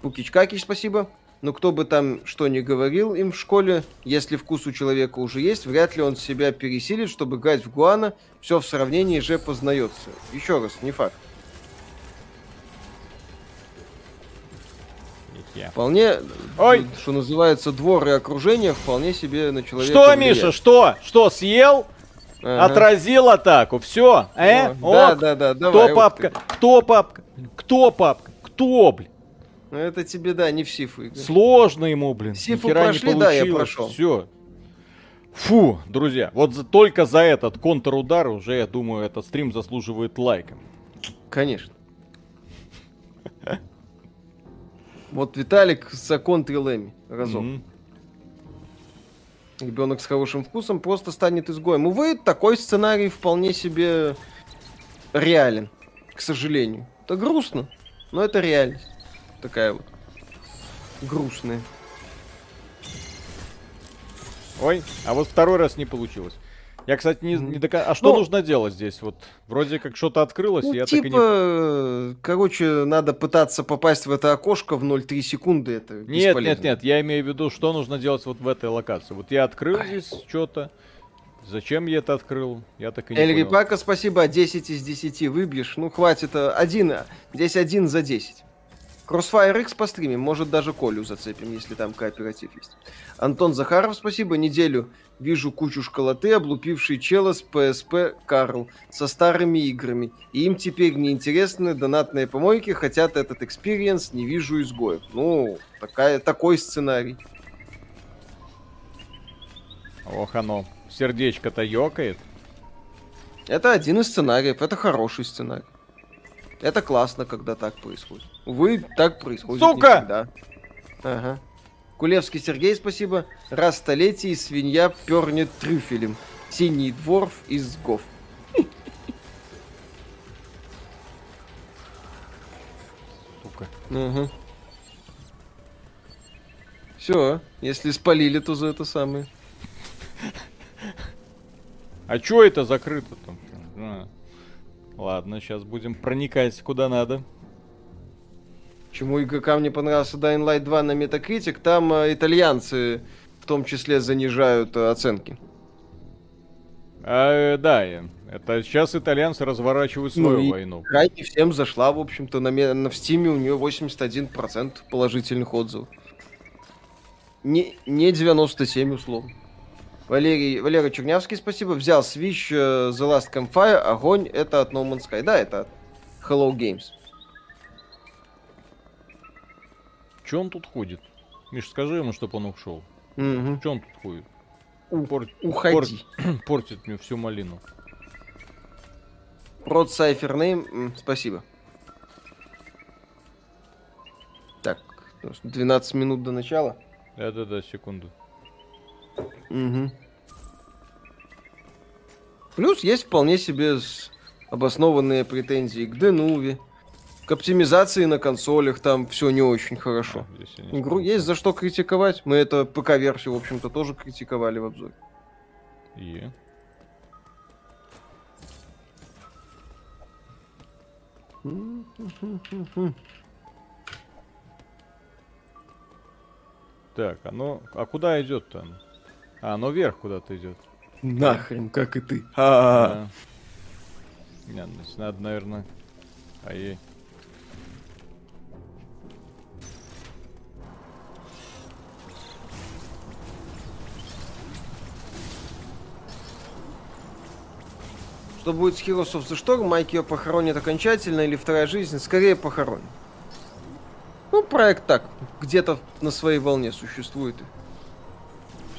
Пукич Какич, спасибо. Но кто бы там что ни говорил им в школе, если вкус у человека уже есть, вряд ли он себя пересилит, чтобы играть в Гуана. Все в сравнении же познается. Еще раз, не факт. Я. Вполне, Ой. что называется, двор и окружение вполне себе на человека Что, влияет. Миша, что? Что, съел? Ага. Отразил атаку. Все. Э? О, да, да, да, давай, Кто ух ты. папка? Кто папка? Кто папка? Кто, блин? Ну, это тебе, да, не в сифу играть. Сложно ему, блин. Сифу Нихера прошли, да, я прошел. Все. Фу, друзья, вот за- только за этот контрудар уже, я думаю, этот стрим заслуживает лайка. Конечно. Вот Виталик за контрилами разок. Мгм. Ребенок с хорошим вкусом просто станет изгоем. Увы, такой сценарий вполне себе реален, к сожалению. Это грустно, но это реальность. Такая вот. Грустная. Ой, а вот второй раз не получилось. Я, кстати, не, не дока- А что Ну, нужно делать здесь? Вот вроде как что-то открылось, Ну, я типа, так и не... э, короче, надо пытаться попасть в это окошко в 0,3 секунды. Это Нет, бесполезно. нет, нет, я имею в виду, что нужно делать вот в этой локации. Вот я открыл здесь что-то. Зачем я это открыл? Я так и не Эльри понял. Пака, спасибо, 10 из 10 выбьешь. Ну, хватит, а, один, а, здесь один за 10. Crossfire X постримим, может даже Колю зацепим, если там кооператив есть. Антон Захаров, спасибо, неделю вижу кучу школоты, облепившей чела с PSP Карл со старыми играми. И им теперь неинтересны донатные помойки, хотят этот experience, не вижу изгоев. Ну, такая, такой сценарий. Ох, оно. Сердечко-то ёкает. Это один из сценариев, это хороший сценарий. Это классно, когда так происходит. Увы, так происходит Сука! всегда. Ага. Кулевский Сергей, спасибо. Раз и свинья пернет трюфелем. Синий дворф из ГОВ. Сука. Угу. Все, если спалили, то за это самое. А чё это закрыто там? Ладно, сейчас будем проникать куда надо. Почему игрокам не понравился Dying Light 2 на Metacritic, там э, итальянцы в том числе занижают э, оценки. А, э, да, это сейчас итальянцы разворачивают Ну свою и войну. игра не всем зашла, в общем-то, на, на в Стиме у нее 81% положительных отзывов. Не, не 97 условно. Валерий, Валера Чернявский, спасибо. Взял Switch э, The Last Campfire, огонь, это от No Man's Sky. Да, это от Hello Games. Чё он тут ходит? Миш, скажи ему, чтобы он ушел. Мгм. Чё он тут ходит? У- Пор- Уходи. пор- [clears throat] Портит мне всю малину. Прод Cyphername, м, спасибо. Так, 12 минут до начала. Да-да-да, секунду. Мгм. Плюс есть вполне себе обоснованные претензии к Денуве, к оптимизации на консолях, там все не очень хорошо. А, не Игру есть за что критиковать. Мы это ПК-версию, в общем-то, тоже критиковали в обзоре. И? Так, оно... А куда идет-то оно? А, оно вверх куда-то идет. Нахрен, как и ты. А, Да. Не, ну, надо, наверное... Ай, Что будет с Heroes of the Storm? Майк ее похоронит окончательно или вторая жизнь? Скорее похоронит. Ну, проект так, где-то на своей волне существует.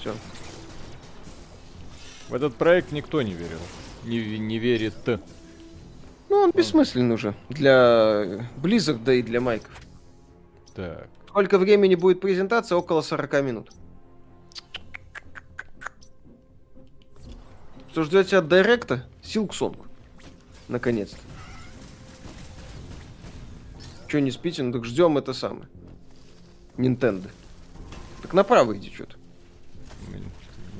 Все. В этот проект никто не верил. Не, не верит. Ну, он бессмысленный уже. Для Blizzard, да и для Майков. Так. Сколько времени будет презентация? Около 40 минут. Что ждете от Директа? Силксонг. Наконец-то. Че не спите? Ну так ждем это самое. Nintendo. Так направо иди что-то.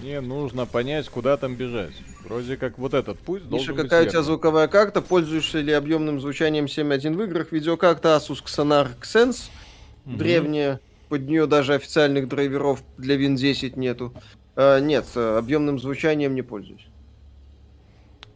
Мне нужно понять, куда там бежать. Вроде как вот этот путь Миша, должен быть какая у тебя звуковая карта? Пользуешься ли объемным звучанием 7.1 в играх? Видеокарта Asus Xenar Xense. Мгм. Древняя. Под нее даже официальных драйверов для Win 10 нету. А, нет, э, объемным звучанием не пользуюсь.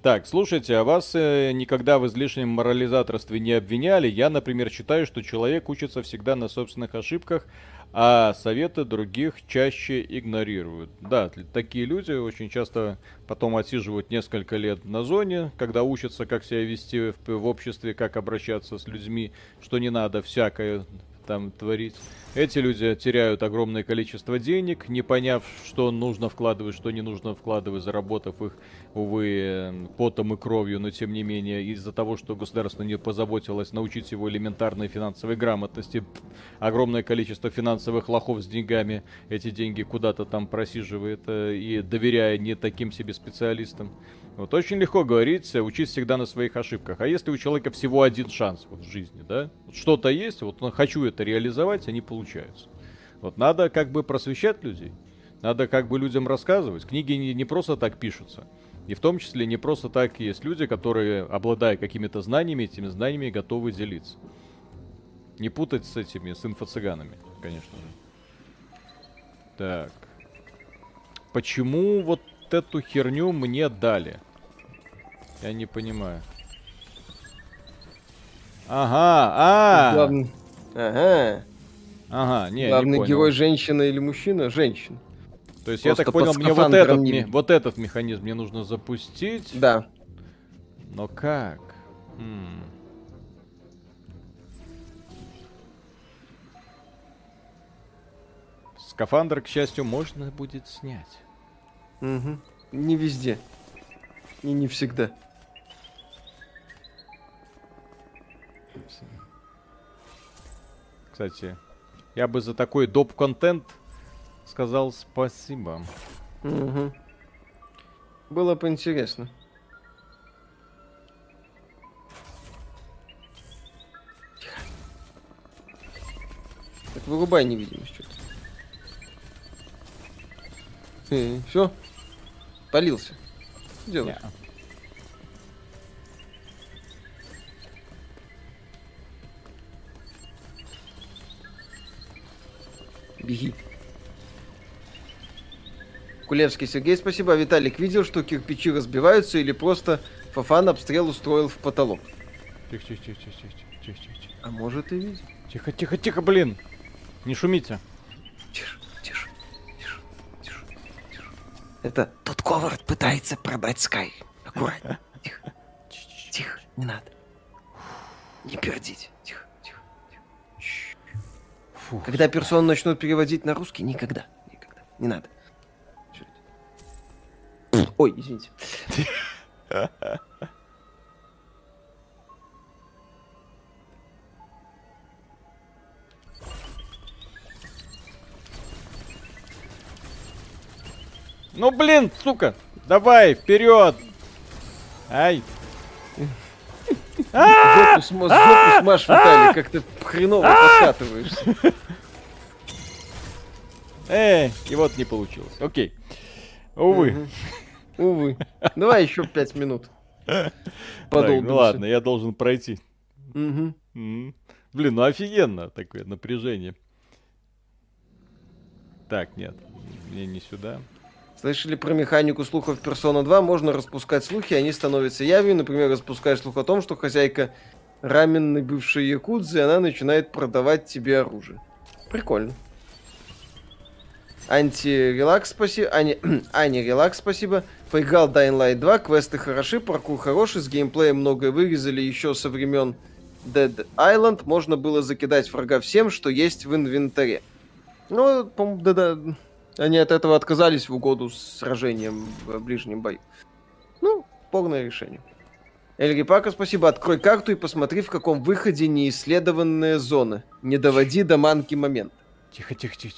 Так, слушайте, а вас э, никогда в излишнем морализаторстве не обвиняли? Я, например, считаю, что человек учится всегда на собственных ошибках, а советы других чаще игнорируют. Да, такие люди очень часто потом отсиживают несколько лет на зоне, когда учатся, как себя вести в, в обществе, как обращаться с людьми, что не надо всякое там творить. Эти люди теряют огромное количество денег, не поняв, что нужно вкладывать, что не нужно вкладывать, заработав их, увы, потом и кровью, но тем не менее, из-за того, что государство не позаботилось научить его элементарной финансовой грамотности, огромное количество финансовых лохов с деньгами эти деньги куда-то там просиживает э, и доверяя не таким себе специалистам. Вот очень легко говорить, учись всегда на своих ошибках. А если у человека всего один шанс вот в жизни, да, вот что-то есть, вот он хочу это реализовать, а не получается. Вот надо как бы просвещать людей, надо как бы людям рассказывать. Книги не, не просто так пишутся. И в том числе не просто так есть люди, которые, обладая какими-то знаниями, этими знаниями готовы делиться. Не путать с этими, с инфо-цыганами, конечно же. Так. Почему вот эту херню мне дали? Я не понимаю. Ага, а, Главный... Ага. ага, не, не Главный понял. герой женщина или мужчина? Женщина. То есть я просто так понял, мне вот этот, не видно. вот этот механизм мне нужно запустить. Да. Но как? М. Скафандр, к счастью, можно будет снять. Мгм. Не везде. И не всегда. Кстати, я бы за такой доп-контент сказал спасибо. Мгм. Было бы интересно. Так вырубай невидимость что-то. все? Полился. Что делаешь? Не. Беги. Кулевский Сергей, спасибо. А Виталик видел, что кирпичи разбиваются или просто Фафан обстрел устроил в потолок? Тихо, тихо, тихо, тихо, тихо, тихо, тихо, тихо. А может и видел. Тихо, тихо, тихо, блин. Не шумите. Это тот Ковард пытается продать Скай. Аккуратно. Тихо, тихо, не надо. Не пердите. Тихо, тихо, тихо. Фу. Когда персону начнут переводить на русский, никогда, никогда. Не надо. Ой, извините. [laughs] Ну блин, сука. Давай, вперед. Ай. [laughs] Сма- жопу смажь, Виталий, как ты хреново подкатываешься. [laughs] Эй, и вот не получилось. Окей. Увы. Увы. Давай еще пять минут. [laughs] Так, Подолбимся. ну ладно, я должен пройти. Блин, ну офигенно такое напряжение. Так, нет, мне не сюда. Слышали про механику слухов Persona 2? Можно распускать слухи, они становятся явью. Например, распускаешь слух о том, что хозяйка раменной бывшей якудзы, она начинает продавать тебе оружие. Прикольно. Анти-релакс, [clears throat] спасибо. Ани... Ани, релакс, спасибо. Поиграл Dying Light 2, квесты хороши, паркур хороший, с геймплеем многое вырезали еще со времен Dead Island. Можно было закидать врага всем, что есть в инвентаре. Ну, по-моему, да-да, они от этого отказались в угоду сражением в ближнем бою. Ну, полное решение. Эльри Пака, спасибо. Открой карту и посмотри, в каком выходе неисследованная зона. Не доводи до манки момент. Тихо, тихо, тихо.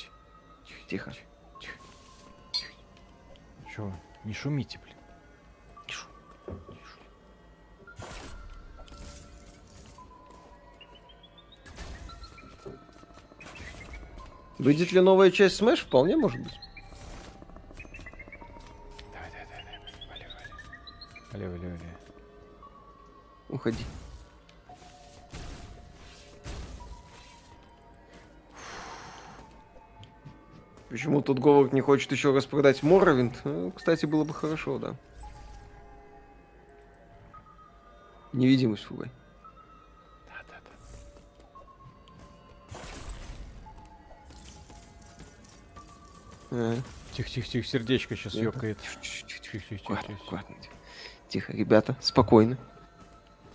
Тихо. Чё, вы? не шумите, блин. Выйдет ли новая часть Smash? Вполне может быть. Вали, вали, вали. Уходи. Почему тут Говард не хочет еще раз продать Моровинт? Ну, Кстати, было бы хорошо, да. Невидимость фугай. Тихо, тихо, аккуратно, тихо. аккуратно. Тихо, ребята, спокойно.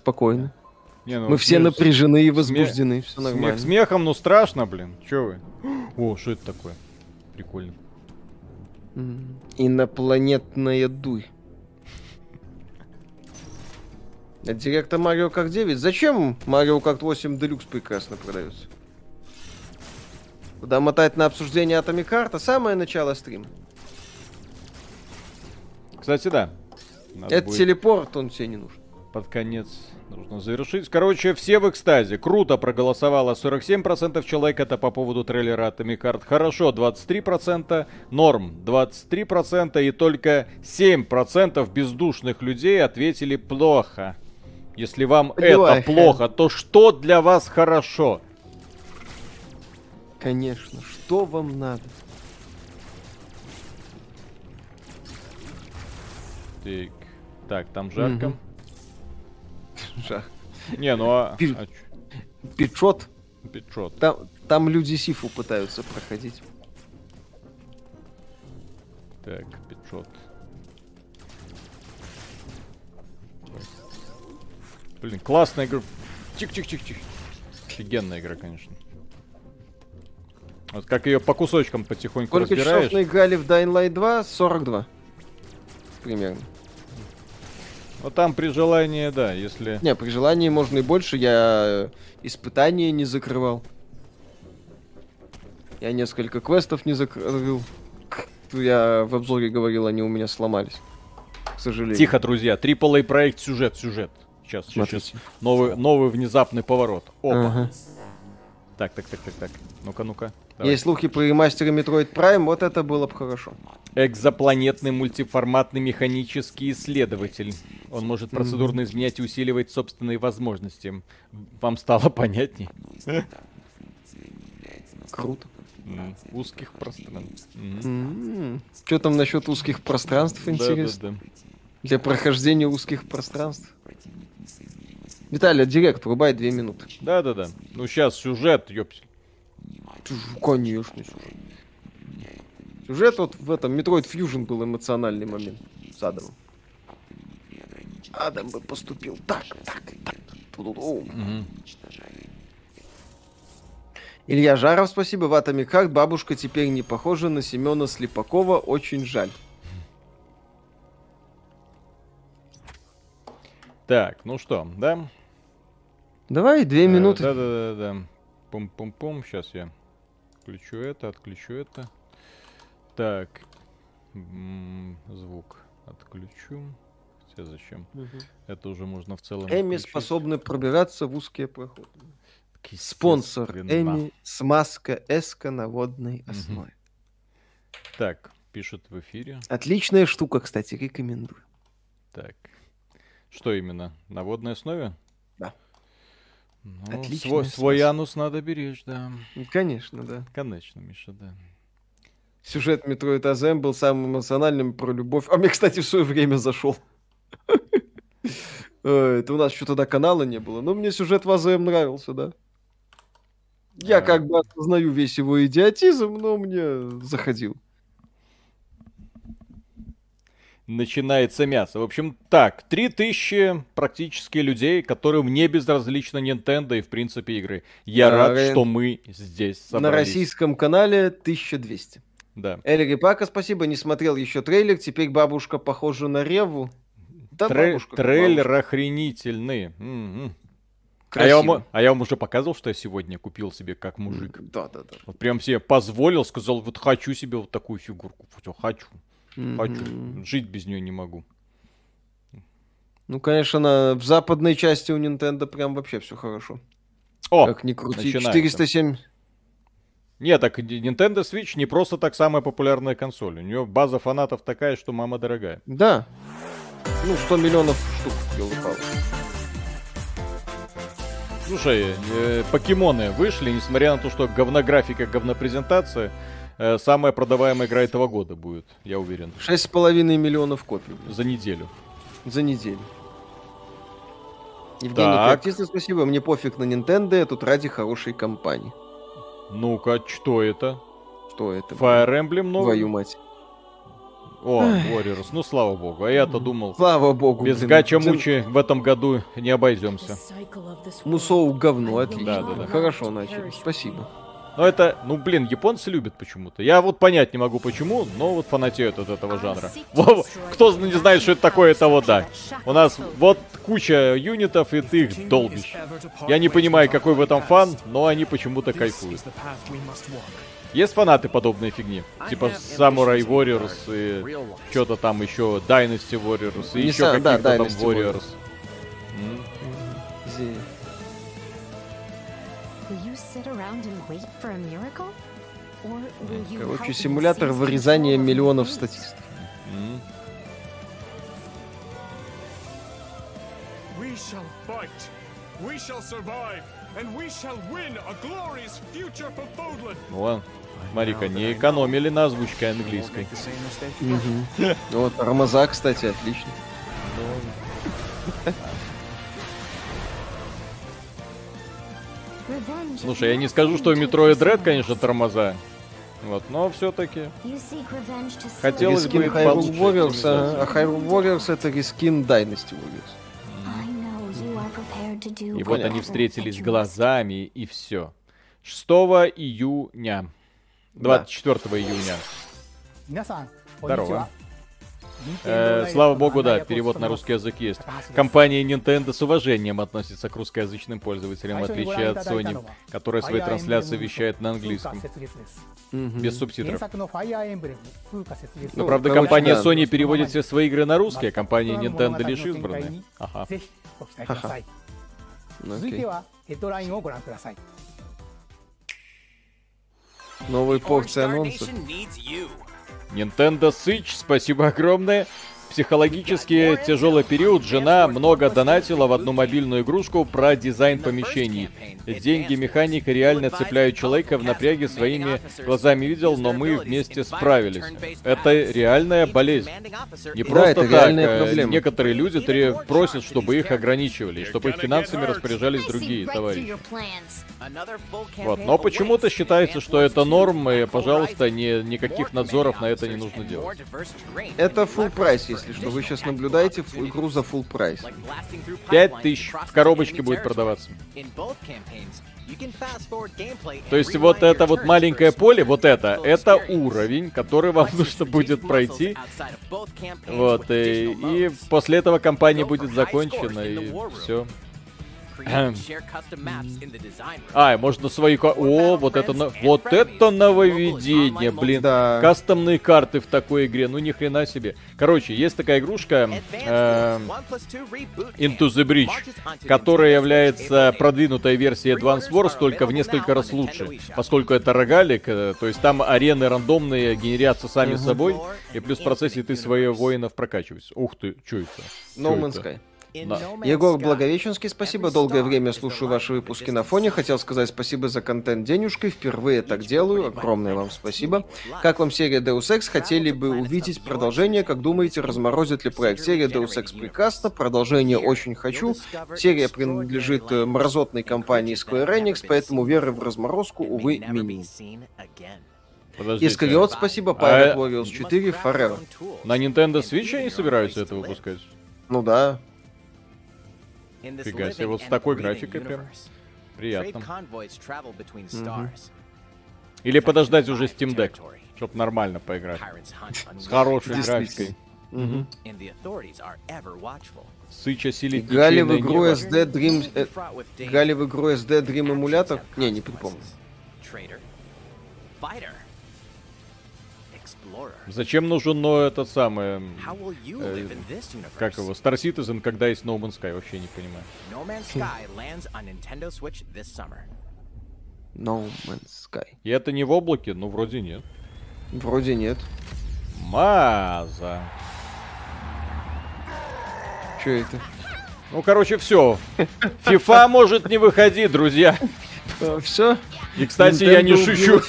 Спокойно. Не, ну, Мы все смех- напряжены и возбуждены, все Смех нормально. смехом, ну страшно, блин. Чё вы? О, что это такое? Прикольно. Инопланетная дурь. От директа Марио Kart 9. Зачем Марио Kart 8 Deluxe прекрасно продается? Куда мотать на обсуждение Atomic Heart, а самое начало стрима. Кстати, да. Надо Это будет телепорт, он тебе не нужен. под конец нужно завершить. Короче, все в экстазе. Круто проголосовало 47% человек. Это по поводу трейлера Atomic Heart. Хорошо 23%. Норм 23%. И только 7% бездушных людей ответили плохо. Если вам Понимаю, это плохо, то что для вас хорошо? Конечно. Что вам надо? Так, так там жарко. [laughs] Жах. Не, ну а... А? Пичот. Пятьсот. Там, там люди Сифу пытаются проходить. Так, 500. Блин, классная игра. Тихо-тихо-тихо-тихо. Офигенная игра, конечно. Вот как ее по кусочкам потихоньку Сколько разбираешь. часов наиграли в Dying Light 2? 42. Примерно. Вот там при желании, да, если... Не, при желании можно и больше. Я э, испытания не закрывал. Я несколько квестов не закрыл. Я в обзоре говорил, они у меня сломались. К сожалению. Тихо, друзья. AAA проект сюжет, сюжет. Сейчас, сейчас, Смотрите. сейчас. Новый, новый внезапный поворот. Опа. Ага. Так, так, так, так, так. Ну-ка, ну-ка. Давай. Есть слухи про ремастеры Metroid Prime, вот это было бы хорошо. Экзопланетный мультиформатный механический исследователь. Он может процедурно изменять и усиливать собственные возможности. Вам стало понятней? Круто. Узких пространств. М. Что там насчет узких пространств, интересно? Для прохождения узких пространств. Виталий, директ, врубай две минуты. Да-да-да. Ну сейчас сюжет, ёпсель. Конечно, сюжет. Сюжет вот в этом Metroid Fusion был эмоциональный момент с Адамом. Адам бы поступил так, так, так. Илья Жаров, спасибо. В Heart бабушка теперь не похожа на Семена Слепакова. Очень жаль. Так, ну что, да? Давай, две Э, минуты. Да-да-да-да. Пум-пум-пум. Сейчас я включу это, отключу это. Так. М, Звук отключу. Хотя зачем? Это уже можно в целом Эми включить. способны пробираться в узкие проходы. Спонсор Эми смазка эска на водной основе. Так, пишет в эфире. Отличная штука, кстати, рекомендую. Так. Что именно? На водной основе? Ну, Отличная свой, свой анус надо беречь, да. Ну, Конечно, да. Конечно, Миша, да. Сюжет Metroid Azem был самым эмоциональным про любовь. А мне, кстати, в свое время зашел. [laughs] Э, Это у нас еще тогда канала не было. Но мне сюжет в Азем нравился, да. Я А. как бы осознаю весь его идиотизм, но мне заходил. Начинается мясо. В общем, так, 3000 практически людей, которым не безразлично Nintendo и, в принципе, игры. Я Да, рад, что мы здесь собрались. На российском канале 1200. Да. Эльри Пака, спасибо, не смотрел еще трейлер. Теперь бабушка похожа на Реву. Да, Трей- бабушка трейлер бабушка. охренительный. М-м. А я, вам, а я вам уже показывал, что я сегодня купил себе как мужик. Да, да, да. Вот прям себе позволил, сказал, вот хочу себе вот такую фигурку. Хочу, Мгм. хочу. Жить без нее не могу. Ну, конечно, на... в западной части у Nintendo прям вообще все хорошо. О, как ни крути. начинается. 407... Не, так Nintendo Switch не просто так самая популярная консоль. У нее база фанатов такая, что мама дорогая. Да. Ну, 100 миллионов штук, елы Слушай, э, покемоны вышли, несмотря на то, что говнографика, говнопрезентация, э, самая продаваемая игра этого года будет, я уверен. 6,5 миллионов копий За неделю. за неделю. Евгений. Креативно, спасибо. Мне пофиг на Nintendo, я тут ради хорошей компании. Ну-ка, что это? Что это? Fire Emblem новый? Твою мать. О, Warriors, ну слава богу. А я-то думал, Слава богу. без блин. гача-мучи в этом году не обойдемся. Мусоу говно, отлично. Да, да, да. Хорошо начали. Спасибо. Но это, ну блин, японцы любят почему-то. Я вот понять не могу почему, но вот фанатеют от этого жанра. Кто не знает, что это такое, это вот да. У нас вот куча юнитов, и ты их долбишь. Я не понимаю, какой в этом фан, но они почему-то кайфуют. Есть фанаты подобной фигни? Типа Samurai Warriors и что-то там еще, Dynasty Warriors и еще каких-то там Warriors. A glorious future for Fodlan. Ну ладно. Смотри-ка, не экономили на озвучке английской. [laughs] Вот, Рамаза, кстати, отлично. [laughs] Слушай, я не скажу, что у метро и Дред, конечно, тормоза. Вот, но все-таки хотелось рискин бы Hyrule Warriors, а, а Hyrule Warriors это рискин Dynasty Warriors. И вот они встретились глазами, и все. 6 июня. 24 да. июня. Здорово. Э, слава богу, да, перевод на русский язык есть. Компания Nintendo с уважением относится к русскоязычным пользователям, в отличие от Sony, которая свои трансляции вещает на английском. Без субтитров. Но, ну, правда, компания Sony переводит все свои игры на русский, а компания Nintendo лишь избранные. Ага. Okay. Новые порции анонсов. Nintendo Switch, спасибо огромное. Психологически тяжелый период. Жена много донатила в одну мобильную игрушку про дизайн помещений. Деньги механика реально цепляют человека в напряге своими глазами видел, но мы вместе справились. Это реальная болезнь. Не Да, просто это так. э, проблема. Некоторые люди просят, чтобы их ограничивали, чтобы их финансами распоряжались другие товарищи. Вот. Но почему-то считается, что это норм, и, пожалуйста, ни, никаких надзоров на это не нужно делать. Это full прайс, если что. Вы сейчас наблюдаете игру за full прайс. Пять тысяч в коробочке будет продаваться. То есть вот это вот маленькое поле, вот это, это уровень, который вам нужно будет пройти. Вот, и, и после этого кампания будет закончена, и все. А, можно свои... ка- О, вот это, на- вот это нововведение, блин. Да. Кастомные карты в такой игре, ну ни хрена себе. Короче, есть такая игрушка э, Into the Breach, которая является продвинутой версией Advance Wars, только в несколько раз лучше, поскольку это рогалик, э, то есть там арены рандомные генерятся сами собой, и плюс в процессе ты своих воинов прокачиваешь. Ух ты, что это? No Man's? Sky. Да. Егор Благовещенский, спасибо. Долгое время слушаю ваши выпуски на фоне. Хотел сказать спасибо за контент денежкой. Впервые так делаю. Огромное вам спасибо. Как вам серия Deus Ex? Хотели бы увидеть продолжение? Как думаете, разморозит ли проект? Серия Deus Ex прекрасно. Продолжение очень хочу. Серия принадлежит э, мразотной компании Square Enix, поэтому веры в разморозку, увы, минимум. Подождите. Искариот, спасибо. Pirate А- Warriors 4 Forever. На Nintendo Switch они собираются это выпускать? Ну да. Фига себе, вот с такой графикой прям. Приятно. Или подождать уже Steam Deck, чтоб нормально поиграть. С хорошей графикой. Мгм. Сыча силит Играли в игру небо. SD Dream... э, Играли в игру SD Dream эмулятор? Не, не припомню. Зачем нужен но этот самый... э, как его? Star Citizen, когда есть No Man's Sky, вообще не понимаю. No Man's Sky. И это не в облаке? Ну, вроде нет. Вроде нет. Маза. Что это? Ну, короче, все. FIFA может не выходить, друзья. Все? И, кстати, я не шучу.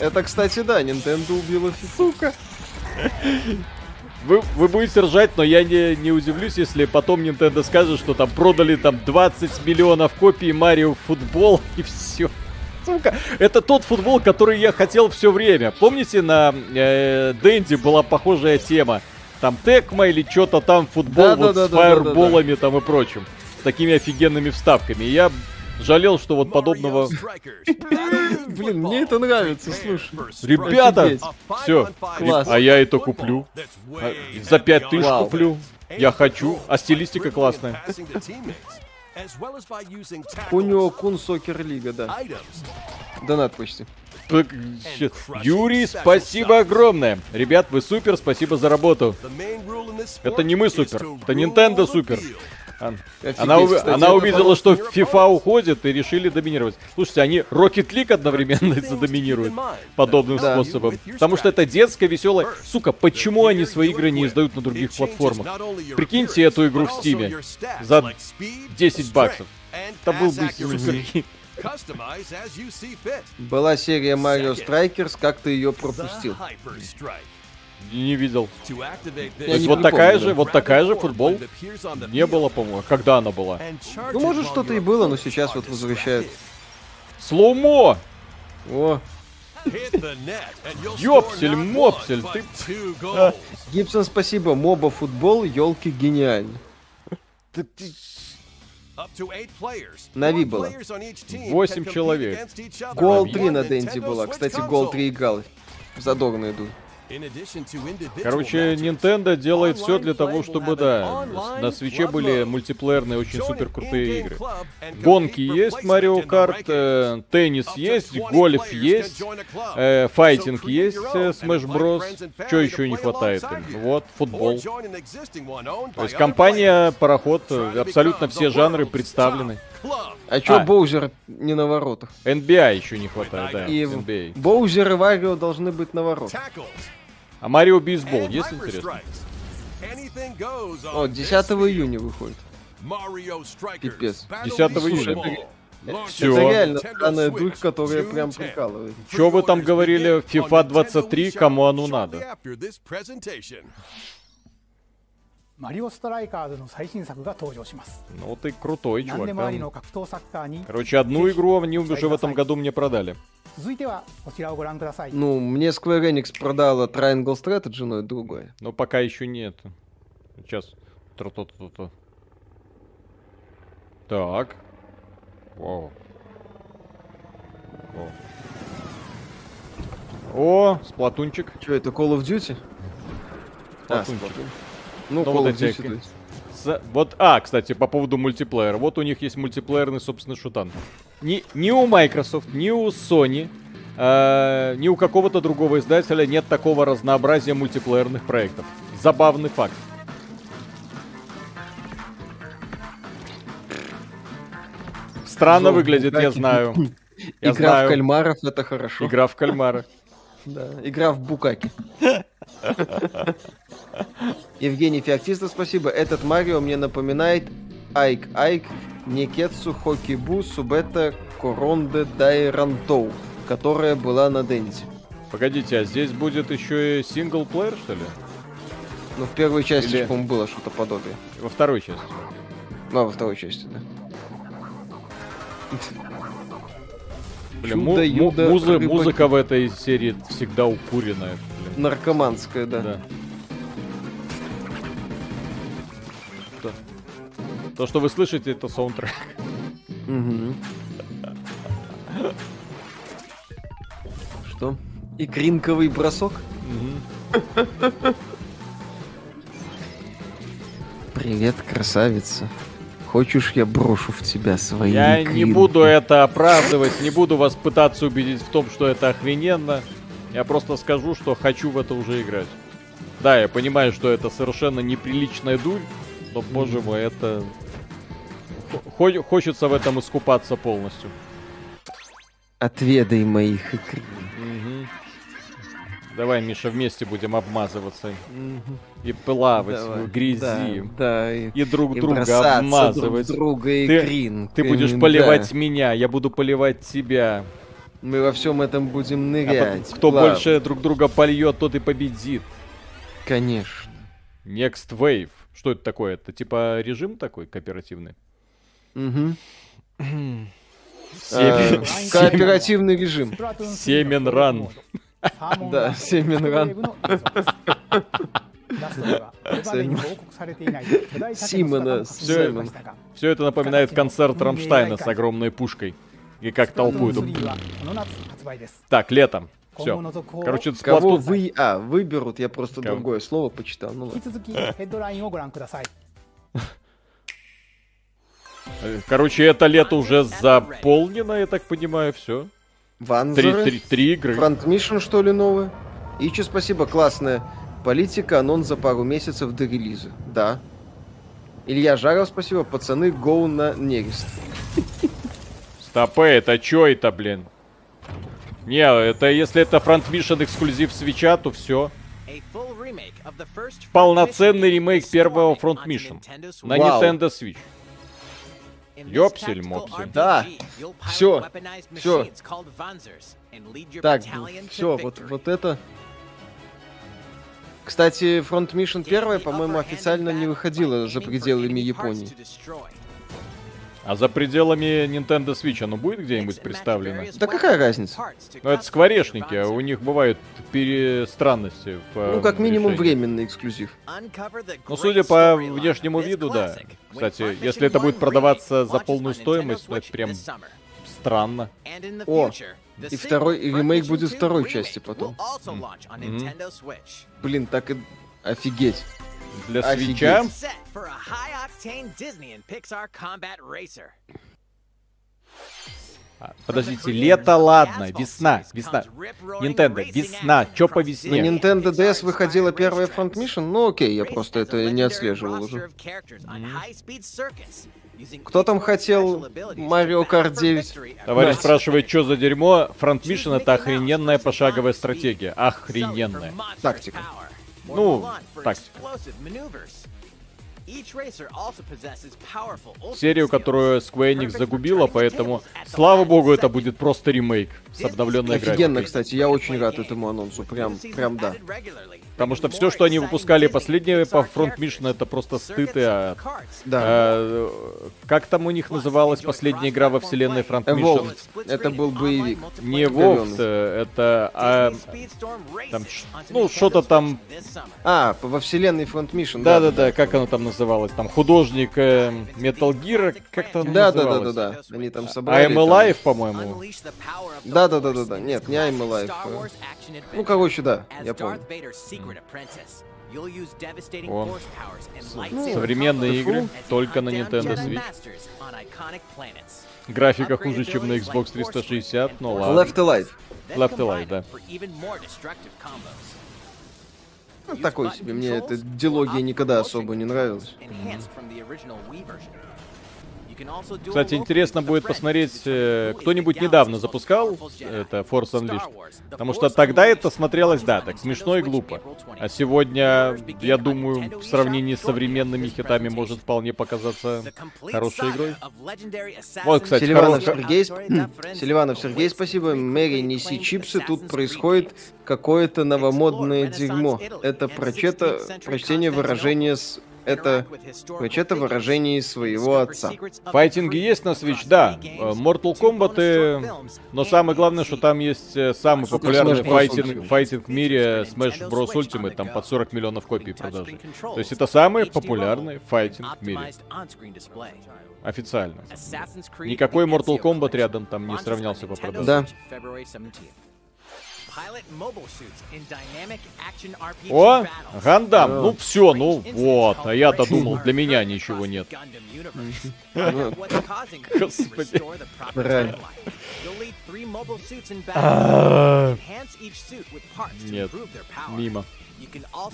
Это, кстати, да, Nintendo убила FIFA. Сука. Вы, вы будете ржать, но я не, не удивлюсь, если потом Nintendo скажет, что там продали там 20 миллионов копий Марио футбол и все. Сука, это тот футбол, который я хотел все время. Помните, на э, Дэнди была похожая тема? Там Текма или что-то там, футбол Да, вот да, с да, да, да, да. фаерболами там и прочим. С такими офигенными вставками. И я жалел, что вот подобного... Блин, мне это нравится, слушай. Ребята, все, Класс. а я это куплю. А, За пять тысяч куплю. Я хочу, а стилистика классная. Кунио Кун Сокер Лига, да. Донат почти. Юрий, спасибо огромное. Ребят, вы супер, спасибо за работу. Это не мы супер, это Nintendo супер. Офигеть, Она, кстати, она увидела, что. FIFA уходит и решили доминировать. Слушайте, они Rocket League одновременно задоминируют подобным Да. способом. Потому что это детская, веселая... Сука, почему они свои игры не издают на других платформах? Прикиньте эту игру в Стиме за 10 баксов. Это был бы супер. Была серия Mario Strikers, как ты ее пропустил? Не видел. То есть вот такая же, вот такая же футбол не было, по-моему. Когда она была? Ну, может, что-то и было, но сейчас вот возвращают. Слоумо! О, Ёпсель-мопсель, ты... [laughs] Гибсон, спасибо. Моба футбол, елки гениально. Нави было. Восемь человек. Гол 3 на Денте была. Кстати, гол 3 играл. Задорно иду. Короче, Nintendo делает все для того, чтобы, да, на свече были мультиплеерные, очень супер крутые игры. Гонки есть, Марио Карт, э, теннис есть, гольф есть, э, файтинг есть, э, Smash Bros. Что еще не хватает им? Вот, футбол. То есть компания, пароход, абсолютно все жанры представлены. А чё А. Боузер не на воротах? NBA еще не хватает, да, И NBA. Боузер и Варио должны быть на воротах. А Марио Бейсбол есть, интересно? О, 10 июня выходит. Пипец. 10 Слушай, июня. Это Все. реально странная дурь, которая прям прикалывает. Что вы там говорили? FIFA 23, кому оно надо? マリオストライカーズの最新作が登場します。 Ну ты крутой 何 чувак. でもあり да. の格闘サッカーに Короче, одну игру они уже в этом году мне продали. 続いてはこちらをご覧ください。 Ну, мне Square Enix продала Triangle Strategy, но это другое. Но пока еще нет. Сейчас. Тра-та-та-та. Так. Вау. Вау. О, сплатунчик. Что это, Call of Duty? А, Сплатунчик. Ну, Ну, Call вот of эти. С- Вот, а, кстати, по поводу мультиплеера. Вот у них есть мультиплеерный, собственно, шутан. Ни, ни у Microsoft, ни у Sony, э, ни у какого-то другого издателя нет такого разнообразия мультиплеерных проектов. Забавный факт. Странно выглядит, я знаю. [laughs] Я Игра знаю. в кальмаров, это хорошо. Игра в кальмара. [laughs] Да, игра в Букаки. [laughs] Евгений Феоктистов, спасибо. Этот Марио мне напоминает Айк Айк, Некетсу Хокибу Субета Коронде Дайрантоу, которая была на Денте. Погодите, а здесь будет еще и синглплеер, что ли? Ну, в первой части, Или- по-моему, было что-то подобное. Во второй части. Ну, а во второй части, да. Блин, Чудо, му- юдо, музы- музыка в этой серии всегда укуренная. блин. Наркоманская, да. Да. То, что вы слышите, это саундтрек. Мгм. Что? Икринковый бросок? Привет, красавица. Хочешь, я брошу в тебя свои Я не икринки? буду это оправдывать, не буду вас пытаться убедить в том, что это охрененно. Я просто скажу, что хочу в это уже играть. Да, я понимаю, что это совершенно неприличная дурь, но, боже мой, это... Хо- хочется в этом искупаться полностью. Отведай моих икр. Мгм. Давай, Миша, вместе будем обмазываться и плавать Давай. в грязи. Да, да, и, И друг и друга обмазывать. друг друга Ты- икринками, Ты будешь да. поливать меня, я буду поливать тебя. Мы во всем этом будем А нырять. потом, кто плавать. больше друг друга польет, тот и победит. Конечно. Next Wave. Что это такое? Это типа режим такой кооперативный? Э, Кооперативный режим. Семен ран. Да, семен ран. Симона, Симон. Все это напоминает концерт Рамштайна с огромной пушкой. И как толпу эту. Так, летом. Все. Короче, это Кого плату... вы... А, выберут, я просто Кого? другое слово почитал. Ну, ладно. Короче, это лето уже заполнено, я так понимаю, все. Три, Ванзеры. три, три игры. Фронт Мишн, что ли, новое? Ичи, спасибо, классная политика, анонс за пару месяцев до релиза. Да. Илья Жаров, спасибо, пацаны, гоу на нерест. Стопэ, это чё это, блин? Не, это если это Front Mission эксклюзив свеча, то все. Полноценный ремейк первого Front Mission на. Nintendo Switch. Ёпсель-мопсель. Да. Всё. Всё. Так, все, вот, вот это... Кстати, Front Mission 1, по-моему, официально не выходила за пределами Японии. А за пределами Nintendo Switch оно будет где-нибудь представлено? Да какая разница? Ну, это скворечники, а у них бывают перестранности в Ну, как э, минимум, решении. временный эксклюзив. Ну, судя по внешнему виду, да. Кстати, если это будет продаваться за полную стоимость, ну, это прям странно. О, и второй и ремейк будет второй части потом. Мгм. Блин, так и... Офигеть. Для Офигеть. свеча А, Подождите, лето ладно, весна, весна. Nintendo, весна, чё по На весне? Nintendo DS выходила первая Front Mission? Ну окей, я просто это не отслеживал уже. Кто там хотел Mario Kart 9? Товарищ Настя. спрашивает, что за дерьмо. Front Mission это охрененная пошаговая стратегия. Охрененная. Тактика. Ну, тактика. Серию, которую Square Enix загубила, поэтому, слава богу, это будет просто ремейк с обновленной Офигенно, графикой. кстати, я очень рад этому анонсу. Прям, прям да. Потому что все, что они выпускали последнее по Front Mission, это просто стыд и а, Да. а, Как там у них называлась последняя игра во вселенной Front Mission? Evolved. Это был боевик. Не Evolved, э, это... а, там, ну, что-то там... А, во вселенной Front Mission. Да-да-да, как оно там называлось? Там художник э, Metal Gear, как-то Да, да, да, да, да. Они там собрали. I'm там- Alive, по-моему. Да, да, да, да, да. Нет, не I'm Alive. э. Ну, короче, да, я понял. О. Современные игры только на Nintendo Switch. Графика хуже, чем на Xbox 360, ну ладно. Left Alive. Left Alive, да. Ну, такой себе. Мне эта дилогия никогда особо не нравилась. Кстати, интересно будет посмотреть, э, кто-нибудь недавно запускал это Force Unleashed? Потому что тогда это смотрелось, да, так смешно и глупо. А сегодня, я думаю, в сравнении с современными хитами может вполне показаться хорошей игрой. Вот, кстати, Селиванов хоро- Сергей, [clears throat] Селиванов Сергей, спасибо. Мэри, неси чипсы. Тут происходит какое-то новомодное дерьмо. Это прочета, прочтение выражения с... Это прочета выражений своего отца. Файтинги есть на Switch, да. Э, Mortal Kombat, и- но самое главное, что там есть э, самый популярный файтинг, файтинг в мире Smash Bros. Ultimate, там под 40 миллионов копий продажи. То есть это самый популярный файтинг в мире. Официально. Никакой Mortal Kombat рядом там не сравнялся по продажам. Да. О, Гандам, ну все, ну вот, а я-то думал, для меня ничего нет. [laughs] Господи. Нет, мимо.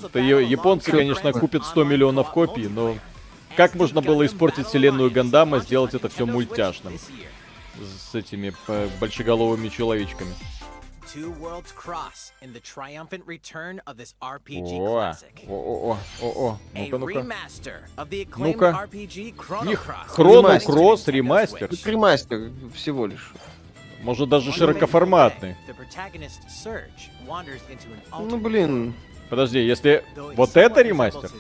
Это японцы, конечно, купят 100 миллионов копий, но как можно было испортить вселенную Гандама, сделать это все мультяшным? с этими э, большеголовыми человечками. Two worlds cross in the triumphant return of this RPG О, classic. о, о, о, о, A ну-ка, ну-ка. remaster of the acclaimed Ну-ка. RPG Chrono Cross. Chrono. Cross ремастер. Ремастер всего лишь. Может даже широкоформатный. Ну блин. Подожди, если вот это ремастер,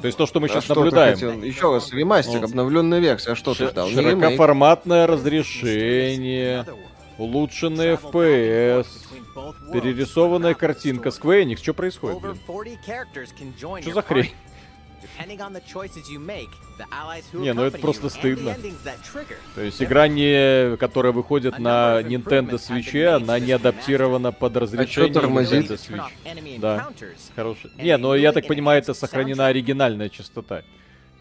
то есть то, что мы а сейчас что ты наблюдаем, хотел? Еще раз, ремастер, Ну. обновленная версия. А что ты ши- ждал? Широкоформатное разрешение, улучшенный FPS, перерисованная картинка. Square Enix, что происходит? Блин? 40 characters can join Что за хрень? Не, ну это просто стыдно. То есть игра, не, которая выходит на Nintendo Switch, она не адаптирована под разрешение тормозит? Nintendo Switch. Да. Хороший. Не, но я так понимаю, это сохранена оригинальная частота.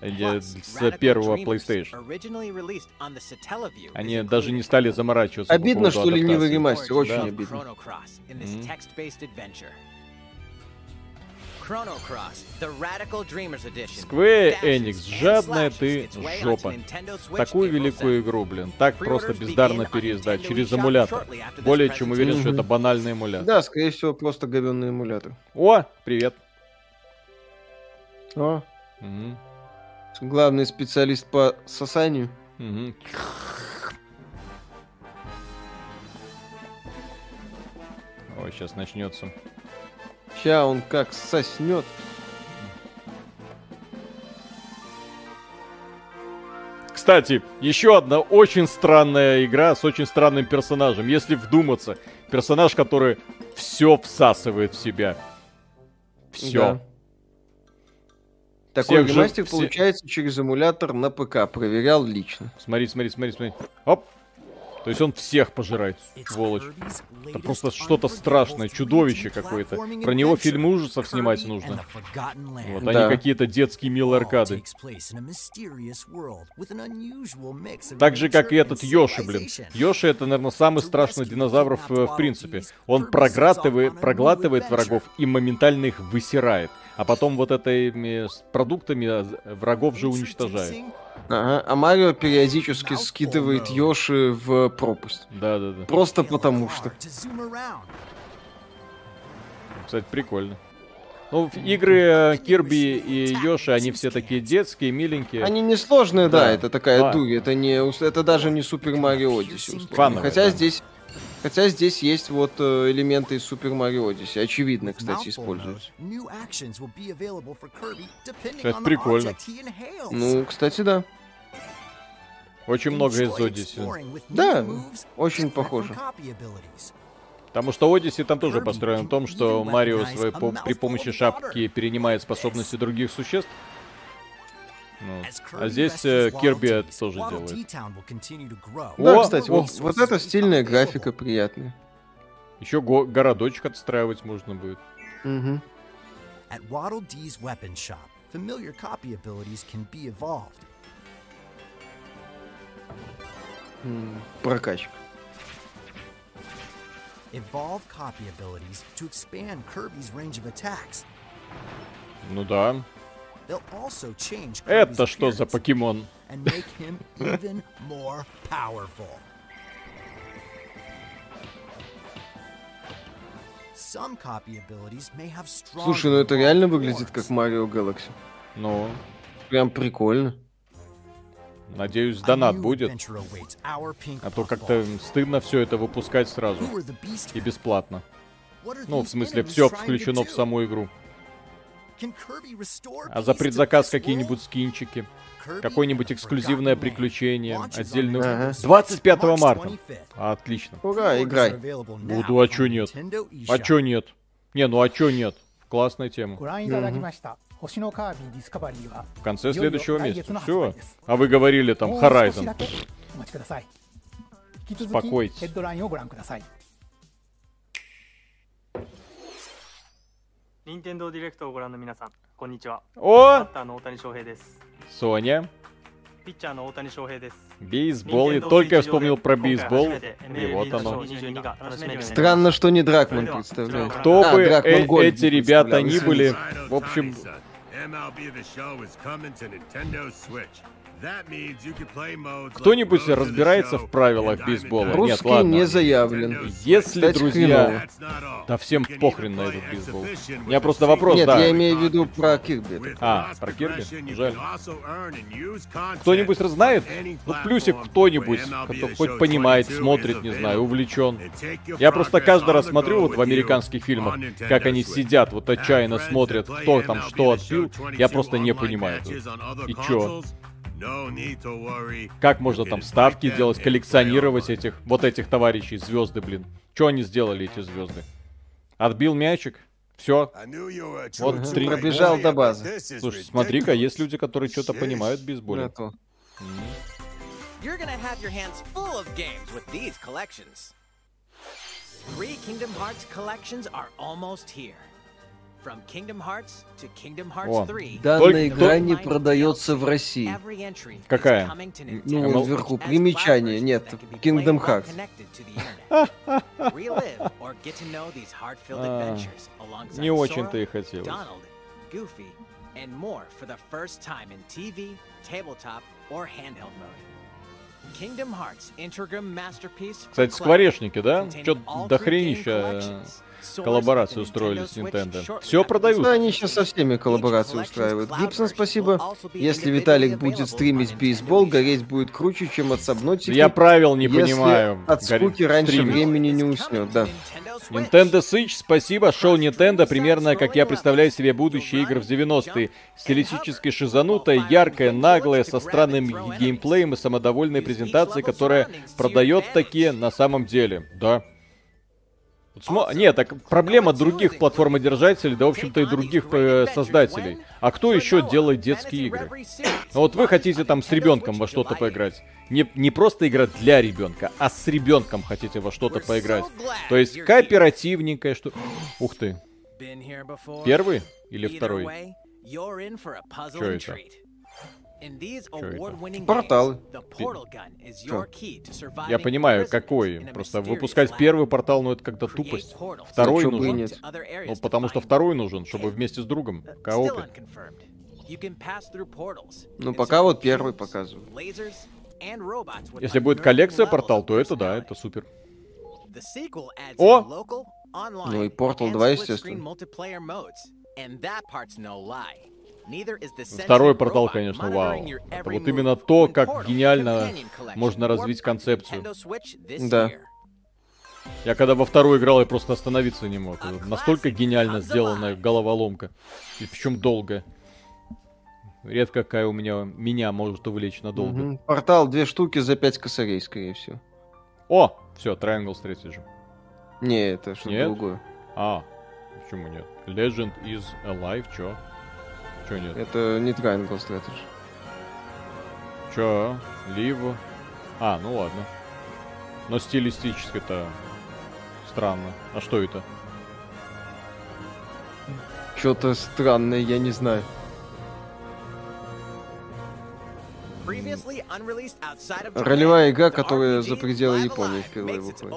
С первого PlayStation. Они даже не стали заморачиваться. по Обидно, поводу что ленивый ремастер, очень Да. обидно. Edition. Square Enix, жадная ты жопа. Такую великую 7th. игру, блин, так просто бездарно переиздать через эмулятор. Более чем уверен, что это банальный эмулятор. Да, скорее всего, просто говенный эмулятор. О, привет. О, Мгм, главный специалист по сосанию. мгм. Ой, сейчас начнется. Ща он как соснет. Кстати, еще одна очень странная игра с очень странным персонажем. Если вдуматься, персонаж, который все всасывает в себя. Все. Да. Такой Всех же- ремастер все- получается через эмулятор на ПК. Проверял лично. Смотри, смотри, смотри, смотри. Оп. То есть он всех пожирает, сволочь. Это просто что-то страшное, чудовище какое-то. Про него фильм ужасов снимать нужно. Вот Да. они какие-то детские милые аркады. Так же, как и этот Йоши, блин. Йоши это, наверное, самый страшный динозавров э, в принципе. Он проглатывает, проглатывает врагов и моментально их высирает. А потом вот этими продуктами э, врагов же уничтожает. Ага, а Марио периодически скидывает Йоши в пропасть. Да-да-да. Просто потому что. Кстати, прикольно. Ну, игры э, Кирби и Йоши, они все такие детские, миленькие. Они несложные, да, Да. это такая Да. дурь. Это не это даже не Супер Марио Одиссе. Хотя да. здесь. Хотя здесь есть вот э, элементы из Супер Марио Одиссе. Очевидно, кстати, используются. Это прикольно. Ну, кстати, да. Очень много из Одиссе. Да, очень похоже. Потому что Одиссе там тоже построен на том, что Марио своей по- при помощи шапки перенимает способности других существ. Ну, а здесь э, Кирби это тоже делает. Да, О, кстати, о. вот, вот эта стильная графика приятная. Еще го- городочек отстраивать можно будет. Мгм. At Waddle Dee's weapon shop, familiar copy abilities can be evolved. М, Прокачка. Evolve copy abilities to expand Kirby's range of attacks. Ну да. Это что за покемон? and make him even more powerful. Some copy abilities may have strong Слушай, ну это реально выглядит как Марио Galaxy. Ну, Прям прикольно. надеюсь, донат будет. А то как-то стыдно все это выпускать сразу. И бесплатно. Ну, в смысле, все включено в саму игру. А за предзаказ какие-нибудь скинчики? Какое-нибудь эксклюзивное приключение, отдельный... 25 марта. Отлично. Ура, играй. Буду, а чё нет? А чё нет? Не, ну а чё нет? Классная тема. В конце следующего месяца. Все. А вы говорили там Horizon. Спокойтесь. 任天堂ディレクトをご覧の皆さん、こんにちは。おバッターの大谷翔平です。 Соня. ピッチャーの大谷翔平です。 Бейсбол. И только я вспомнил про бейсбол. И вот оно. Странно, что не Дракман представляет. Кто А, бы Дракман э- Гольд эти ребята представлял, ни были, извините. в общем, MLB The Show is coming to Nintendo Switch. Кто-нибудь разбирается в правилах бейсбола? Нет, Русский ладно. не заявлен. Если, Кстати, друзья... Да всем похрен на этот бейсбол. У меня просто вопрос, Нет, да. я имею в виду про Кирби. А, про Кирби? Жаль. Кто-нибудь знает? Ну, плюсик кто-нибудь, кто хоть понимает, смотрит, не знаю, увлечен. Я просто каждый раз смотрю вот в американских фильмах, как они сидят, вот отчаянно смотрят, кто там что отпил. Я просто не понимаю. И чё? Как можно там ставки делать, коллекционировать этих, вот этих товарищей, звезды, блин? Что они сделали, эти звезды? Отбил мячик, все. Вот три. Пробежал до базы. Слушай, смотри-ка, есть люди, которые что-то понимают в бейсболе. You're gonna have your hands full of games with these collections. Three Kingdom Hearts collections are almost here. О, 3. Данная игра не продается в России. Какая? Ну, вот вверху примечание, нет, Kingdom Hearts. А, Не очень-то и хотелось. And more for the first time in TV, tabletop, or handheld mode. Kingdom Hearts Integrum Masterpiece Кстати, скворечники, да? Чё all коллаборацию устроили с Nintendo. Все продают. Да, они сейчас со всеми коллаборации устраивают. Гибсон, спасибо. Если Виталик будет стримить бейсбол, гореть будет круче, чем от Сабнотики. Я правил не если понимаю. от скуки Горе- раньше стримить. времени не уснет, да. Nintendo Switch, спасибо. Шоу Nintendo примерно как я представляю себе будущие игры в 90-е. Стилистически шизанутая, яркая, наглая, со странным геймплеем и самодовольной презентацией, которая продает такие на самом деле. Да. Вот смо- Нет, так проблема других платформодержателей, да, в общем-то, и других э, создателей. А кто еще делает детские игры? Ну вот вы хотите там с ребенком во что-то поиграть. Не, не просто играть для ребенка, а с ребенком хотите во что-то поиграть. То есть кооперативненькое, что... Ух ты. Первый или второй? Чё это? Порталы. Я понимаю, какой. Просто выпускать первый портал, ну это как-то тупость. Второй нужен. нет. Ну потому что второй нужен, чтобы вместе с другом. Коопе. Ну, пока вот первый показывают. Если будет коллекция портал, то это да, это супер. О! Ну и Portal 2, естественно. Второй портал, конечно, вау. Это вот именно то, как гениально можно развить концепцию. Да. Я когда во вторую играл, я просто остановиться не мог. Это Настолько гениально сделанная головоломка. И причем долго. Редко какая у меня меня может увлечь надолго. Мгм. Портал две штуки за пять косарей, скорее всего. О! Все, Triangle Strategy. Не, это что-то другое. А, почему нет? Legend is Alive, чё? Чё нет? Это не Triangle Strategy. Чё? Live? А, ну ладно. Но стилистически-то странно. А что это? Что-то странное, я не знаю. Ролевая игра, которая за пределы Японии впервые выходит.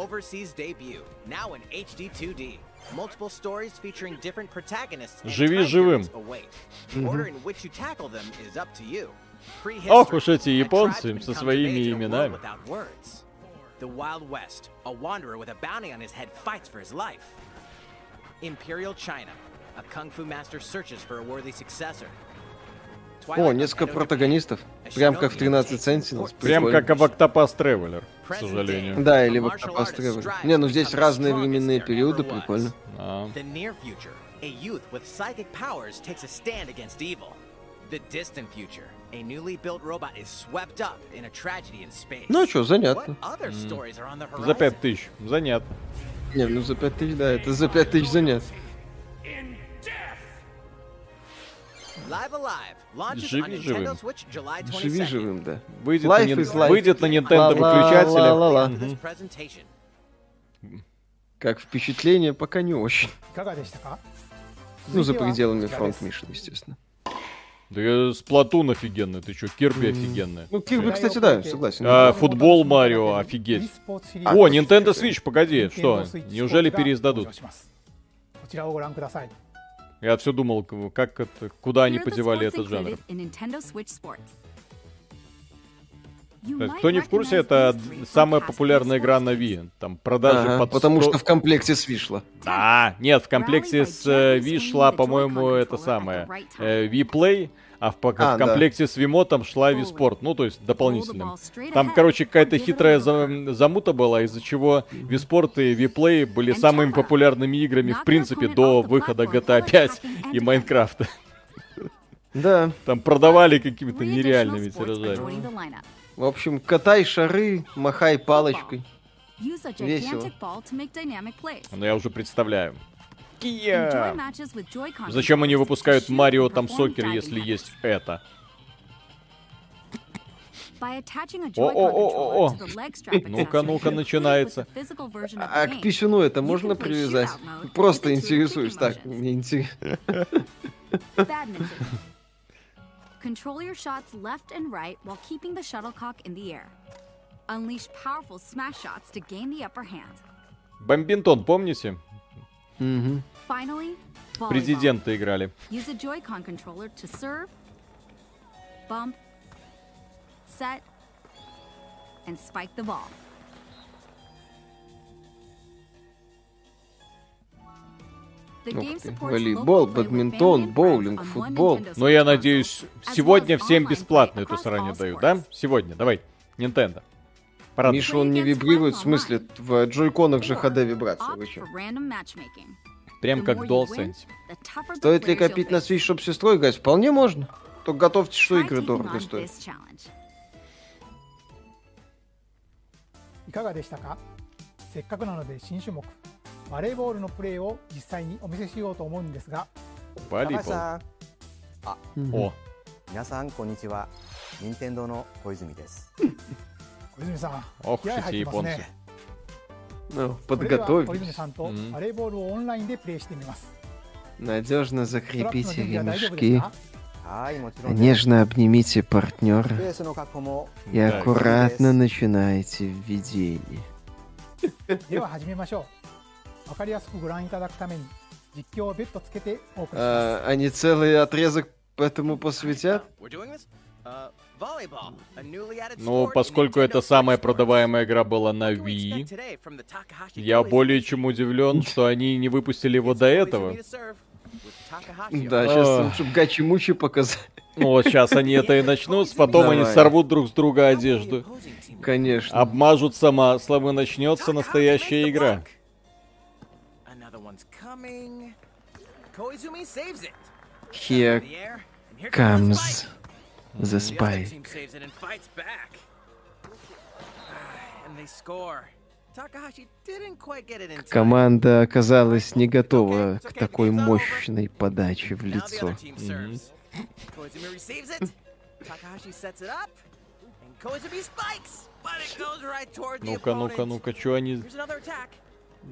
Живи живым. Мгм. Ох уж эти японцы со своими именами. The Wild West, a wanderer with a bounty on his head fights for his life. Imperial China, a kung fu master searches for a worthy successor. О, несколько протагонистов. Прям как в 13 Sentinels. Прям как в Octopath Traveler, к сожалению. Да, или в Octopath Traveler. Не, ну здесь разные временные периоды, прикольно. А. A youth with psychic powers takes a stand against evil. The distant future, a newly built robot is swept up in a tragedy in space. Ну, чё, занятно. What other stories are on the За horizon? пять тысяч. Занятно. Не, ну за 5 тысяч, да, это за 5 тысяч занятно. Живи живым. Живи живым, да. Выйдет, life на, is life. выйдет на Nintendo выключателя. Как впечатление, пока не очень. Ну, за пределами фронт Mission, естественно. Да Сплатун офигенный, ты чё, Кирби офигенная. Ну, Кирби, кстати, да, согласен. А, футбол Марио, офигеть. О, Nintendo Switch, погоди, что? Неужели переиздадут? Я все думал, как это, куда они подевали этот жанр. Кто не в курсе, это самая популярная игра на Wii. Там продажи Ага, под потому 100 что в комплекте с Вишла. Да, нет, в комплекте с э, Wii шла, по-моему, это самое, э, Wii Play, а в, А, в да. комплекте с Вимотом шла Sport, ну, то есть дополнительным. Там, короче, какая-то хитрая за- замута была, из-за чего Sport и Play были самыми популярными играми, в принципе, до выхода GTA 5 и Майнкрафта. Да. Там продавали какими-то нереальными тиражами. В общем, катай шары, махай палочкой. Весело. Но я уже представляю. Joy-Con Зачем они выпускают Марио там Сокер, если есть это? By attaching a О, Joy-Con о, о, о, controller to the leg strap Ну-ка, ну-ка, начинается. А к писюну это можно привязать? Просто интересуюсь. Так, мне интересно. Badminton. Control your shots left and right while keeping the shuttlecock in the air. Unleash powerful smash shots to gain the upper hand. Бомбинтон, помните? Мгм. Президенты играли. Use a Joy-Con controller to serve, bump, set, and spike the ball. Supports Волейбол, бадминтон, боулинг, friends on one футбол. Но я надеюсь, сегодня всем бесплатно эту all дают, да? Сегодня, давай. Nintendo. Миша, он не вибрирует, в смысле, в джойконах же HD вибрация. Вы чё? for random matchmaking. Прям The как more в you DualSense. win, the tougher the Стоит ли players you'll копить на face. Switch, чтобы с сестрой играть? Вполне можно. Только готовьте, что Try игры taking дорого on стоят. this challenge. いかがでしたかせっかくなので新種目バレーボールのプレーを実際にお見せしようと思うんですが Волейбол. さんあ、 О, 皆さんこんにちは任天堂の小泉です小泉さん ох 気合 уж 入 эти ってます японцы. ね ну, подготовить. Надежно закрепите ремешки. Нежно обнимите партнера. И аккуратно начинайте введение. [laughs] А, они целый отрезок этому посвятят? Uh, Ну, поскольку это самая продаваемая игра была на Wii, я более чем удивлен, что они не выпустили его до этого. Да, сейчас лучше гачи-мучи показать. Ну, вот сейчас они это и начнут, потом они Давай. сорвут друг с друга одежду. Конечно. обмажутся маслом и начнется настоящая игра. here comes the spike. Ah. Команда оказалась не готова к такой мощной подаче в лицо. toward the Ну-ка, ну-ка, ну-ка, что они...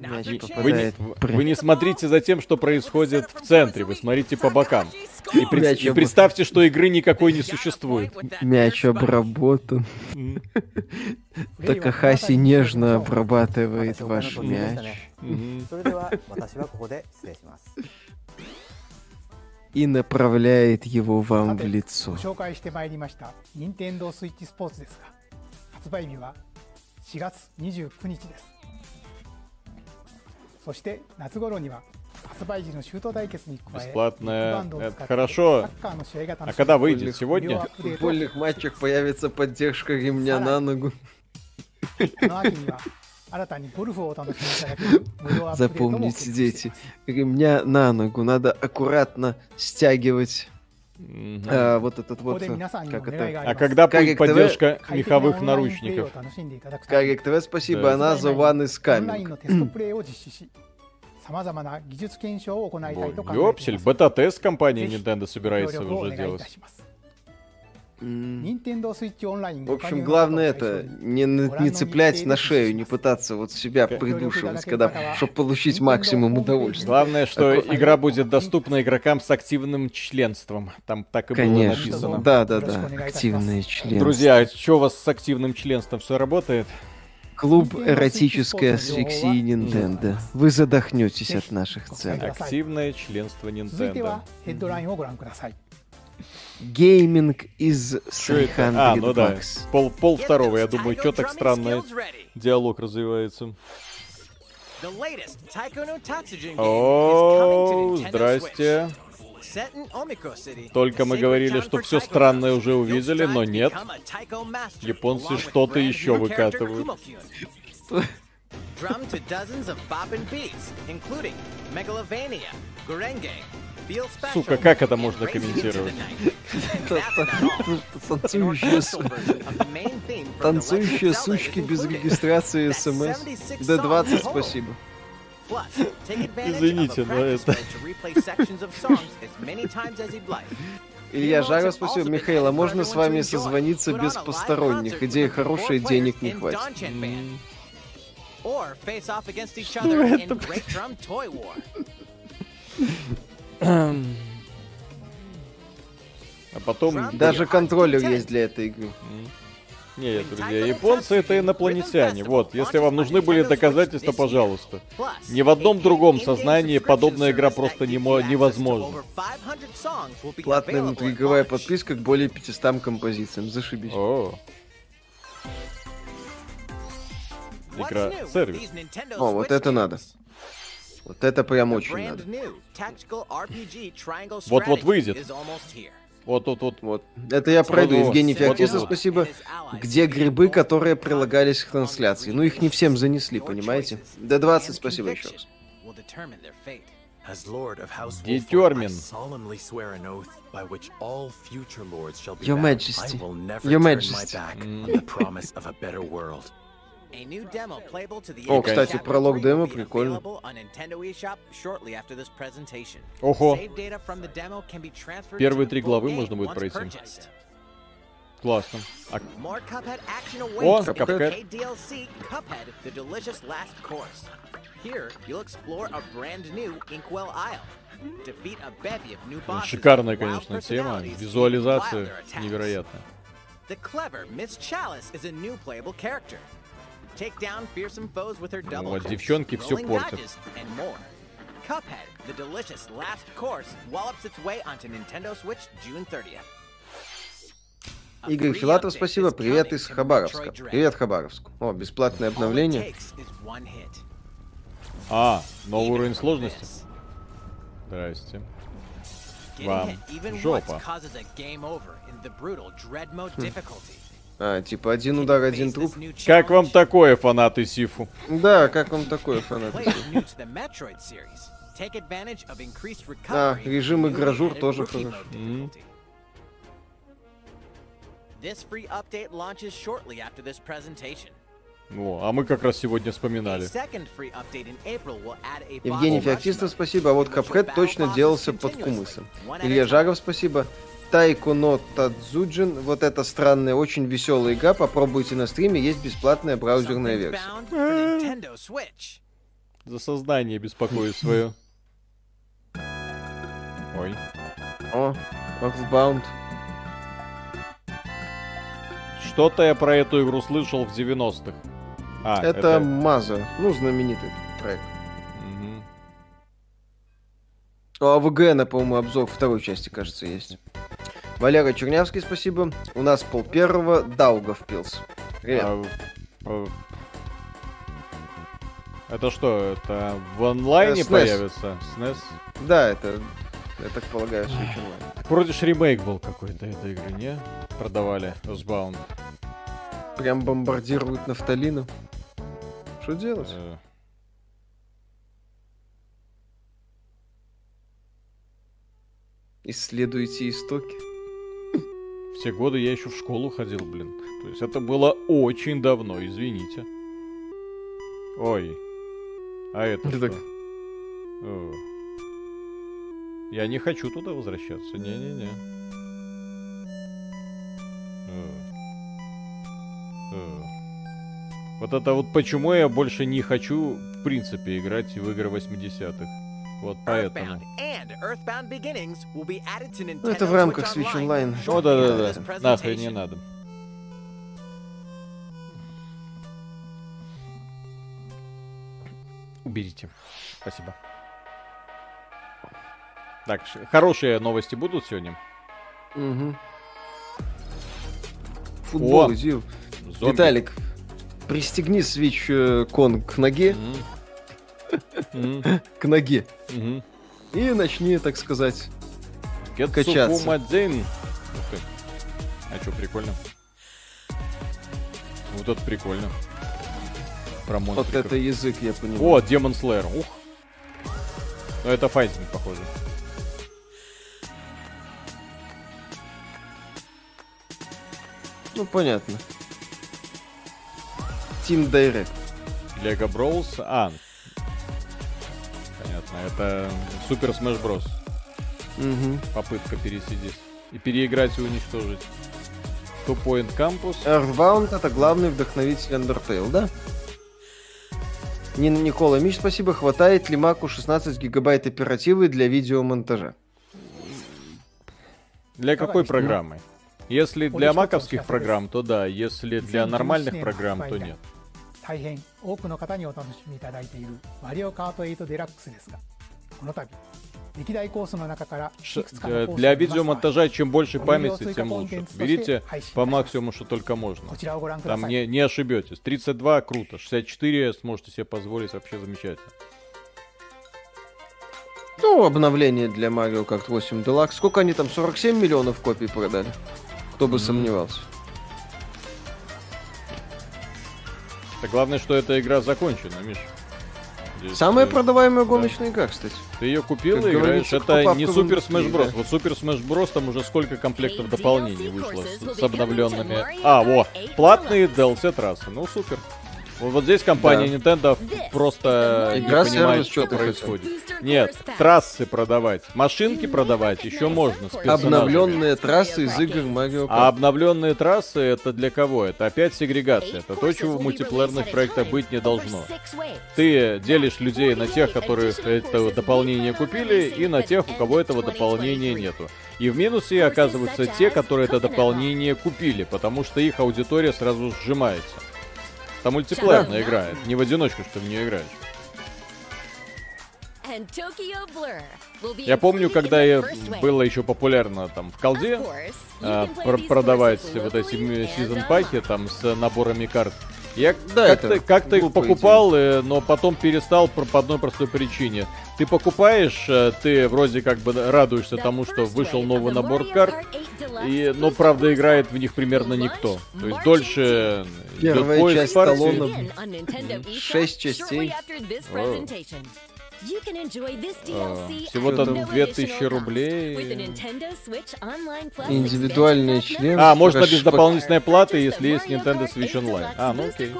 Here's another attack. Now Мяч they're Вы не, попадает chasing. вы не смотрите за тем, что происходит в центре, вы смотрите по бокам. И, Takahashi пред- Мяч и об- представьте, что игры никакой не существует. Мяч обработан. プレーは Такахаси нежно обрабатывает ваш мяч Мгм. それでは私はここで失礼します и направляет его さ вам в て лицо. ご紹介してまいりました任天堂スイッチスポーツですが発売日は4月29日です そして夏頃には発売時の周到対決に加え、Бесплатное. Это хорошо. А когда выйдет? Сегодня? В футбольных матчах появится поддержка ремня на ногу. Ну, а [laughs] Запомните, дети, ремня на ногу надо аккуратно стягивать Мгм. а, вот этот ここ вот, で皆さんに как も願い это, があり А ます когда будет Карик ТВ? поддержка 快適な меховых オンラインプレイを наручников? 楽しんでいただくため Карик ТВ, спасибо, Да. она за one is オンライン coming. のテストプレイを実施しさまざまな技術検証を行いたいと考えてい Ёпсель, ます。 бета-тест компания ぜひ Nintendo ご協 собирается 力をお уже 願いい делать. Nintendo Switch Online. В общем, главное это не, не цеплять на шею, не пытаться вот себя придушивать, когда, чтобы получить максимум удовольствия. Главное, что игра будет доступна игрокам с активным членством. Там так и Конечно. было написано. Да, да, да. Активное членство. Друзья, а что у вас с активным членством? Все работает? Клуб эротической асфиксии Nintendo. Вы задохнетесь от наших целей. Активное членство Nintendo. Гейминг из 300 А, ну да, пол, пол второго, я думаю, что так странно диалог развивается. О, здрасте. Только мы говорили, что все странное уже увидели, но нет. Японцы что-то еще выкатывают. Drum to dozens of bopping beats, including Megalovania, Gorenge, Сука, как это можно комментировать? Танцующие, сучки без регистрации смс. 76 D20 songs total. спасибо. Извините, но это-. Илья Жаров, спасибо. Михаил, а можно с вами созвониться без посторонних? Идея хорошая, денег не хватит. Ну, in это- А потом... Даже контроллер есть для этой игры. Нет, друзья, японцы это инопланетяне. Вот, если вам нужны были доказательства, пожалуйста. Ни в одном другом сознании подобная игра просто не мо- невозможна. Платная внутриигровая подписка к более 500 композициям. Зашибись. О. Игра сервис. О, вот это надо. Вот это прям очень надо. Вот-вот выйдет. Вот, вот, вот. Вот. Это я пройду. Вот-вот. Евгений. Феоктистов, спасибо. Где грибы, которые прилагались к трансляции? Ну, их не всем занесли, понимаете? Д20, спасибо еще раз. Will determine their fate. As Lord of House Determine. Wolford, I solemnly swear an oath by which all future lords shall be Your bound. Majesty. I will never Your turn Majesty. О, кстати, пролог 3 демо прикольно. Ого. Первые три главы можно будет пройти. Классно. А О, Cuphead. шикарная, конечно, тема. Визуализация невероятная. The clever Miss Chalice is a new playable character. Вот, девчонки rolling портят. dodges, and more. Cuphead, the delicious last course, wallops its way onto Nintendo Switch June 30th. A Игорь Филатов, спасибо. Привет из Хабаровска. Привет, Хабаровск. О, бесплатное обновление. А, новый уровень сложности. Здрасте. Вам жопа. А, типа один удар, один труп. Как вам такое, фанаты Сифу? Да, как вам такое, фанаты? Increased А, режим игражур тоже rookie хорош. mode difficulty. This free update launches shortly after this presentation. О, а мы как раз сегодня вспоминали. Евгений Феоктистов, спасибо. А вот Капхед точно делался под кумысом. Илья Жаров, спасибо. Тайко но Тадзуджин. Вот это странная, очень веселая игра. Попробуйте на стриме. Есть бесплатная браузерная версия. За сознание беспокоюсь свое. Ой. О, Earthbound. Что-то я про эту игру слышал в 90-х. А, это Маза. Ну, знаменитый проект. У АВГН, по-моему, обзор второй части, кажется, есть. Валера Чернявский, спасибо. У нас пол первого Даугавпилс. Привет. А, а, Это что, это в онлайне Э, SNES. появится? SNES? Да, это, я так полагаю, Switch Online. Вроде ж ремейк был какой-то этой игры, не? Продавали Earthbound. Прям бомбардируют нафталином. Что делать? Э, Исследуйте истоки. Все годы я еще в школу ходил, блин. То есть это было очень давно, извините. Ой. А это Ты что? так- О. Я не хочу туда возвращаться. Не-не-не. Вот это вот почему я больше не хочу, в принципе, играть в игры 80-х. Вот поэтому. Ну, это в рамках Switch Online. О, да-да-да. Нахрен не надо. Уберите. Спасибо. Так, хорошие новости будут сегодня? Угу. Футбол, О. Виталик, пристегни свич э, кон к ноге. К ноге. И начни, так сказать, качаться. А что, прикольно? Вот это прикольно. Про Вот монстриков. это язык, я понимаю. О, Демон Слэйр. Ух. Ну это файтинг, похоже. Ну, понятно. Team Direct. Лего Brawls. А интересно. Это Супер Smash Bros. Угу. Попытка пересидеть. И переиграть и уничтожить. Two Point Campus. Earthbound это главный вдохновитель Undertale, да? Нина Никола Мич, спасибо. Хватает ли Маку 16 гигабайт оперативы для видеомонтажа? Для какой программы? Если для маковских программ, то да. Если для нормальных программ, то нет. 大変多くの方にお楽しみいただいているマリオカート8デラックスですが、この度、Для чем больше памяти, тем лучше. Берите по максимуму, что только можно. Там не, не ошибетесь. 32 круто, 64 сможете себе позволить вообще замечательно. Ну, обновление для Mario Kart 8 Deluxe. Сколько они там, 47 миллионов копий продали? Кто бы mm-hmm. сомневался. Так главное, что эта игра закончена, Миш. Здесь, Самая э, продаваемая гоночная игра, кстати. Ты ее купил Как и играешь. Это не Супер Smash Bros. да. Вот Супер Smash Bros. там уже сколько комплектов дополнений вышло с, с обновленными. А, во, платные DLC трассы. Ну супер. Вот, здесь компания Nintendo просто Игра не понимает, сервис, что происходит. Нет, трассы продавать, машинки продавать еще можно. с. Обновленные трассы из игр Mario Kart. А обновленные трассы это для кого? Это опять сегрегация. Это то, чего в мультиплеерных проектах быть не должно. Ты делишь людей на тех, которые это дополнение купили, и на тех, у кого этого дополнения нету. И в минусе оказываются те, которые это дополнение купили, потому что их аудитория сразу сжимается. Там мультиплеерная игра, не в одиночку, что в нее играешь. Я помню, когда я было еще популярно там в колде пр- продавать вот эти сезон паки там с наборами карт. Я Да, как-то, как-то их покупал, э, но потом перестал по одной простой причине. Ты покупаешь, э, ты вроде как бы радуешься тому, что вышел новый набор карт, и, но правда играет в них примерно никто. То есть дольше идет Первая поиск часть партии. талона. Шесть частей. О. А, Всего там no 2000 additional cost with the рублей. Nintendo Switch Online Plus Индивидуальный член. А, можно без дополнительной платы, если есть Nintendo Switch Online. А, ну окей.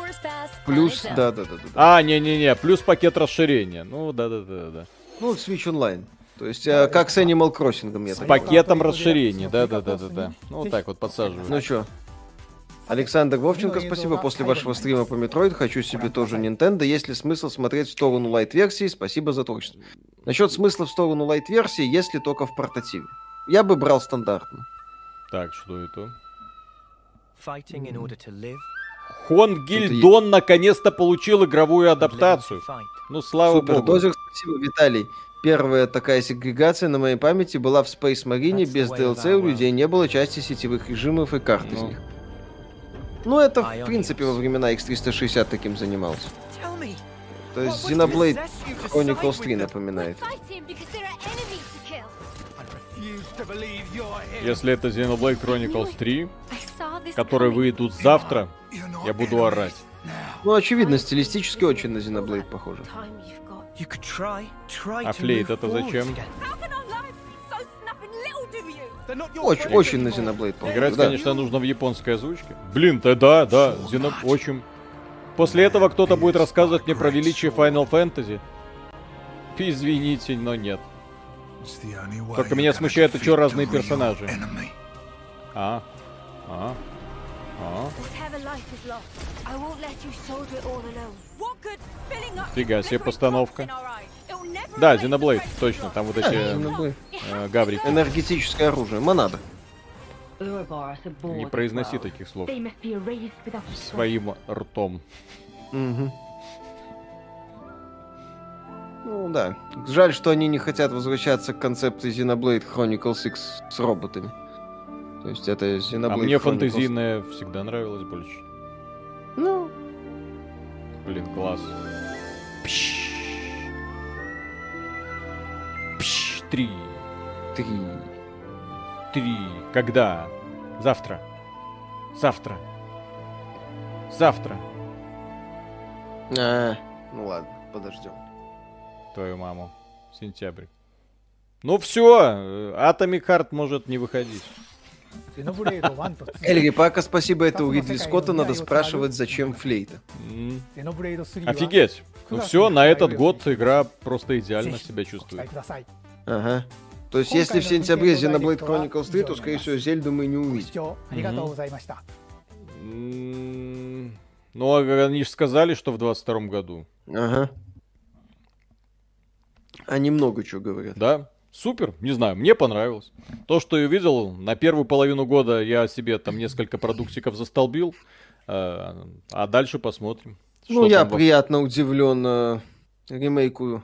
Плюс, да, да, да, да. А, не-не-не, плюс пакет расширения. Ну, да-да-да-да. Ну, Switch Online. То есть, э, как с Animal Crossing, я С пакетом расширения, да-да-да-да-да. Ну, вот так вот подсаживаю. Ну чё? Александр Вовченко, спасибо. После вашего стрима по Metroid хочу себе тоже Nintendo. Есть ли смысл смотреть в сторону лайт-версии? Спасибо за творчество. Насчет смысла в сторону лайт-версии, если только в портативе. Я бы брал стандартно. Так, что это? Хон Гильдон наконец-то получил игровую адаптацию. Ну, слава Супер, богу. Дозер, спасибо, Виталий. Первая такая сегрегация на моей памяти была в Space Marine. Без DLC у людей не было части сетевых режимов и карт из Ну. них. Ну, это, в принципе, во времена X360 таким занимался. То есть Xenoblade Chronicles 3 напоминает. Если это Xenoblade Chronicles 3, которые выйдут завтра, я буду орать. Ну, очевидно, стилистически очень на Xenoblade похоже. А флейт это зачем? Очень, очень на Xenoblade похоже. Играть, да. конечно, нужно в японской озвучке. Блин, да, да, да, Xeno... очень. После этого кто-то будет рассказывать мне про величие Final Fantasy. Извините, но нет. Только меня смущает, что разные персонажи. А, а, а. Фига себе постановка. Да, Xenoblade, точно, там вот эти Xenoblade. э, гаврики. Энергетическое оружие. Монада. Не произноси таких слов своим ртом. Мгм. Ну да. Жаль, что они не хотят возвращаться к концепции Xenoblade Chronicles X с роботами. То есть это Xenoblade А мне Chronicles. фэнтезийная всегда нравилась больше. Ну, Блин, класс. Пш. Пш. Три. Три. Три. Когда? Завтра. Завтра. Завтра. А, ну ладно, подождем. Твою маму. Сентябрь. Ну все, Atomic Heart может не выходить. Xenoblade 1と2 Эльри, пока спасибо, это у Ридли Скотта надо спрашивать, зачем флейта. М. Xenoblade 3は Офигеть. Ну все, на этот год игра просто идеально себя чувствует. Ага. То есть, если в сентябре Xenoblade Chronicles 3, то, скорее всего, Зельду мы не увидим. Ну, они же сказали, что в 22 году. Ага. Они много чего говорят. Да, супер, не знаю, мне понравилось. То, что я видел, на первую половину года я себе там несколько продуктиков застолбил, э, а дальше посмотрим. Ну, я во- приятно удивлен э, ремейку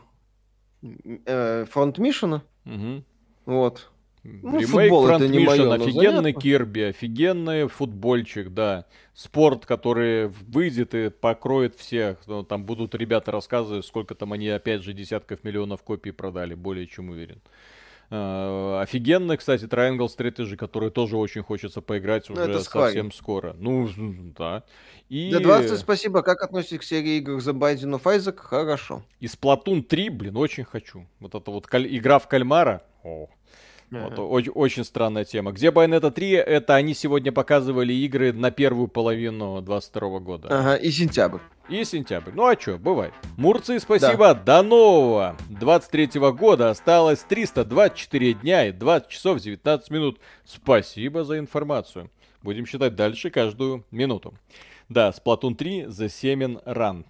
э, Фронт Мишена. Мгм. Вот. Ну, Ремейк футбол это Front не Mission, моё, но офигенный занятно. Кирби, офигенный футбольчик, да. Спорт, который выйдет и покроет всех. Ну, Там будут ребята рассказывать, сколько там они, опять же, десятков миллионов копий продали, более чем уверен. Э, Офигенный, кстати, Triangle Strategy, который тоже очень хочется поиграть Ну, уже совсем скоро. Ну, да. И... Да, 20 спасибо. Как относитесь к серии игр The Binding of Isaac? Хорошо. И Splatoon 3, блин, очень хочу. Вот это вот каль- игра в кальмара. О. Вот, очень, очень странная тема. Где Bayonetta 3? Это они сегодня показывали игры на первую половину 22 года. Ага, и сентябрь. И сентябрь. Ну а чё, бывает. Мурции, спасибо. До нового 23 года. Осталось 324 дня и 20 часов 19 минут. Спасибо за информацию. Будем считать дальше каждую минуту. Да, Splatoon 3 The Semen Run.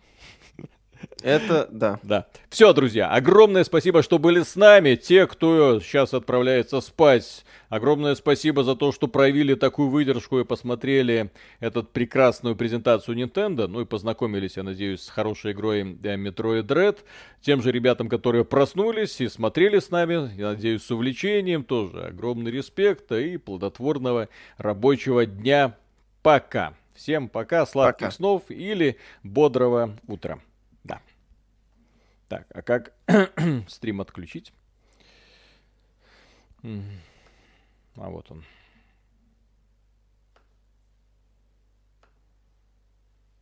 Это, да. Да. Все, друзья, огромное спасибо, что были с нами. Те, кто сейчас отправляется спать, огромное спасибо за то, что проявили такую выдержку и посмотрели эту прекрасную презентацию Nintendo. Ну и познакомились, я надеюсь, с хорошей игрой э, Metroid Dread. Тем же ребятам, которые проснулись и смотрели с нами, я надеюсь, с увлечением тоже. Огромный респект и плодотворного рабочего дня. Пока. Всем пока, сладких Пока. снов или бодрого утра. Так, а как [clears throat] стрим отключить? А вот он.